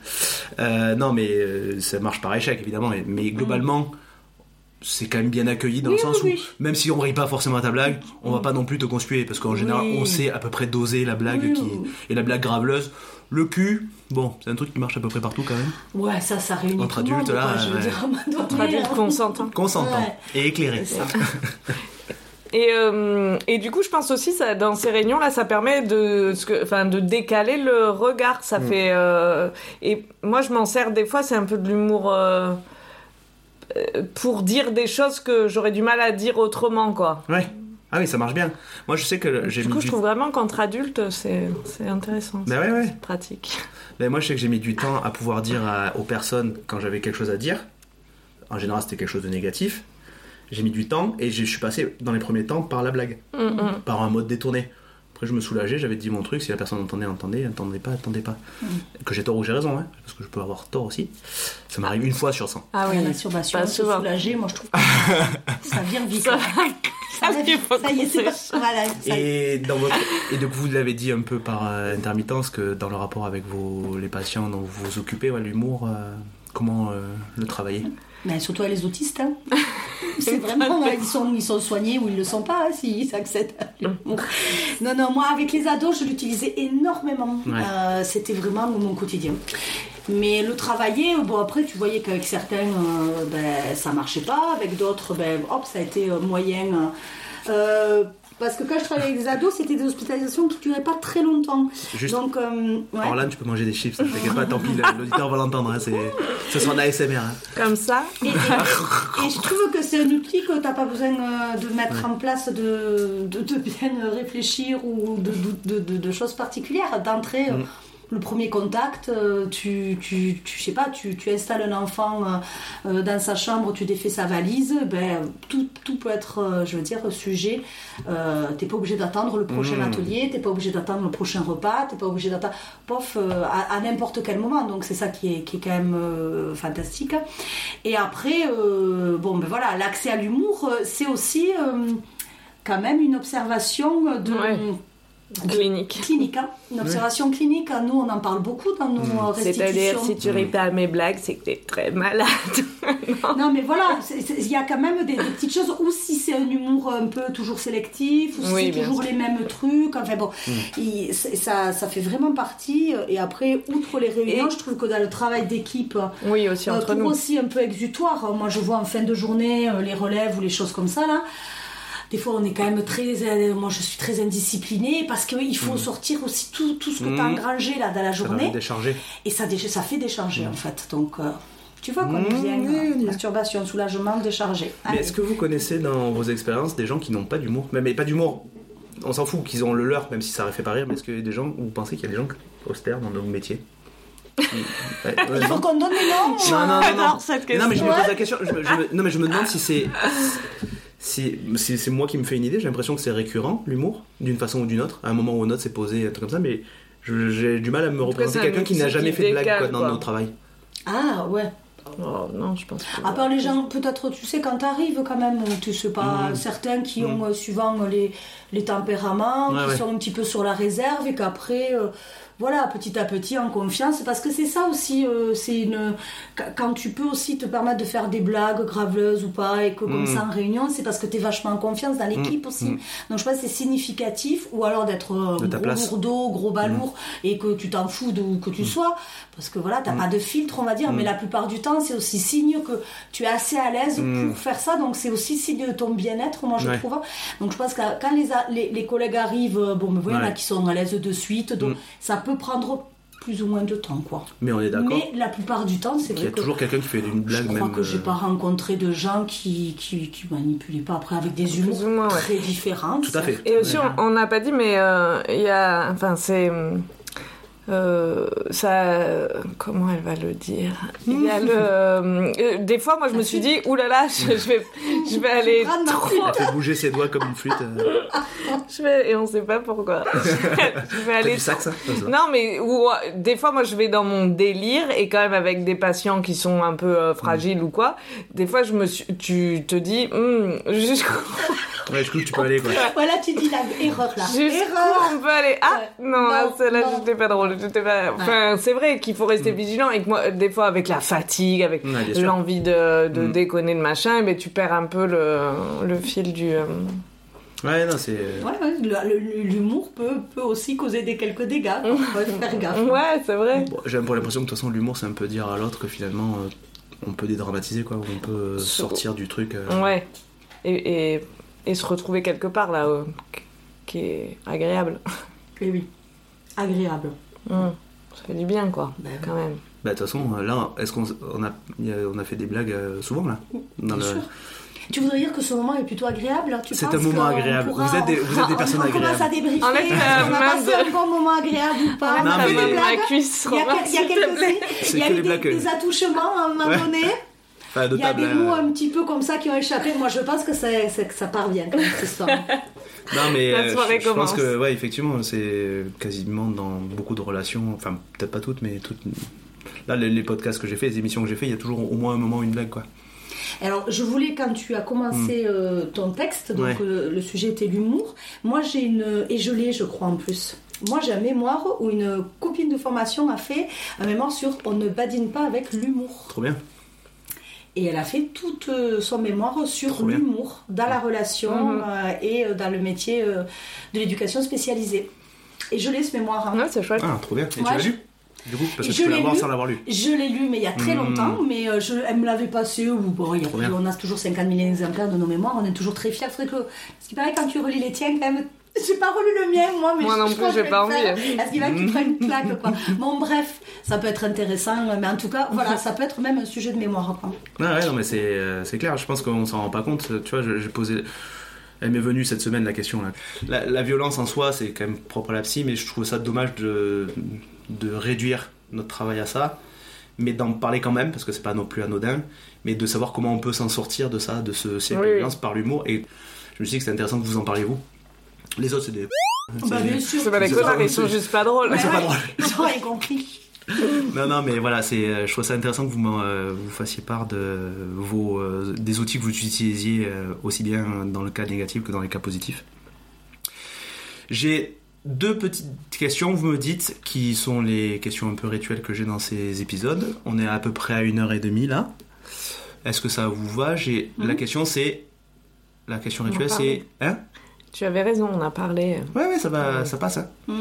Euh, non mais euh, ça marche par échec évidemment. Mais globalement c'est quand même bien accueilli dans Oui, le sens oui, où oui. même si on rit pas forcément à ta blague, on va pas non plus te conspuer parce qu'en général Oui. on sait à peu près doser la blague Oui, qui et la blague graveleuse. Le cul, bon, c'est un truc qui marche à peu près partout quand même. Ouais, ça, ça réunit Entre tout le monde, adultes, là, quoi, je veux ouais. dire, Entre adultes consentants. Consentant Ouais. et éclairé. C'est ça. Et, euh, et du coup, je pense aussi, ça, dans ces réunions-là, ça permet de, ce que- enfin, de décaler le regard. Ça Mm. fait. euh, et moi, je m'en sers des fois, c'est un peu de l'humour. euh, pour dire des choses que j'aurais du mal à dire autrement, quoi. Ouais. Ah oui, ça marche bien. Moi, je sais que j'ai Du mis coup, du... je trouve vraiment qu'entre adultes, c'est intéressant. Bah ouais, ouais. C'est pratique. Mais moi, je sais que j'ai mis du temps à pouvoir dire à- aux personnes quand j'avais quelque chose à dire. En général, c'était quelque chose de négatif. J'ai mis du temps et je suis passé dans les premiers temps par la blague, Mm, mm. par un mode détourné. Après, je me soulageais, j'avais dit mon truc. Si la personne entendait, entendait, entendait pas, attendait pas. Que j'ai tort ou j'ai raison, hein, parce que je peux avoir tort aussi. Ça m'arrive une fois sur 100. Ah Oui, oui, pas se soulager, moi je trouve que ça vient vite. Ça, Ça, ça, ça y est, c'est. Voilà, ça- Et, dans votre... et donc vous l'avez dit un peu par euh, intermittence que dans le rapport avec vos... les patients dont vous vous occupez, ouais, l'humour, euh, comment euh, le travailler? Mais surtout les autistes, hein. c'est vraiment, ils, sont, ils sont soignés ou ils le sont pas, hein, s'ils accèdent à l'humour. Non, non, moi avec les ados, je l'utilisais énormément. Ouais. Euh, C'était vraiment mon quotidien. Mais le travailler, bon après tu voyais qu'avec certains, euh, ben, ça marchait pas, avec d'autres, ben, hop, ça a été euh, moyen. Euh, parce que quand je travaillais avec des ados, c'était des hospitalisations qui duraient pas très longtemps. Juste, Donc, euh, ouais. Orlan, tu peux manger des chips, ne t'inquiète pas, tant pis, l'auditeur va l'entendre, hein, c'est... ce sera en ASMR. hein. Comme ça. Et, et- et je trouve que c'est un outil que tu n'as pas besoin euh, de mettre en place, de, de, de bien réfléchir ou de, de, de- de choses particulières. D'entrée, euh, Mm. Le premier contact, euh, tu, tu, tu, je sais pas, tu, tu installes un enfant euh, euh, dans sa chambre, tu défais sa valise, ben, tout, tout peut être, je veux dire, sujet. Euh, t'es pas obligé d'attendre le prochain Mm. atelier, t'es pas obligé d'attendre le prochain repas, t'es pas obligé d'attendre, pof, à, à n'importe quel moment. Donc c'est ça qui est, qui est quand même euh, fantastique. Et après, euh, bon, ben voilà, l'accès à l'humour, c'est aussi euh, quand même une observation de. Ouais. Clinique. Clinique, hein. une observation clinique. Nous, on en parle beaucoup dans nos euh, C'est-à-dire, si tu à mes blagues, c'est que t'es très malade. Non, mais voilà, il y a quand même des, des petites choses, ou si c'est un humour un peu toujours sélectif, ou si Oui, c'est toujours les mêmes trucs. Enfin bon, c'est- ça, ça fait vraiment partie. Et après, outre les réunions, Et- je trouve que dans le travail d'équipe, Oui, aussi euh, entre pour nous. aussi un peu exutoire. Moi, je vois en fin de journée euh, les relèves ou les choses comme ça là. Des fois, on est quand même très. euh, moi, je suis très indisciplinée parce qu'il faut sortir aussi tout, tout ce que tu as Mhm. engrangé là dans la Ça journée. me décharger. Et ça, ça fait décharger en fait. Donc, euh, tu vois qu'on est Mmh, euh, masturbation, soulagement, déchargé. Mais Allez. est-ce que vous connaissez dans vos expériences des gens qui n'ont pas d'humour? Mais, mais pas d'humour, on s'en fout qu'ils ont le leur, même si ça fait pas rire, mais est-ce a des gens, vous pensez qu'il y a des gens austères dans nos métiers? Ouais, Il faut non qu'on donne les noms. Non, non, non, non. Non, mais je me pose la question. je je non, mais je me demande si c'est. Si, c'est moi qui me fais une idée, j'ai l'impression que c'est récurrent, l'humour, d'une façon ou d'une autre. À un moment ou un autre, c'est posé, un truc comme ça, mais j'ai du mal à me représenter quelqu'un qui n'a jamais fait de blague quoi, dans quoi. notre travail. Ah ouais. Oh, non, je pense pas. À part les gens, peut-être, tu sais, quand t'arrives quand même, tu sais pas, Mhm. certains qui ont, euh, suivant les, les tempéraments, Ouais, qui ouais. sont un petit peu sur la réserve et qu'après, euh, voilà, petit à petit, en confiance, parce que c'est ça aussi, euh, c'est une. qu- Quand tu peux aussi te permettre de faire des blagues graveleuses ou pas, et que comme Mhm. ça en réunion, c'est parce que t'es vachement en confiance dans l'équipe aussi. Mhm. Donc je pense que c'est significatif, ou alors d'être euh, De gros place. lourdeau, gros balourd, et que tu t'en fous d'où que tu sois, parce que voilà, t'as pas de filtre, on va dire, mais la plupart du temps, c'est aussi signe que tu es assez à l'aise Mm. pour faire ça, donc c'est aussi signe de ton bien-être, moi je Ouais. trouve. Donc je pense que quand les, les, les collègues arrivent, euh, bon, mais voilà, il y en a Ouais. qui sont à l'aise de suite, donc Mm. ça peut prendre plus ou moins de temps, quoi. Mais on est d'accord Mais la plupart du temps, c'est qu'il y vrai a que toujours quelqu'un qui fait une je blague crois même. que j'ai euh, pas rencontré de gens qui, qui, qui manipulaient pas après avec des humours ou moins, ouais. très différents. Tout à fait. Et aussi, on- on n'a pas dit, mais euh, il y a. Enfin, c'est. Euh, ça, comment elle va le dire? Il y a le, euh, des fois, moi, je me suis dit, oulala, là là, je, je vais, je vais aller trop. Elle fait bouger ses doigts comme une flûte. euh. Je vais, et on sait pas pourquoi. je vais aller du sax, ça? Non, mais ou, euh, des fois, moi, je vais dans mon délire et quand même avec des patients qui sont un peu euh, fragiles ou quoi. Des fois, je me suis, tu te dis, hum, jusqu'où Ouais, jusqu'où tu peux aller, quoi. Voilà, tu dis la erreur là. jusqu'où on peut aller? Ah Ouais. non, là, Non, celle-là, j'étais pas drôle. J'étais pas. Enfin, c'est vrai qu'il faut rester vigilant et que moi, des fois, avec la fatigue, avec Ouais, l'envie de, de Mm. déconner le machin, mais tu perds un peu le, le fil du. euh, Ouais, non, c'est. Ouais, ouais, l'humour peut, peut aussi causer des quelques dégâts. Faire gaffe. Ouais, c'est vrai. Bon, J'ai un peu l'impression que de toute façon, l'humour, c'est un peu dire à l'autre que finalement, euh, on peut dédramatiser, quoi. ou On peut euh, sortir du truc. euh. Ouais. Et, et, et se retrouver quelque part là, euh, qui est agréable. Et oui, agréable. Hum, Ça fait du bien, quoi, Ben quand même. Bah, de toute façon, euh, là, est-ce qu'on on a, on a fait des blagues euh, souvent, là Dans Bien le- sûr. Tu voudrais dire que ce moment est plutôt agréable hein, tu C'est un moment agréable. pourra- Vous êtes des- vous êtes des on- personnes on commence à agréables. débriefer. Enlève ta on a main passé de- un bon moment agréable ou pas Non, mais- main de ma blagues cuisse, Il y a, il y a quelques il y a que eu des, blagues. des attouchements à un moment Ouais. donné. Enfin, de Il y a table, des mots un petit peu comme ça qui ont échappé. Moi, je pense que, c'est- que ça part bien, quand même, cette histoire. Non, mais La euh, soirée je, je pense que, ouais, effectivement, c'est quasiment dans beaucoup de relations, enfin, peut-être pas toutes, mais toutes. Là, les, les podcasts que j'ai fait, les émissions que j'ai fait, il y a toujours au moins un moment une blague, quoi. Alors, je voulais, quand tu as commencé euh, ton texte, donc. Ouais. euh, le sujet était l'humour, moi j'ai une. Et je l'ai, je crois, en plus. Moi j'ai un mémoire où une copine de formation a fait un mémoire sur On ne badine pas avec l'humour. Trop bien. Et elle a fait tout euh, son mémoire sur l'humour dans la relation Mhm. euh, et euh, dans le métier euh, de l'éducation spécialisée. Et je l'ai ce mémoire. hein. Ouais, c'est chouette. Ah, trop bien. Et Ouais, tu l'as lu? Du coup, parce que Je tu peux l'avoir sans l'avoir lu. Je l'ai lu, mais il y a très Mhm. longtemps, mais je, elle me l'avait passé. Ou bon, il y a on a toujours 50 000 exemplaires de nos mémoires, on est toujours très fiers. Faudrait que, ce qui paraît, quand tu relis les tiens, quand même. J'ai pas relu le mien, moi, mais Moi je, non je plus, j'ai pas envie. Est-ce qu'il va que tu prends une claque, quoi? Bon, bref, ça peut être intéressant, mais en tout cas, voilà, ça peut être même un sujet de mémoire. Quoi. Ah ouais, non, mais c'est euh, c'est clair, je pense qu'on s'en rend pas compte. Tu vois, j'ai posé. Elle m'est venue cette semaine la question. Là. La, la violence en soi, c'est quand même propre à la psy, mais je trouve ça dommage de, de réduire notre travail à ça, mais d'en parler quand même, parce que c'est pas non plus anodin, mais de savoir comment on peut s'en sortir de ça, de ce siècle Oui, de oui. violence par l'humour. Et je me suis dit que c'était intéressant que vous en parliez vous. Les autres, c'est des. Bah, c'est- bien sûr. C'est pas des connards, ils sont juste pas drôles. Ouais, c'est Ouais, pas ouais. drôle. Ils ont rien compris. Non, non, mais voilà, c'est, euh, je trouve ça intéressant que vous, euh, vous fassiez part de vos, euh, des outils que vous utilisiez euh, aussi bien dans le cas négatif que dans les cas positifs. J'ai deux petites questions, vous me dites, qui sont les questions un peu rituelles que j'ai dans ces épisodes. On est à peu près à une heure et demie là. Est-ce que ça vous va? J'ai La question c'est. La question rituelle c'est. Hein? Tu avais raison, on a parlé. Ouais, ouais, ça, va, ça passe. Hein. Mm.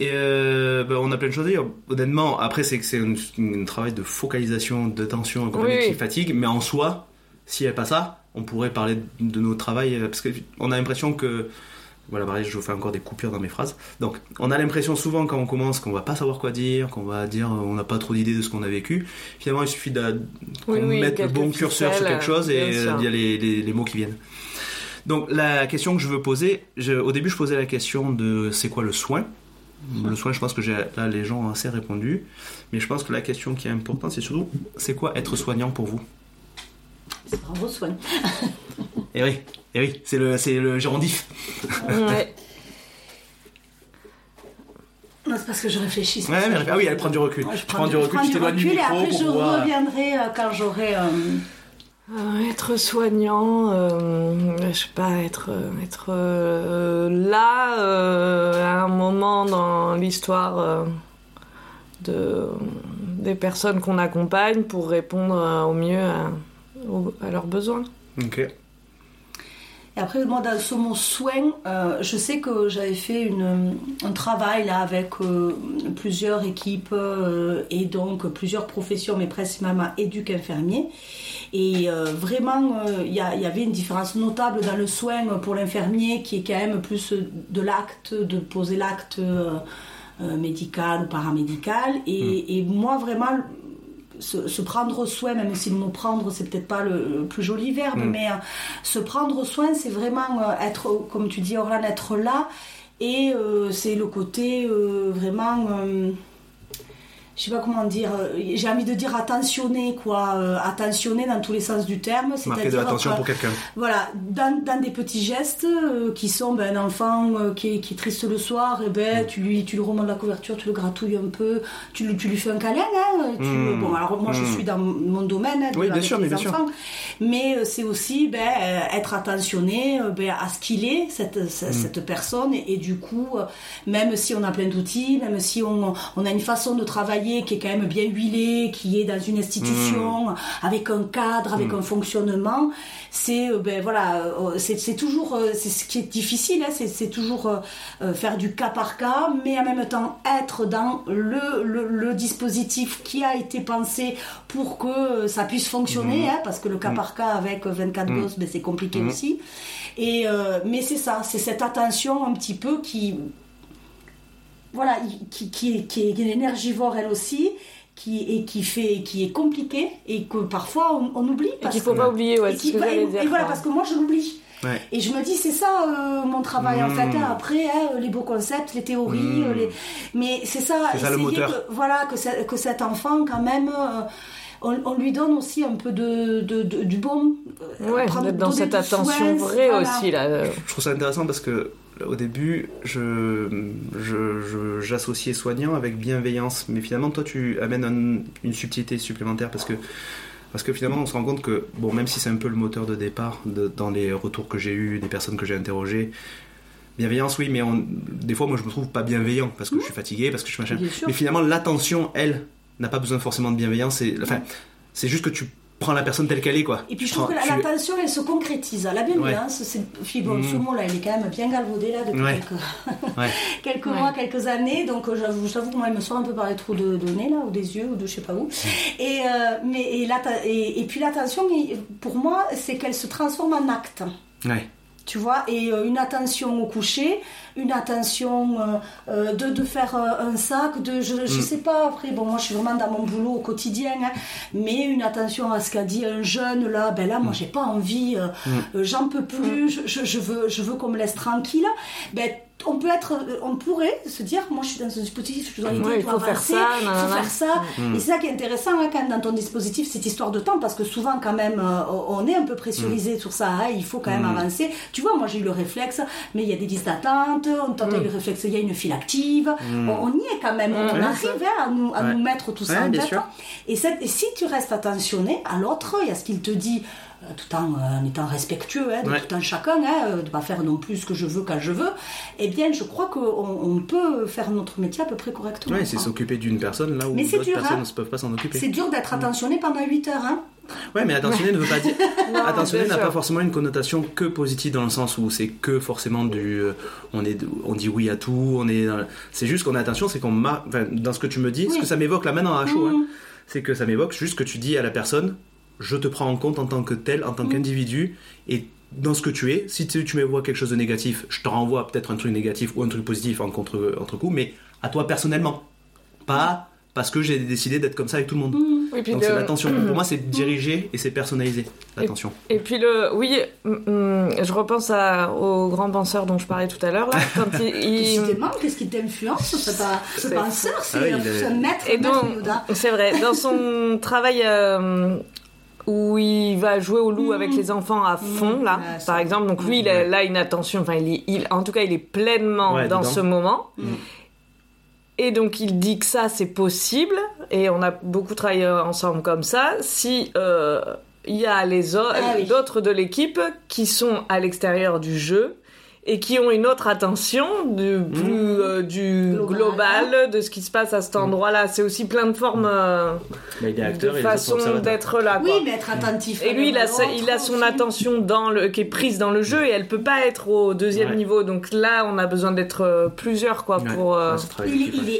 Et euh, ben, on a plein de choses à dire. Honnêtement, après, c'est que c'est un, un travail de focalisation, de tension compagnie Oui, qui fatigue, mais en soi, s'il n'y avait pas ça, on pourrait parler de notre travail, euh, parce qu'on a l'impression que. Voilà, pareil, je vous fais encore des coupures dans mes phrases. Donc, on a l'impression souvent quand on commence qu'on va pas savoir quoi dire, qu'on va dire euh, on n'a pas trop d'idées de ce qu'on a vécu. Finalement, il suffit de, qu'on Oui, oui, mette le bon curseur sur quelque chose et euh, il y a les, les- les mots qui viennent. Donc, la question que je veux poser, je- au début, je posais la question de c'est quoi le soin? Le soin, je pense que j'ai- là, les gens ont assez répondu. Mais je pense que la question qui est importante, c'est surtout, c'est quoi être soignant pour vous? C'est bravo, soin. Eh oui, eh oui, c'est le, c'est le gérondif. Ouais. Non, c'est parce que je réfléchis. Ouais, mais, ah oui, je- elle prend du recul. Ouais, je prends du recul, prends je t'éloigne du recul et après pour je pouvoir- reviendrai euh, quand j'aurai. euh, Euh, être soignant, euh, je sais pas, être, être euh, là à un moment dans l'histoire de, des personnes qu'on accompagne pour répondre au mieux à, leurs besoins. Et après, moi, dans ce mot soin, euh, je sais que j'avais fait une, un travail là avec euh, plusieurs équipes euh, et donc plusieurs professions, mais principalement éduc infirmier. Et vraiment, il y, y avait une différence notable dans le soin pour l'infirmier qui est quand même plus de l'acte, de poser l'acte médical ou paramédical. Et, et moi, vraiment, se, se prendre soin, même si le mot prendre, c'est peut-être pas le, le plus joli verbe, Mm. mais euh, se prendre soin, c'est vraiment euh, être, comme tu dis, Orlan, être là Et euh, c'est le côté vraiment. Euh, je sais pas comment dire, euh, j'ai envie de dire attentionné, quoi. euh, attentionné dans tous les sens du terme. Marquer de l'attention pour quelqu'un. voilà, dans, dans des petits gestes euh, qui sont ben, un enfant euh, qui, est, qui est triste le soir, et Mm. ben, tu, lui, tu lui remontes la couverture, tu le gratouilles un peu, tu, lui- tu lui fais un câlin. Hein, tu- Mm. Bon, alors moi je Mm. suis dans mon domaine hein, de- Oui, bien sûr, mais bien sûr. mais euh, c'est aussi ben, euh, être attentionné euh, ben, à ce qu'il est, cette, Mm. cette, personne, et, et du coup, euh, même si on a plein d'outils, même si on, on a une façon de travailler qui est quand même bien huilée, qui est dans une institution, Mm. avec un cadre, avec un fonctionnement, c'est euh, ben voilà, euh, c'est toujours euh, c'est ce qui est difficile, hein, c'est toujours euh, faire du cas par cas, mais en même temps être dans le, le, le dispositif qui a été pensé pour que ça puisse fonctionner, hein, parce que le cas par cas avec 24 gosses, ben, c'est compliqué aussi. Et euh, mais c'est ça, c'est cette attention un petit peu qui voilà, qui, qui, est- qui est énergivore elle aussi, qui, et qui, fait, qui est compliquée et que parfois on, on oublie. Et parce qu'il faut que- pas oublier, ouais, et qui- ce que bah, et- dire. et voilà, parce que moi je l'oublie. Ouais. Et je me dis, c'est ça euh, mon travail en fait. hein. Après, hein, les beaux concepts, les théories, Mm. euh, les... mais c'est ça. C'est ça, le essayer moteur. que- voilà, que, que cet enfant, quand même, euh, on, on lui donne aussi un peu de, de- de- du bon. euh, Ouais, prendre- dans cette attention soin, vraie voilà. aussi, là. euh. Je trouve ça intéressant parce que au début, je, je- je- j'associais soignant avec bienveillance, mais finalement, toi, tu amènes un- une subtilité supplémentaire parce que parce que finalement, on se rend compte que bon, même si c'est un peu le moteur de départ de- dans les retours que j'ai eus, des personnes que j'ai interrogées. Bienveillance, oui, mais on- des fois, moi, je me trouve pas bienveillant parce que je suis fatigué, parce que je suis machin. Mais finalement, l'attention, elle, n'a pas besoin forcément de bienveillance. C'est, enfin, c'est juste que tu prends la personne telle qu'elle est, quoi. Et puis je trouve que la- tu- l'attention, elle se concrétise. La bienveillance, c'est. puis bon, Mm. ce mot-là, il est quand même bien galvaudé là depuis Ouais. quelques, Ouais. quelques Ouais. mois, quelques années. Donc euh, j'avoue, j'avoue que moi, il me sort un peu par les trous de, de nez là, ou des yeux, ou de je sais pas où. Et, euh, mais, et, et, et puis l'attention, il- pour moi, c'est qu'elle se transforme en acte. Ouais. Tu vois, et euh, une attention au coucher, une attention euh, euh, de, de faire un sac, de je, Mm. je sais pas, après, bon, moi je suis vraiment dans mon boulot au quotidien, hein, mais une attention à ce qu'a dit un jeune là, ben là, moi Mm. j'ai pas envie, euh, euh, j'en peux plus, je veux, je veux qu'on me laisse tranquille, ben on peut être, euh, on pourrait se dire, moi je suis dans un dispositif, je il je dois faut faire avancer, ça, il faut faire ça. Mm. Et c'est ça qui est intéressant hein, quand même dans ton dispositif, cette histoire de temps, parce que souvent quand même, euh, on est un peu pressurisé sur ça, hein, il faut quand même Mm. avancer. Tu vois, moi j'ai eu le réflexe, mais il y a des listes d'attente, on t'a eu le réflexe, il y a une file active, on, on y est quand même, on Mm. Arrive hein, à, nous, à Ouais. nous mettre tout ça Ouais, en tête. Et, cette- et si tu restes attentionné à l'autre et à ce qu'il te dit, tout en, euh, en étant respectueux hein, de Ouais. tout un chacun, hein, euh, de pas faire non plus ce que je veux quand je veux, eh bien je crois qu'on on peut faire notre métier à peu près correctement. Ouais, c'est quoi. s'occuper d'une personne là où d'autres dur, personnes hein. ne peuvent pas s'en occuper. C'est dur d'être attentionné pendant 8 heures. Hein Ouais, mais attentionné ne veut pas dire. attentionné n'a pas forcément une connotation que positive dans le sens où c'est que forcément du. euh, on, est, on dit oui à tout, on est. C'est juste qu'on a attention, c'est qu'on m'a. Enfin, dans ce que tu me dis, ce Oui. que ça m'évoque là maintenant à chaud, hein, c'est que ça m'évoque juste que tu dis à la personne je te prends en compte en tant que tel, en tant qu'individu, et dans ce que tu es, si tu, tu me vois quelque chose de négatif, je te renvoie peut-être un truc négatif ou un truc positif en contre, entre coups, mais à toi personnellement. Pas parce que j'ai décidé d'être comme ça avec tout le monde. Puis Donc de- c'est l'attention. Pour moi, c'est dirigé et c'est personnalisé. L'attention. Et puis le, oui, je repense à, au grand penseur dont je parlais tout à l'heure quand il, qu'est-ce qui t'influence Ce pas ce C'est- penseur, c'est Ah oui, il ce est- maître, Et donc, c'est vrai, dans son travail euh, où il va jouer au loup avec les enfants à fond, là, ça- par exemple, donc lui, il a là une attention, enfin, il, en tout cas, il est pleinement Ouais, dans dedans. ce moment. Et donc, il dit que ça, c'est possible, et on a beaucoup travaillé ensemble comme ça. Si euh, il y a les autres, Ah oui. d'autres de l'équipe qui sont à l'extérieur du jeu et qui ont une autre attention du plus euh, du Global. global, de ce qui se passe à cet endroit-là. C'est aussi plein de formes euh, Bah, il est acteur de et les autres façon sont observateurs. d'être là. Oui, mais être attentif. Et lui, il a, à sa- l'autre il a son aussi. attention dans le, qui est prise dans le jeu et elle peut pas être au deuxième Ouais. niveau. Donc là, on a besoin d'être euh, plusieurs quoi Ouais, pour. euh, ouais,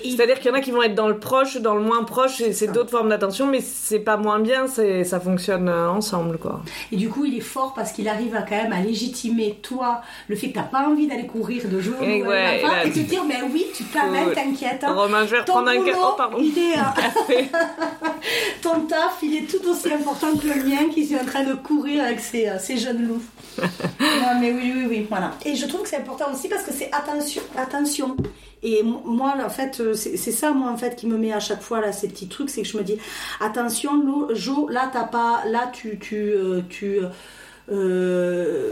C'est-à-dire qu'il y en a qui vont être dans le proche, dans le moins proche, et c'est d'autres formes d'attention, mais c'est pas moins bien, c'est ça fonctionne ensemble quoi. Et du coup, il est fort parce qu'il arrive à quand même à légitimer toi le fait que t'as pas envie d'aller courir, de jouer au Et loup ouais, et te dire, mais oui, tu quand même, Ouais. t'inquiète. hein. Romain, je vais reprendre un boulot. Oh, pardon. il est, euh, ton taf, il est tout aussi important que le mien qui est en train de courir avec ses, euh, ses jeunes loups. non, mais oui, oui, oui, voilà. Et je trouve que c'est important aussi parce que c'est attention, attention. Et mo- moi, en fait, euh, c'est ça, moi, en fait, qui me met à chaque fois là ces petits trucs, c'est que je me dis, attention, Jo, là, t'as pas, là, tu, tu, tu. Euh,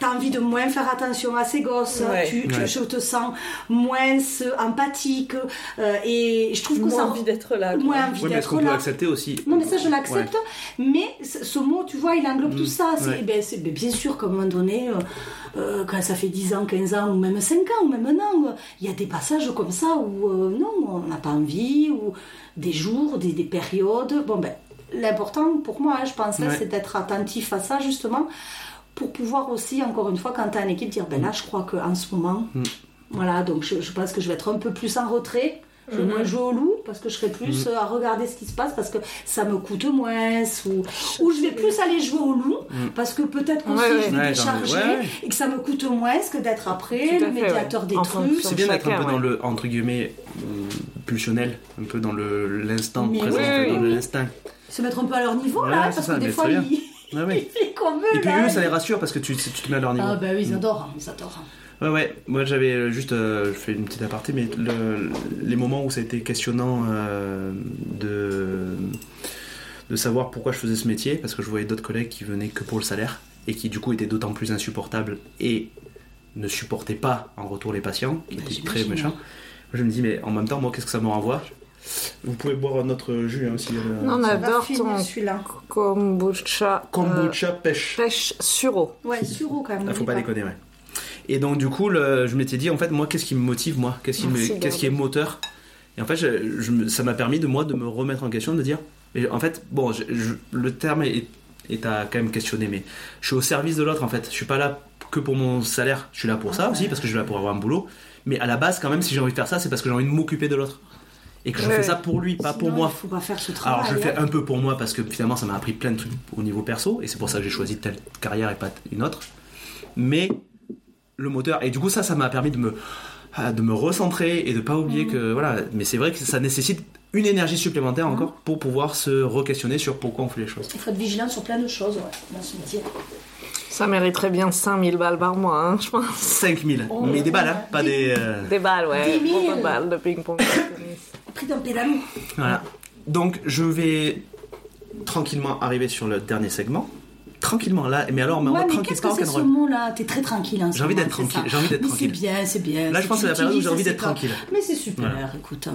t'as envie de moins faire attention à ces gosses, Ouais. tu, tu- Ouais. je te sens moins empathique euh, et je trouve que Moins ça envie d'être là. quoi. moins envie Oui, d'être qu'on peut là. accepter aussi Non, mais ça, je l'accepte. Mais ce mot, tu vois, il englobe tout ça. C'est, ouais. ben, c'est- ben, bien sûr qu'à un moment donné, euh, euh, quand ça fait 10 ans, 15 ans, ou même 5 ans, ou même un an, euh, il y a des passages comme ça où, euh, non, on n'a pas envie, ou des jours, des, des périodes. Bon, ben, l'important pour moi, hein, je pense, hein, Ouais. c'est d'être attentif à ça, justement, pour pouvoir aussi, encore une fois, quand tu as une équipe, dire, ben là, je crois qu'en ce moment, Mm. voilà, donc je, je pense que je vais être un peu plus en retrait. Je vais moins jouer au loup parce que je serai plus euh, à regarder ce qui se passe parce que ça me coûte moins ou, ou je vais plus aller jouer au loup parce que peut-être qu'aussi Ouais, ouais. je vais Ouais, décharger ouais, ouais. et que ça me coûte moins que d'être après le fait, médiateur ouais. des trucs. C'est bien d'être un Chacun, peu dans le entre guillemets euh, pulsionnel, un peu dans le l'instant présent, oui, un peu oui, dans oui. l'instant. Se mettre un peu à leur niveau Ouais, là parce ça, que des fois ils, qu'on veut Et puis là. eux, ça les rassure parce que tu, tu te mets à leur niveau. Ah bah oui, ils adorent, ils adorent. Ouais, ouais. Moi, j'avais euh, juste, euh, je fais une petite aparté, mais le- les moments où ça a été questionnant euh, de de savoir pourquoi je faisais ce métier, parce que je voyais d'autres collègues qui venaient que pour le salaire et qui du coup étaient d'autant plus insupportables et ne supportaient pas en retour les patients, qui Bah, étaient très méchants. Moi, je me dis, mais en même temps, moi, qu'est-ce que ça me renvoie? Vous pouvez boire notre jus hein, si. euh, Non, on adore ton celui-là. kombucha. euh, Kombucha pêche. pêche suro. Ouais, suro quand même. Ah, faut pas déconner, ouais. Et donc, du coup, le- je m'étais dit, en fait, moi, qu'est-ce qui me motive, moi? Qu'est-ce qui, me- Merci, qu'est-ce qui est moteur? Et en fait, je- je me- ça m'a permis de moi de me remettre en question, de dire, mais en fait, bon, je- je- le terme est, est à quand même questionner, mais je suis au service de l'autre, en fait. Je suis pas là que pour mon salaire, je suis là pour ça aussi, parce que je suis là pour avoir un boulot. Mais à la base, quand même, si j'ai envie de faire ça, c'est parce que j'ai envie de m'occuper de l'autre. Et que je Ouais. fais ça pour lui, pas pour moi. Il faut pas faire ce travail. Alors je le fais hein. un peu pour moi parce que finalement ça m'a appris plein de trucs au niveau perso et c'est pour ça que j'ai choisi telle carrière et pas une autre. Mais le moteur et du coup ça ça m'a permis de me ah, de me recentrer et de pas oublier Mhm. que voilà mais c'est vrai que ça nécessite une énergie supplémentaire encore pour pouvoir se re-questionner sur pourquoi on fait les choses. Il faut être vigilant sur plein de choses ouais, dans ce métier. Ça mériterait bien 5000 balles par mois, hein, je pense. 5000 Oh, mais des balles hein, pas des- des euh, Des balles, ouais. 10 000. Beaucoup de balles de ping-pong. Pris d'un voilà. Donc je vais tranquillement arriver sur le dernier segment. Tranquillement là mais alors mais Ouais, mode mais tranquille qu'est-ce que c'est ce mot-là? T'es très tranquille ce J'ai envie d'être tranquille, j'ai envie d'être Mais tranquille. C'est bien, c'est bien. Là, je pense que c'est la période où j'ai envie d'être tranquille. Mais c'est super, Voilà. écoute.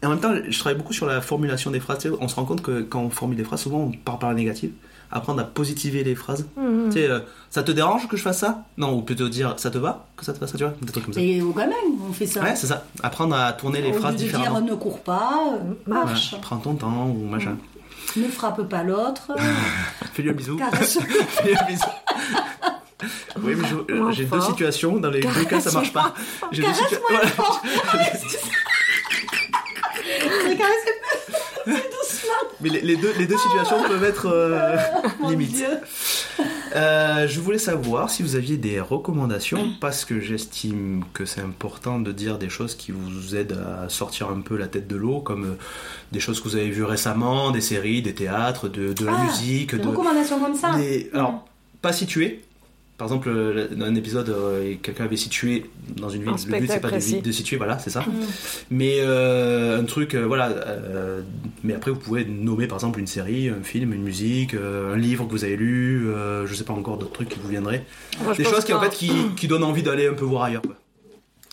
Et en même temps, je travaille beaucoup sur la formulation des phrases. On se rend compte que quand on formule des phrases, souvent on part par la négative. Apprendre à positiver les phrases. Mhm. Tu sais, euh, ça te dérange que je fasse ça? Non, ou plutôt dire ça te va que ça te fasse ça, tu vois? Des trucs comme ça. Et au gamin, on fait ça. Ouais, c'est ça. Apprendre à tourner les Au phrases lieu de différemment. dire ne cours pas, euh, marche. Prends ton temps ou machin. Ne frappe pas l'autre. Fais-lui un bisou. Fais-lui un bisou. Oui, mais euh, j'ai deux situations. Dans les deux cas, ça marche pas. J'ai deux situa- Caresse-moi Voilà. fort. Caresse plus doucement. Mais les, les deux, les deux situations peuvent être euh, Mon limites. Euh, je voulais savoir si vous aviez des recommandations parce que j'estime que c'est important de dire des choses qui vous aident à sortir un peu la tête de l'eau, comme euh, des choses que vous avez vues récemment, des séries, des théâtres, de, de la Ah, musique, Des de, recommandations comme ça. des- alors pas situées. Par exemple, dans un épisode, euh, quelqu'un avait situé dans une ville. Un Le but, c'est pas de, situer, voilà, c'est ça. Mm. Mais euh, un truc, euh, voilà. euh, mais après, vous pouvez nommer par exemple une série, un film, une musique, euh, un livre que vous avez lu, euh, je sais pas encore d'autres trucs qui vous viendraient. Moi, Des choses qui en fait qui, qui donnent envie d'aller un peu voir ailleurs. Quoi.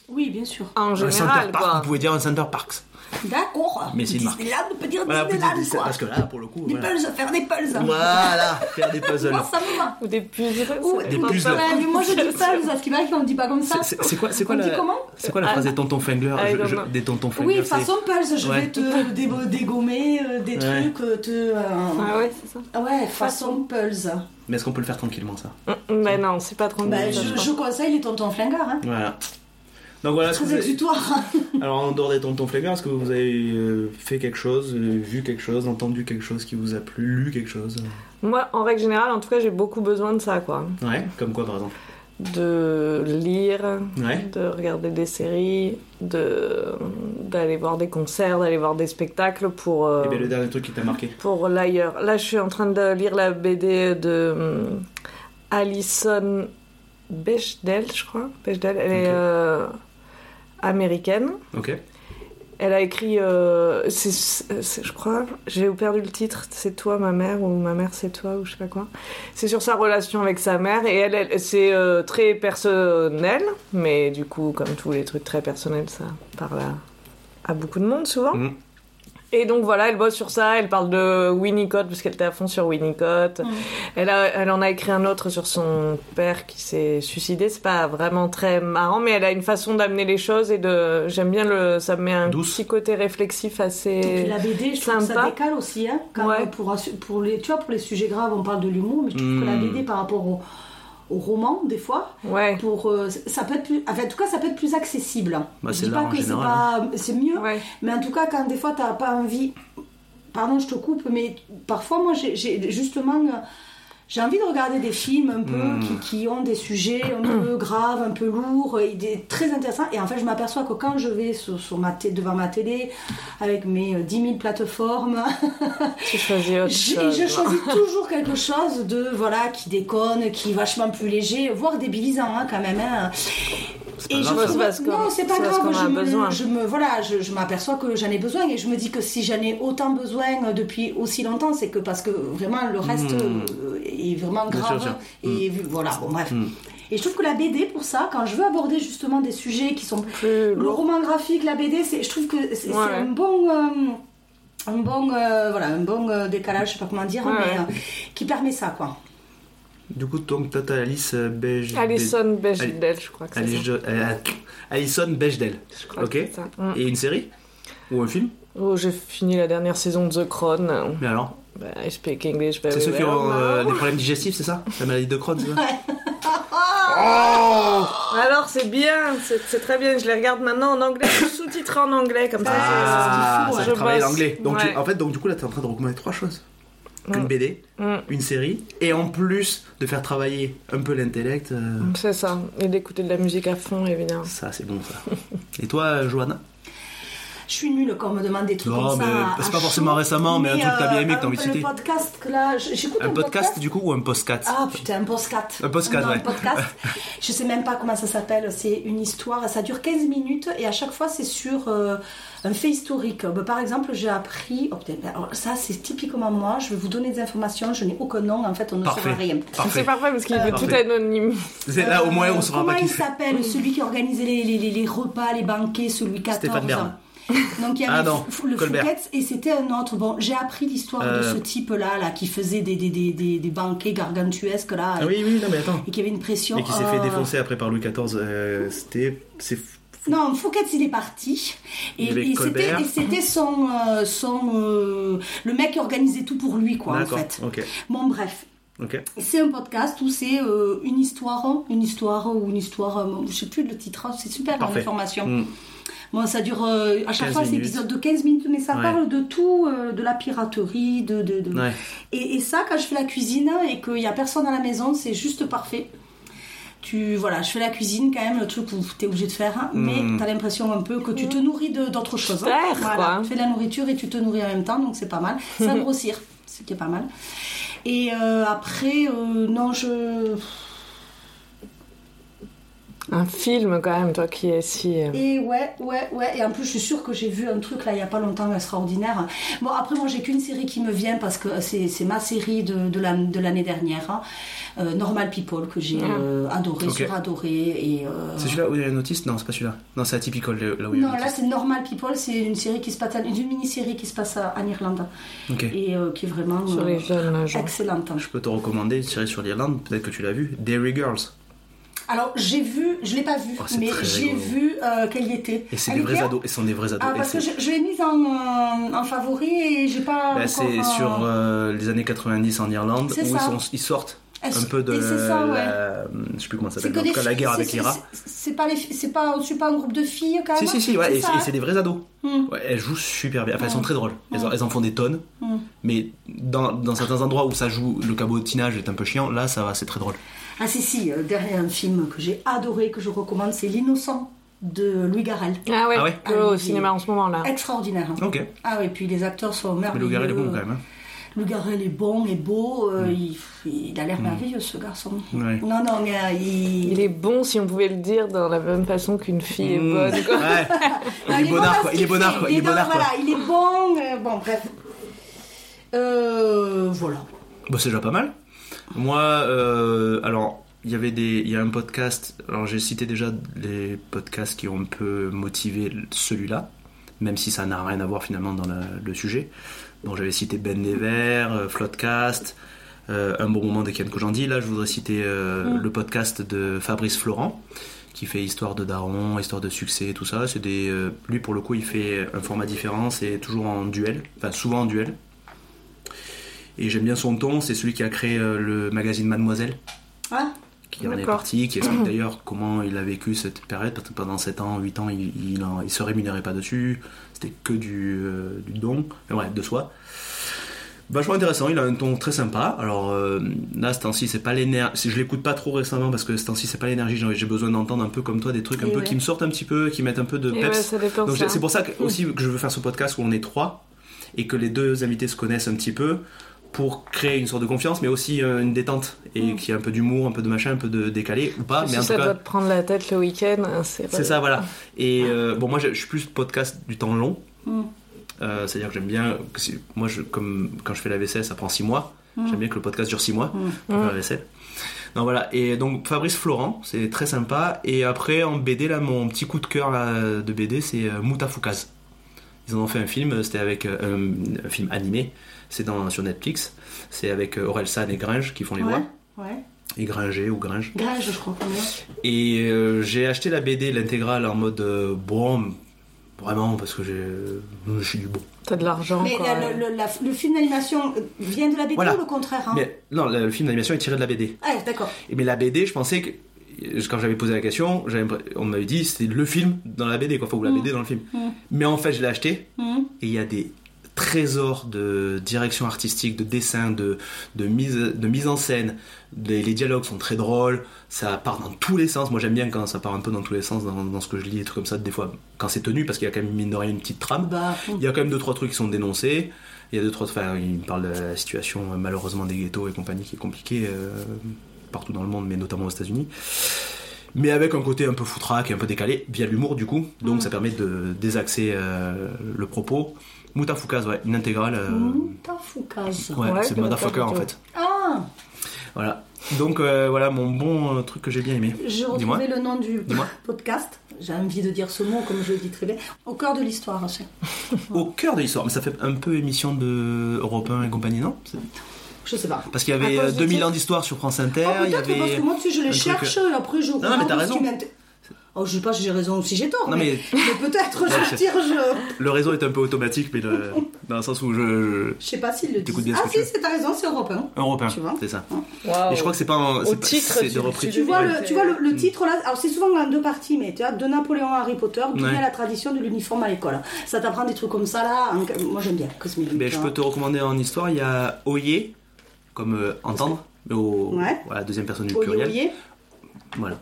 Oui, bien sûr. En un Center général, Park, quoi. vous pouvez dire un Center Parks. D'accord. Mais c'est une marque. Disneyland, on peut dire Voilà, Disneyland, quoi. parce que là, pour le coup, Des voilà. puzzles, faire des puzzles. Voilà, faire des puzzles. Moi, ça me va. Ou des puzzles. Ou- ça Des puzzles. Ouais, mais moi je dis puzzles, à ce qui paraît qu'on ne dit pas comme ça. C'est- quoi, c'est quoi la, comment c'est quoi la Ah, phrase des tontons Fengler know. Des tontons Fengler Oui, façon puzzle, je vais te dé- dégommer euh, des trucs, euh, te. euh, Ah ouais, c'est ça. ah ouais, façon puzzle. Mais est-ce qu'on peut le faire tranquillement, ça Mais non, c'est pas trop Bah, bien, je, je je conseille les tontons flingueurs. Hein. Voilà. Donc voilà, Très vous avez- exutoire. alors en dehors des tontons Fengler, est-ce que vous avez euh, fait quelque chose, euh, vu quelque chose, entendu quelque chose qui vous a plu, lu quelque chose? Moi, en règle générale, en tout cas, j'ai beaucoup besoin de ça, quoi. Ouais, comme quoi par exemple? De lire, Ouais. de regarder des séries, de d'aller voir des concerts, d'aller voir des spectacles pour euh, Et bien, le dernier truc qui t'a marqué pour l'ailleurs. Là, je suis en train de lire la BD de hum, Alison Bechdel, je crois. Bechdel, elle est euh, américaine. Ok. Elle a écrit, euh, je crois, j'ai perdu le titre, c'est toi ma mère ou ma mère c'est toi ou je sais pas quoi. C'est sur sa relation avec sa mère et elle, elle- c'est euh, très personnel, mais du coup, comme tous les trucs très personnels, ça parle à, à beaucoup de monde souvent. Mhm. Et donc voilà, elle bosse sur ça, elle parle de Winnicott parce qu'elle était à fond sur Winnicott. Mhm. Elle, a- elle en a écrit un autre sur son père qui s'est suicidé. C'est pas vraiment très marrant, mais elle a une façon d'amener les choses et de. J'aime bien le. Ça me met un Douce. petit côté réflexif Et assez. puis la BD, je trouve que ça sympa. décale aussi. Hein, quand Ouais. pour, assu- pour les, tu vois, pour les sujets graves, on parle de l'humour, mais je trouve que la Mm. BD par rapport au, au roman, des fois, Ouais. pour, euh, ça peut être plus, enfin, en tout cas, ça peut être plus accessible. Bah, je c'est dis pas que c'est pas, c'est mieux, Ouais. mais en tout cas, quand des fois, t'as pas envie. Pardon, je te coupe, mais parfois, moi, j'ai- j'ai justement. Euh, J'ai envie de regarder des films un peu Mm. qui, qui ont des sujets un peu graves, un peu lourds, et des, très intéressants. Et en fait, je m'aperçois que quand je vais sur, sur ma té- devant ma télé, avec mes euh, 10 000 plateformes, Tu choisis autre je, chose. je choisis toujours quelque chose de voilà qui déconne, qui est vachement plus léger, voire débilisant hein, quand même. hein. C'est pas Et je trouve- non, c'est pas grave. Je me, besoin. je me voilà, je, je m'aperçois que j'en ai besoin et je me dis que si j'en ai autant besoin depuis aussi longtemps, c'est que parce que vraiment le reste Mm. euh, est vraiment grave sûr, et voilà bon bref. Mm. Et je trouve que la BD pour ça, quand je veux aborder justement des sujets qui sont Plus le roman graphique, la BD, c'est, je trouve que c'est, Ouais. un bon, euh, un bon, euh, voilà, un bon euh, décalage, je sais pas comment dire, Ouais, mais euh, qui permet ça, quoi. Du coup, donc, toi, t'as Alice euh, Beige. Alison Bechdel, je crois que c'est ça. euh, Alison Bechdel. Je crois Ok. que c'est ça. Mm. Et une série? Ou un film? Oh, j'ai fini la dernière saison de The Crown. Mais alors? Bah, I speak English very C'est ceux qui ont euh, des problèmes digestifs, c'est ça? La maladie de Crohn, c'est ça? Alors c'est bien, c'est très bien. Je les regarde maintenant en anglais, sous-titré en anglais comme ça. Ah, ça ouais. fait travailler Je bosse. l'anglais. Donc, tu- Ouais. en fait, donc, du coup, là, t'es en train de Une Mm. BD, Mm, une série, et en plus de faire travailler un peu l'intellect, euh, c'est ça. Et d'écouter de la musique à fond, évidemment. ça, c'est bon, ça. Et toi, Johanna? Je suis nulle quand on me demande des trucs Non, comme ça. mais c'est pas forcément chaud. récemment, mais un truc que t'as bien aimé, que t'as euh, envie de un- citer. Le podcast que là, j'écoute Un podcast, du coup, ou un postcat? Ah putain, un podcast. Un Non, ouais. Un podcast. je sais même pas comment ça s'appelle. C'est une histoire. Ça dure 15 minutes et à chaque fois c'est sur euh, un fait historique. Bah, par exemple, j'ai appris. Oh, putain, alors, ça c'est typiquement moi. Je vais vous donner des informations. Je n'ai aucun nom. En fait, on ne Parfait. saura rien. C'est Parfait. parfait parce qu'il Euh, est parfait. tout anonyme. C'est là, au moins, on saura Comment pas qui il s'appelle Celui qui organisait les, les, les, les repas, les banquets, celui 14. Stéphane Bern. Donc il y Ah avait non, Fou- le Colbert. Fouquet et c'était un autre. Bon, j'ai appris l'histoire de Euh. ce type-là, là, qui faisait des, des, des, des, des banquets gargantuesques, là, Ah oui, oui, non, mais attends. et qui avait une pression. Et qui s'est fait défoncer après par Louis XIV, euh, c'était. Non, Fouquet, il est parti. Et, et c'était, son. euh, son euh, le mec qui organisait tout pour lui, quoi, en fait. ok. Bon, bref. Ok. C'est un podcast où c'est euh, une histoire, une histoire ou une histoire, je sais plus le titre, c'est super l'information. Mm. Bon, ça dure euh, à chaque 15 fois, c'est épisode de 15 minutes, mais ça Ouais. parle de tout, euh, de la piraterie, de. de, de- Ouais. Et, et ça, quand je fais la cuisine et qu'il n'y a personne à la maison, c'est juste parfait. Tu, voilà, je fais la cuisine quand même, le truc où tu es obligé de faire, hein, mais Mm. tu as l'impression un peu que tu te nourris d'autres choses. hein. Voilà, quoi. tu fais de la nourriture et tu te nourris en même temps, donc c'est pas mal. Ça va grossir, ce qui est pas mal. Et euh, après, euh, non, je. Un film quand même, toi qui es si. euh, Et ouais, ouais, ouais. Et en plus, je suis sûre que j'ai vu un truc là il y a pas longtemps extraordinaire. Bon, après, moi, j'ai qu'une série qui me vient parce que c'est c'est ma série de, de la- de l'année dernière. hein. Euh, Normal People, que j'ai euh, adoré, Ok. suradoré. Et, euh, C'est celui-là où il y a un autiste? Non, c'est pas celui-là. Non, c'est Atypical, le- là où il y a Non, là, c'est Normal People, c'est une série qui se passe, une mini-série qui se passe à- en Irlande Ok. et euh, qui est vraiment sur euh, les jeunes gens. excellente. Je peux te recommander une série sur l'Irlande, peut-être que tu l'as vu, Dairy Girls. Alors, j'ai vu, je l'ai pas vu, Oh, mais j'ai vu euh, qu'elle y était. Et c'est des vrais ados. Et ce sont des vrais ados. Ah, parce que je, je l'ai mise en, en favori et j'ai pas. Bah, encore, c'est euh, sur euh, les années 90 en Irlande, où ils, ça. sont- ils sortent un peu de ça, ouais. la... Je sais plus comment ça s'appelle, en tout cas la guerre avec l'Irak. c'est- pas, les, c'est pas, pas un groupe de filles quand Si, même si, si, ouais, C'est et c'est- des vrais ados. Hmm. Ouais, elles jouent super bien. Enfin, elles sont Mm. très drôles. Elles, en, Mm. elles en font des tonnes. Mais dans, dans certains endroits où ça joue, le cabotinage est un peu chiant, là, ça va, c'est très drôle. Ah si, si, euh, derrière un film que j'ai adoré, que je recommande, c'est L'innocent de Louis Garrel. Ah ouais, Ah ouais Ah, au il- cinéma en ce moment là. Extraordinaire. hein. Ok. Ah oui, puis les acteurs sont Mais merveilleux. le Garel est bon quand même. hein. Louis Garrel est bon, est beau, euh, il, il a l'air merveilleux ce garçon. Mm. Ouais. Non, non, mais euh, il... Il est bon si on pouvait le dire dans la même façon qu'une fille est Mmh. bonne. quoi. Ouais. Non, Il est bon bonnard quoi. Il est bonnard quoi. Il est bonnard quoi. Il est bon. euh, bon, bref. Euh, voilà. Bah, c'est déjà pas mal. Moi, euh, alors, il y avait des, il y a un podcast. Alors, j'ai cité déjà les podcasts qui ont un peu motivé celui-là, même si ça n'a rien à voir finalement dans la- le sujet. Donc, j'avais cité Ben Never, euh, Floodcast, euh, Un bon moment de Ken Kojandi. Là, je voudrais citer euh, Mm. le podcast de Fabrice Florent qui fait histoire de daron, histoire de succès, tout ça. C'est des, lui pour le coup, il fait un format différent, c'est toujours en duel, enfin souvent en duel. Et j'aime bien son ton, c'est celui qui a créé euh, le magazine Mademoiselle, Ah, qui en est parti, qui explique d'ailleurs comment il a vécu cette période, parce que pendant 7 ans, 8 ans, il, il, en- il se rémunérait pas dessus, c'était que du, euh, du don, mais bref, de soi. Vachement intéressant, il a un ton très sympa. Alors euh, là, ce temps-ci, c'est pas l'énergie. Je l'écoute pas trop récemment parce que ce temps-ci, c'est pas l'énergie. J'ai besoin d'entendre un peu comme toi des trucs un Et peu ouais. qui me sortent un petit peu, qui mettent un peu de peps. ouais. Donc c'est pour ça que, aussi que je veux faire ce podcast où on est trois et que les deux invités se connaissent un petit peu pour créer une sorte de confiance, mais aussi euh, une détente et Mm. qu'il y ait un peu d'humour, un peu de machin, un peu de décalé ou pas. mais en ça tout doit cas, te prendre la tête le week-end, hein, c'est c'est ça, voilà. Et euh, bon, moi, je je suis plus podcast du temps long. Mm. Euh, C'est-à-dire que j'aime bien. que moi, je, comme quand je fais la vaisselle, ça prend 6 mois. Mm. J'aime bien que le podcast dure 6 mois Mm. pour faire la vaisselle. Non, voilà. Et donc, Fabrice Florent, c'est très sympa. Et après, en BD, là, mon petit coup de cœur là, de BD, c'est Moutafoukaz. Ils en ont fait un film, c'était avec euh, un, un film animé. C'est dans- sur Netflix. C'est avec euh, Aurel San et Gringe qui font les ouais, voix. ouais. Et Gringer ou Gringe. Gage, je crois. Et euh, j'ai acheté la BD, l'intégrale, en mode euh, bon, vraiment, parce que j'ai, euh, je suis du bon. T'as de l'argent. Mais quoi, la- ouais. le, le- la- le film d'animation vient de la BD Voilà. ou le contraire hein Mais non, le film d'animation est tiré de la BD. Ah, d'accord. Et mais la BD, je pensais que quand j'avais posé la question, on m'avait dit c'était le film dans la BD, quoi, ou la Mm. BD dans le film. Mm. Mais en fait, je l'ai acheté Mhm. et il y a des trésors de direction artistique, de dessin, de, de, mise, de mise en scène. Les, les dialogues sont très drôles, ça part dans tous les sens. Moi j'aime bien quand ça part un peu dans tous les sens dans, dans ce que je lis, des trucs comme ça, des fois quand c'est tenu, parce qu'il y a quand même mine de rien une petite trame. Bah, Il y a quand même deux trois trucs qui sont dénoncés. Il y a deux trois, enfin, il parle de la situation malheureusement des ghettos et compagnie qui est compliquée euh, partout dans le monde, mais notamment aux États-Unis. Mais avec un côté un peu foutraque et un peu décalé, via l'humour du coup. Donc Mm. ça permet de désaxer euh, le propos. Moutafoukaz, ouais, une intégrale. euh, Moutafoukaz. ouais, Ouais, c'est pas en fait. Ah, Voilà. Donc euh, voilà mon bon euh, truc que j'ai bien aimé. j'ai Dis-moi. retrouvé le nom du podcast. J'ai envie de dire ce mot comme je le dis très bien. Au cœur de l'histoire. Au cœur de l'histoire, mais ça fait un peu émission de Europe 1 et compagnie, non? Je sais pas. Parce qu'il y avait À euh, cause de 2000 ça. ans d'histoire sur France Inter, Oh, il y peut-être, avait... parce que moi, tu sais, je un les truc- cherche, et après je non, mais regarde t'as raison. Oh, je sais pas si j'ai raison ou si j'ai tort. Non, mais, mais mais peut-être, je tire, je. le réseau est un peu automatique, mais le- dans le sens où je... je- sais pas s'il le dit. Bien Ah, si, c'est ta raison, c'est européen. Européen, Tu vois c'est ça. Et je crois que c'est pas en... Au pas- titre, c'est tu- de reprise. Tu vois, le, tu vois le, le titre là, alors c'est souvent en deux parties, mais tu vois, de Napoléon à Harry Potter, d'où Ouais. vient la tradition de l'uniforme à l'école. Ça t'apprend des trucs comme ça là, en- moi j'aime bien, Cosmic. Ben, je peux te recommander en histoire, il y a Oyer, comme euh, entendre, mais au, Ouais. voilà, deuxième personne du pluriel. oye. Voilà.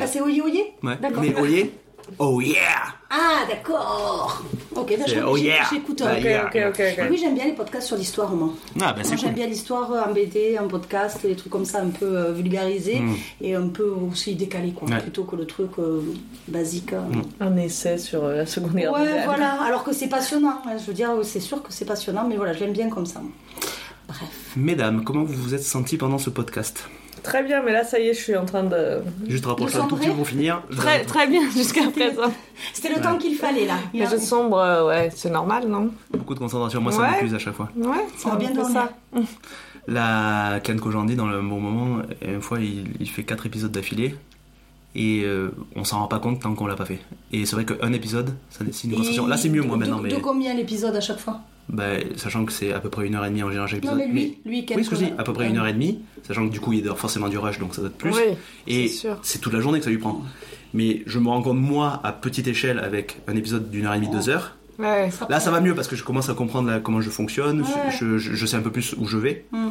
Ah, c'est oye oye Ouais. D'accord. Mais Oyer, oh yeah Ah, d'accord. Ok, C'est je- oh j'ai- yeah j'écoute. Ah, euh, Ok, yeah. ok, ok, ok. Oui, j'aime bien les podcasts sur l'histoire, moi. Ah ben c'est j'aime cool. bien l'histoire euh, en BD, en podcast, des trucs comme ça un peu euh, vulgarisés Mm. et un peu aussi décalés, quoi, Ouais. plutôt que le truc euh, basique. euh. Mm. Un essai sur euh, la Seconde Guerre Ouais, mondiale. voilà, alors que c'est passionnant. hein. Je veux dire, c'est sûr que c'est passionnant, mais voilà, j'aime bien comme ça. Bref. Mesdames, comment vous vous êtes senties pendant ce podcast? Très bien, mais là, ça y est, je suis en train de. Juste rapprocher un tout petit peu pour finir. Très, très bien jusqu'à présent. C'était le temps qu'il fallait, là. Mais je sombre, euh, ouais, c'est normal, non? Beaucoup de concentration, moi ça Ouais. m'épuise à chaque fois. Ouais, On va bien peu dormir. La Ken Kojandi, dans le bon moment, une fois il, il fait 4 épisodes d'affilée et euh, on s'en rend pas compte tant qu'on l'a pas fait. Et c'est vrai qu'un épisode, ça c'est une Et conversation. Là c'est mieux moi de- maintenant, de, mais de combien l'épisode à chaque fois? Bah, sachant que c'est à peu près une heure et demie en général chaque Non, épisode. mais lui, oui, ce que je dis, à peu près une heure et demie, sachant que du coup il y a forcément du rush donc ça doit être plus. Oui, et c'est sûr. c'est toute la journée que ça lui prend. Mais je me rends compte moi à petite échelle avec un épisode d'une heure et demie, deux heures. Ouais. Là ça va mieux parce que je commence à comprendre là, comment je fonctionne, Ouais. je, je- je sais un peu plus où je vais. Hmm.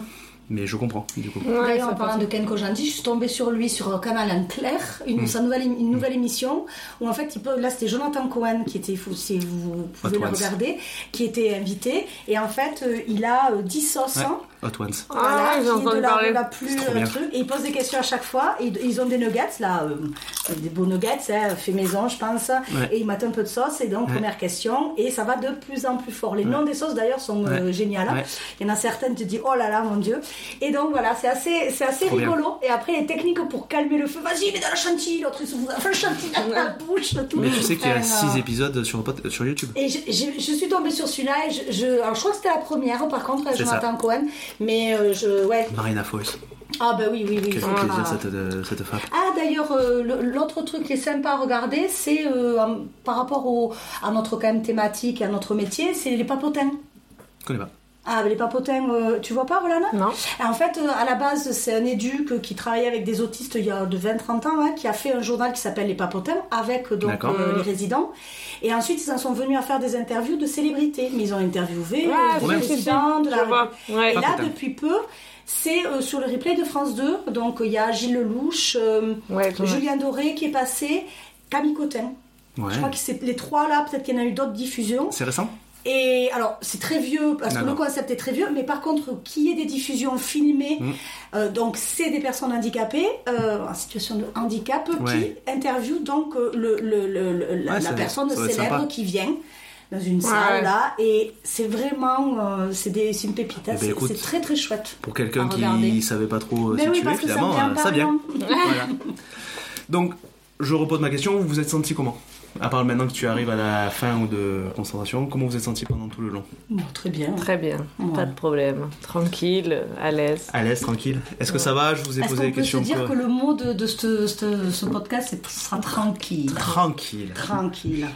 Mais je comprends, du coup. Ouais, D'ailleurs, en parlant de Ken Kojandi, je suis tombée sur lui sur Canal en clair, une, Mm. sa nouvelle, une nouvelle émission où en fait, il peut, là c'était Jonathan Cohen qui était, si vous pouvez le regarder, qui était invité et en fait, euh, il a euh, 10 sauces. Ouais. Hot Ones. Voilà, Ah, j'ai qui est entendu de la, parler. de la plus trop euh, bien. truc. Et ils posent des questions à chaque fois. Et ils ont des nuggets, là, euh, des beaux nuggets, hein, fait maison, je pense. Et ils mettent un peu de sauce. Et donc, Ouais. première question. Et ça va de plus en plus fort. Les noms des sauces, d'ailleurs, sont euh, géniales. Ouais. Il y en a certaines, tu te dis, oh là là, mon Dieu. Et donc, voilà, c'est assez, c'est assez Trop bien. rigolo. Et après, les techniques pour calmer le feu. Vas-y, mais dans la chantilly. L'autre, il se vous a fait le chantilly dans la bouche. Tout. Mais tu sais qu'il y a Enfin, 6 épisodes sur, YouTube. et je, je- je suis tombée sur celui-là et je, je- alors je crois que c'était la première par contre C'est ça. Jonathan Cohen mais euh, je ouais Marina Foïs. ah bah oui oui oui Quel faut plaisir cette, euh, cette femme. ah d'ailleurs euh, l'autre truc qui est sympa à regarder c'est euh, par rapport au, à notre quand même thématique et à notre métier c'est les papotins Je connais pas. Ah les papotins euh, tu vois pas Rolana? Non. Et En fait, euh, à la base, c'est un éduc euh, qui travaillait avec des autistes il y a de 20-30 ans, hein, qui a fait un journal qui s'appelle Les Papotins avec euh, donc euh, les résidents. Et ensuite, ils en sont venus à faire des interviews de célébrités. Mais ils ont interviewé des si, si. présidents de la Je vois. Ouais. Et là, depuis peu, c'est euh, sur le replay de France 2. Donc, il y a Gilles Lelouch, euh, ouais. Julien Doré qui est passé, Camille Cotin. Ouais. Je crois que c'est les trois là, peut-être qu'il y en a eu d'autres diffusions. C'est récent? Et alors, c'est très vieux, parce que le concept est très vieux, mais par contre, qu'il y ait des diffusions filmées, Mm. euh, donc c'est des personnes handicapées, euh, en situation de handicap, Ouais. qui interviewent donc euh, le, le- le- le- la, Ouais, la personne célèbre qui vient dans une Ouais. salle là, et c'est vraiment, euh, c'est une pépite, hein, Eh ben, c'est très très chouette. Pour quelqu'un qui regarder. savait pas trop oui, situer, parce que ça finalement, vient euh, ça vient. Voilà. Donc, je repose ma question. Vous vous êtes senti comment? À part maintenant que tu arrives à la fin ou de concentration, comment vous êtes senti pendant tout le long? Bon, très bien. Très bien, Ouais. pas de problème. Tranquille, à l'aise. À l'aise, tranquille. Est-ce que ça va? Je vous ai posé des peut se questions. dire quoi. que le mot de, de ce, ce- ce podcast, sera tranquille Tranquille. Tranquille.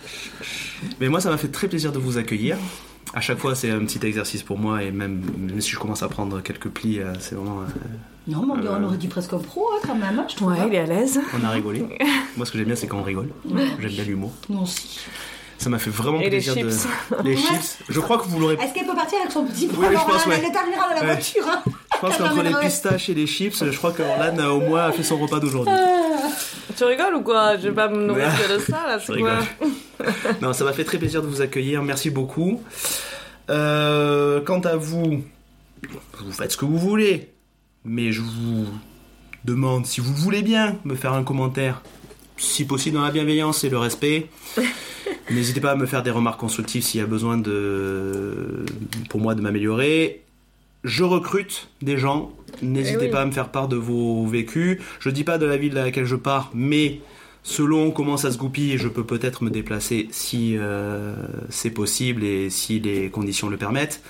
Mais moi, ça m'a fait très plaisir de vous accueillir. À chaque fois, c'est un petit exercice pour moi, et même, même si je commence à prendre quelques plis, euh, c'est vraiment. euh, Non, mais on Euh, aurait dit presque un pro hein, quand même, hein, je trouve. Ouais, il est à l'aise. on a rigolé. moi, ce que j'aime bien, c'est quand on rigole. J'aime bien l'humour. Nous aussi. Ça m'a fait vraiment Et les plaisir chips. de. Les chips. Je crois que vous l'aurez. Est-ce qu'elle peut partir avec son petit Oui, je pense, Elle ouais. est arrivera dans la Ouais. voiture. Hein. Je pense qu'entre les pistaches et les chips, je crois que Orlan a au moins a fait son repas d'aujourd'hui. Tu rigoles ou quoi Je vais pas me nourrir que de ça, là, c'est quoi non, ça m'a fait très plaisir de vous accueillir. Merci beaucoup. Euh, quant à vous, vous faites ce que vous voulez. Mais je vous demande si vous voulez bien me faire un commentaire. Si possible dans la bienveillance et le respect. N'hésitez pas à me faire des remarques constructives s'il y a besoin de, pour moi de m'améliorer. Je recrute des gens. N'hésitez Eh oui. pas à me faire part de vos vécus. Je dis pas de la ville à laquelle je pars, mais selon comment ça se goupille, je peux peut-être me déplacer si euh, c'est possible et si les conditions le permettent.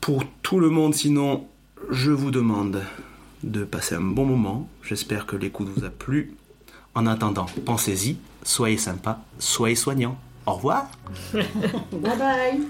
Pour tout le monde, sinon, je vous demande de passer un bon moment. J'espère que l'écoute vous a plu. En attendant, pensez-y, soyez sympa, soyez soignant. Au revoir Bye bye.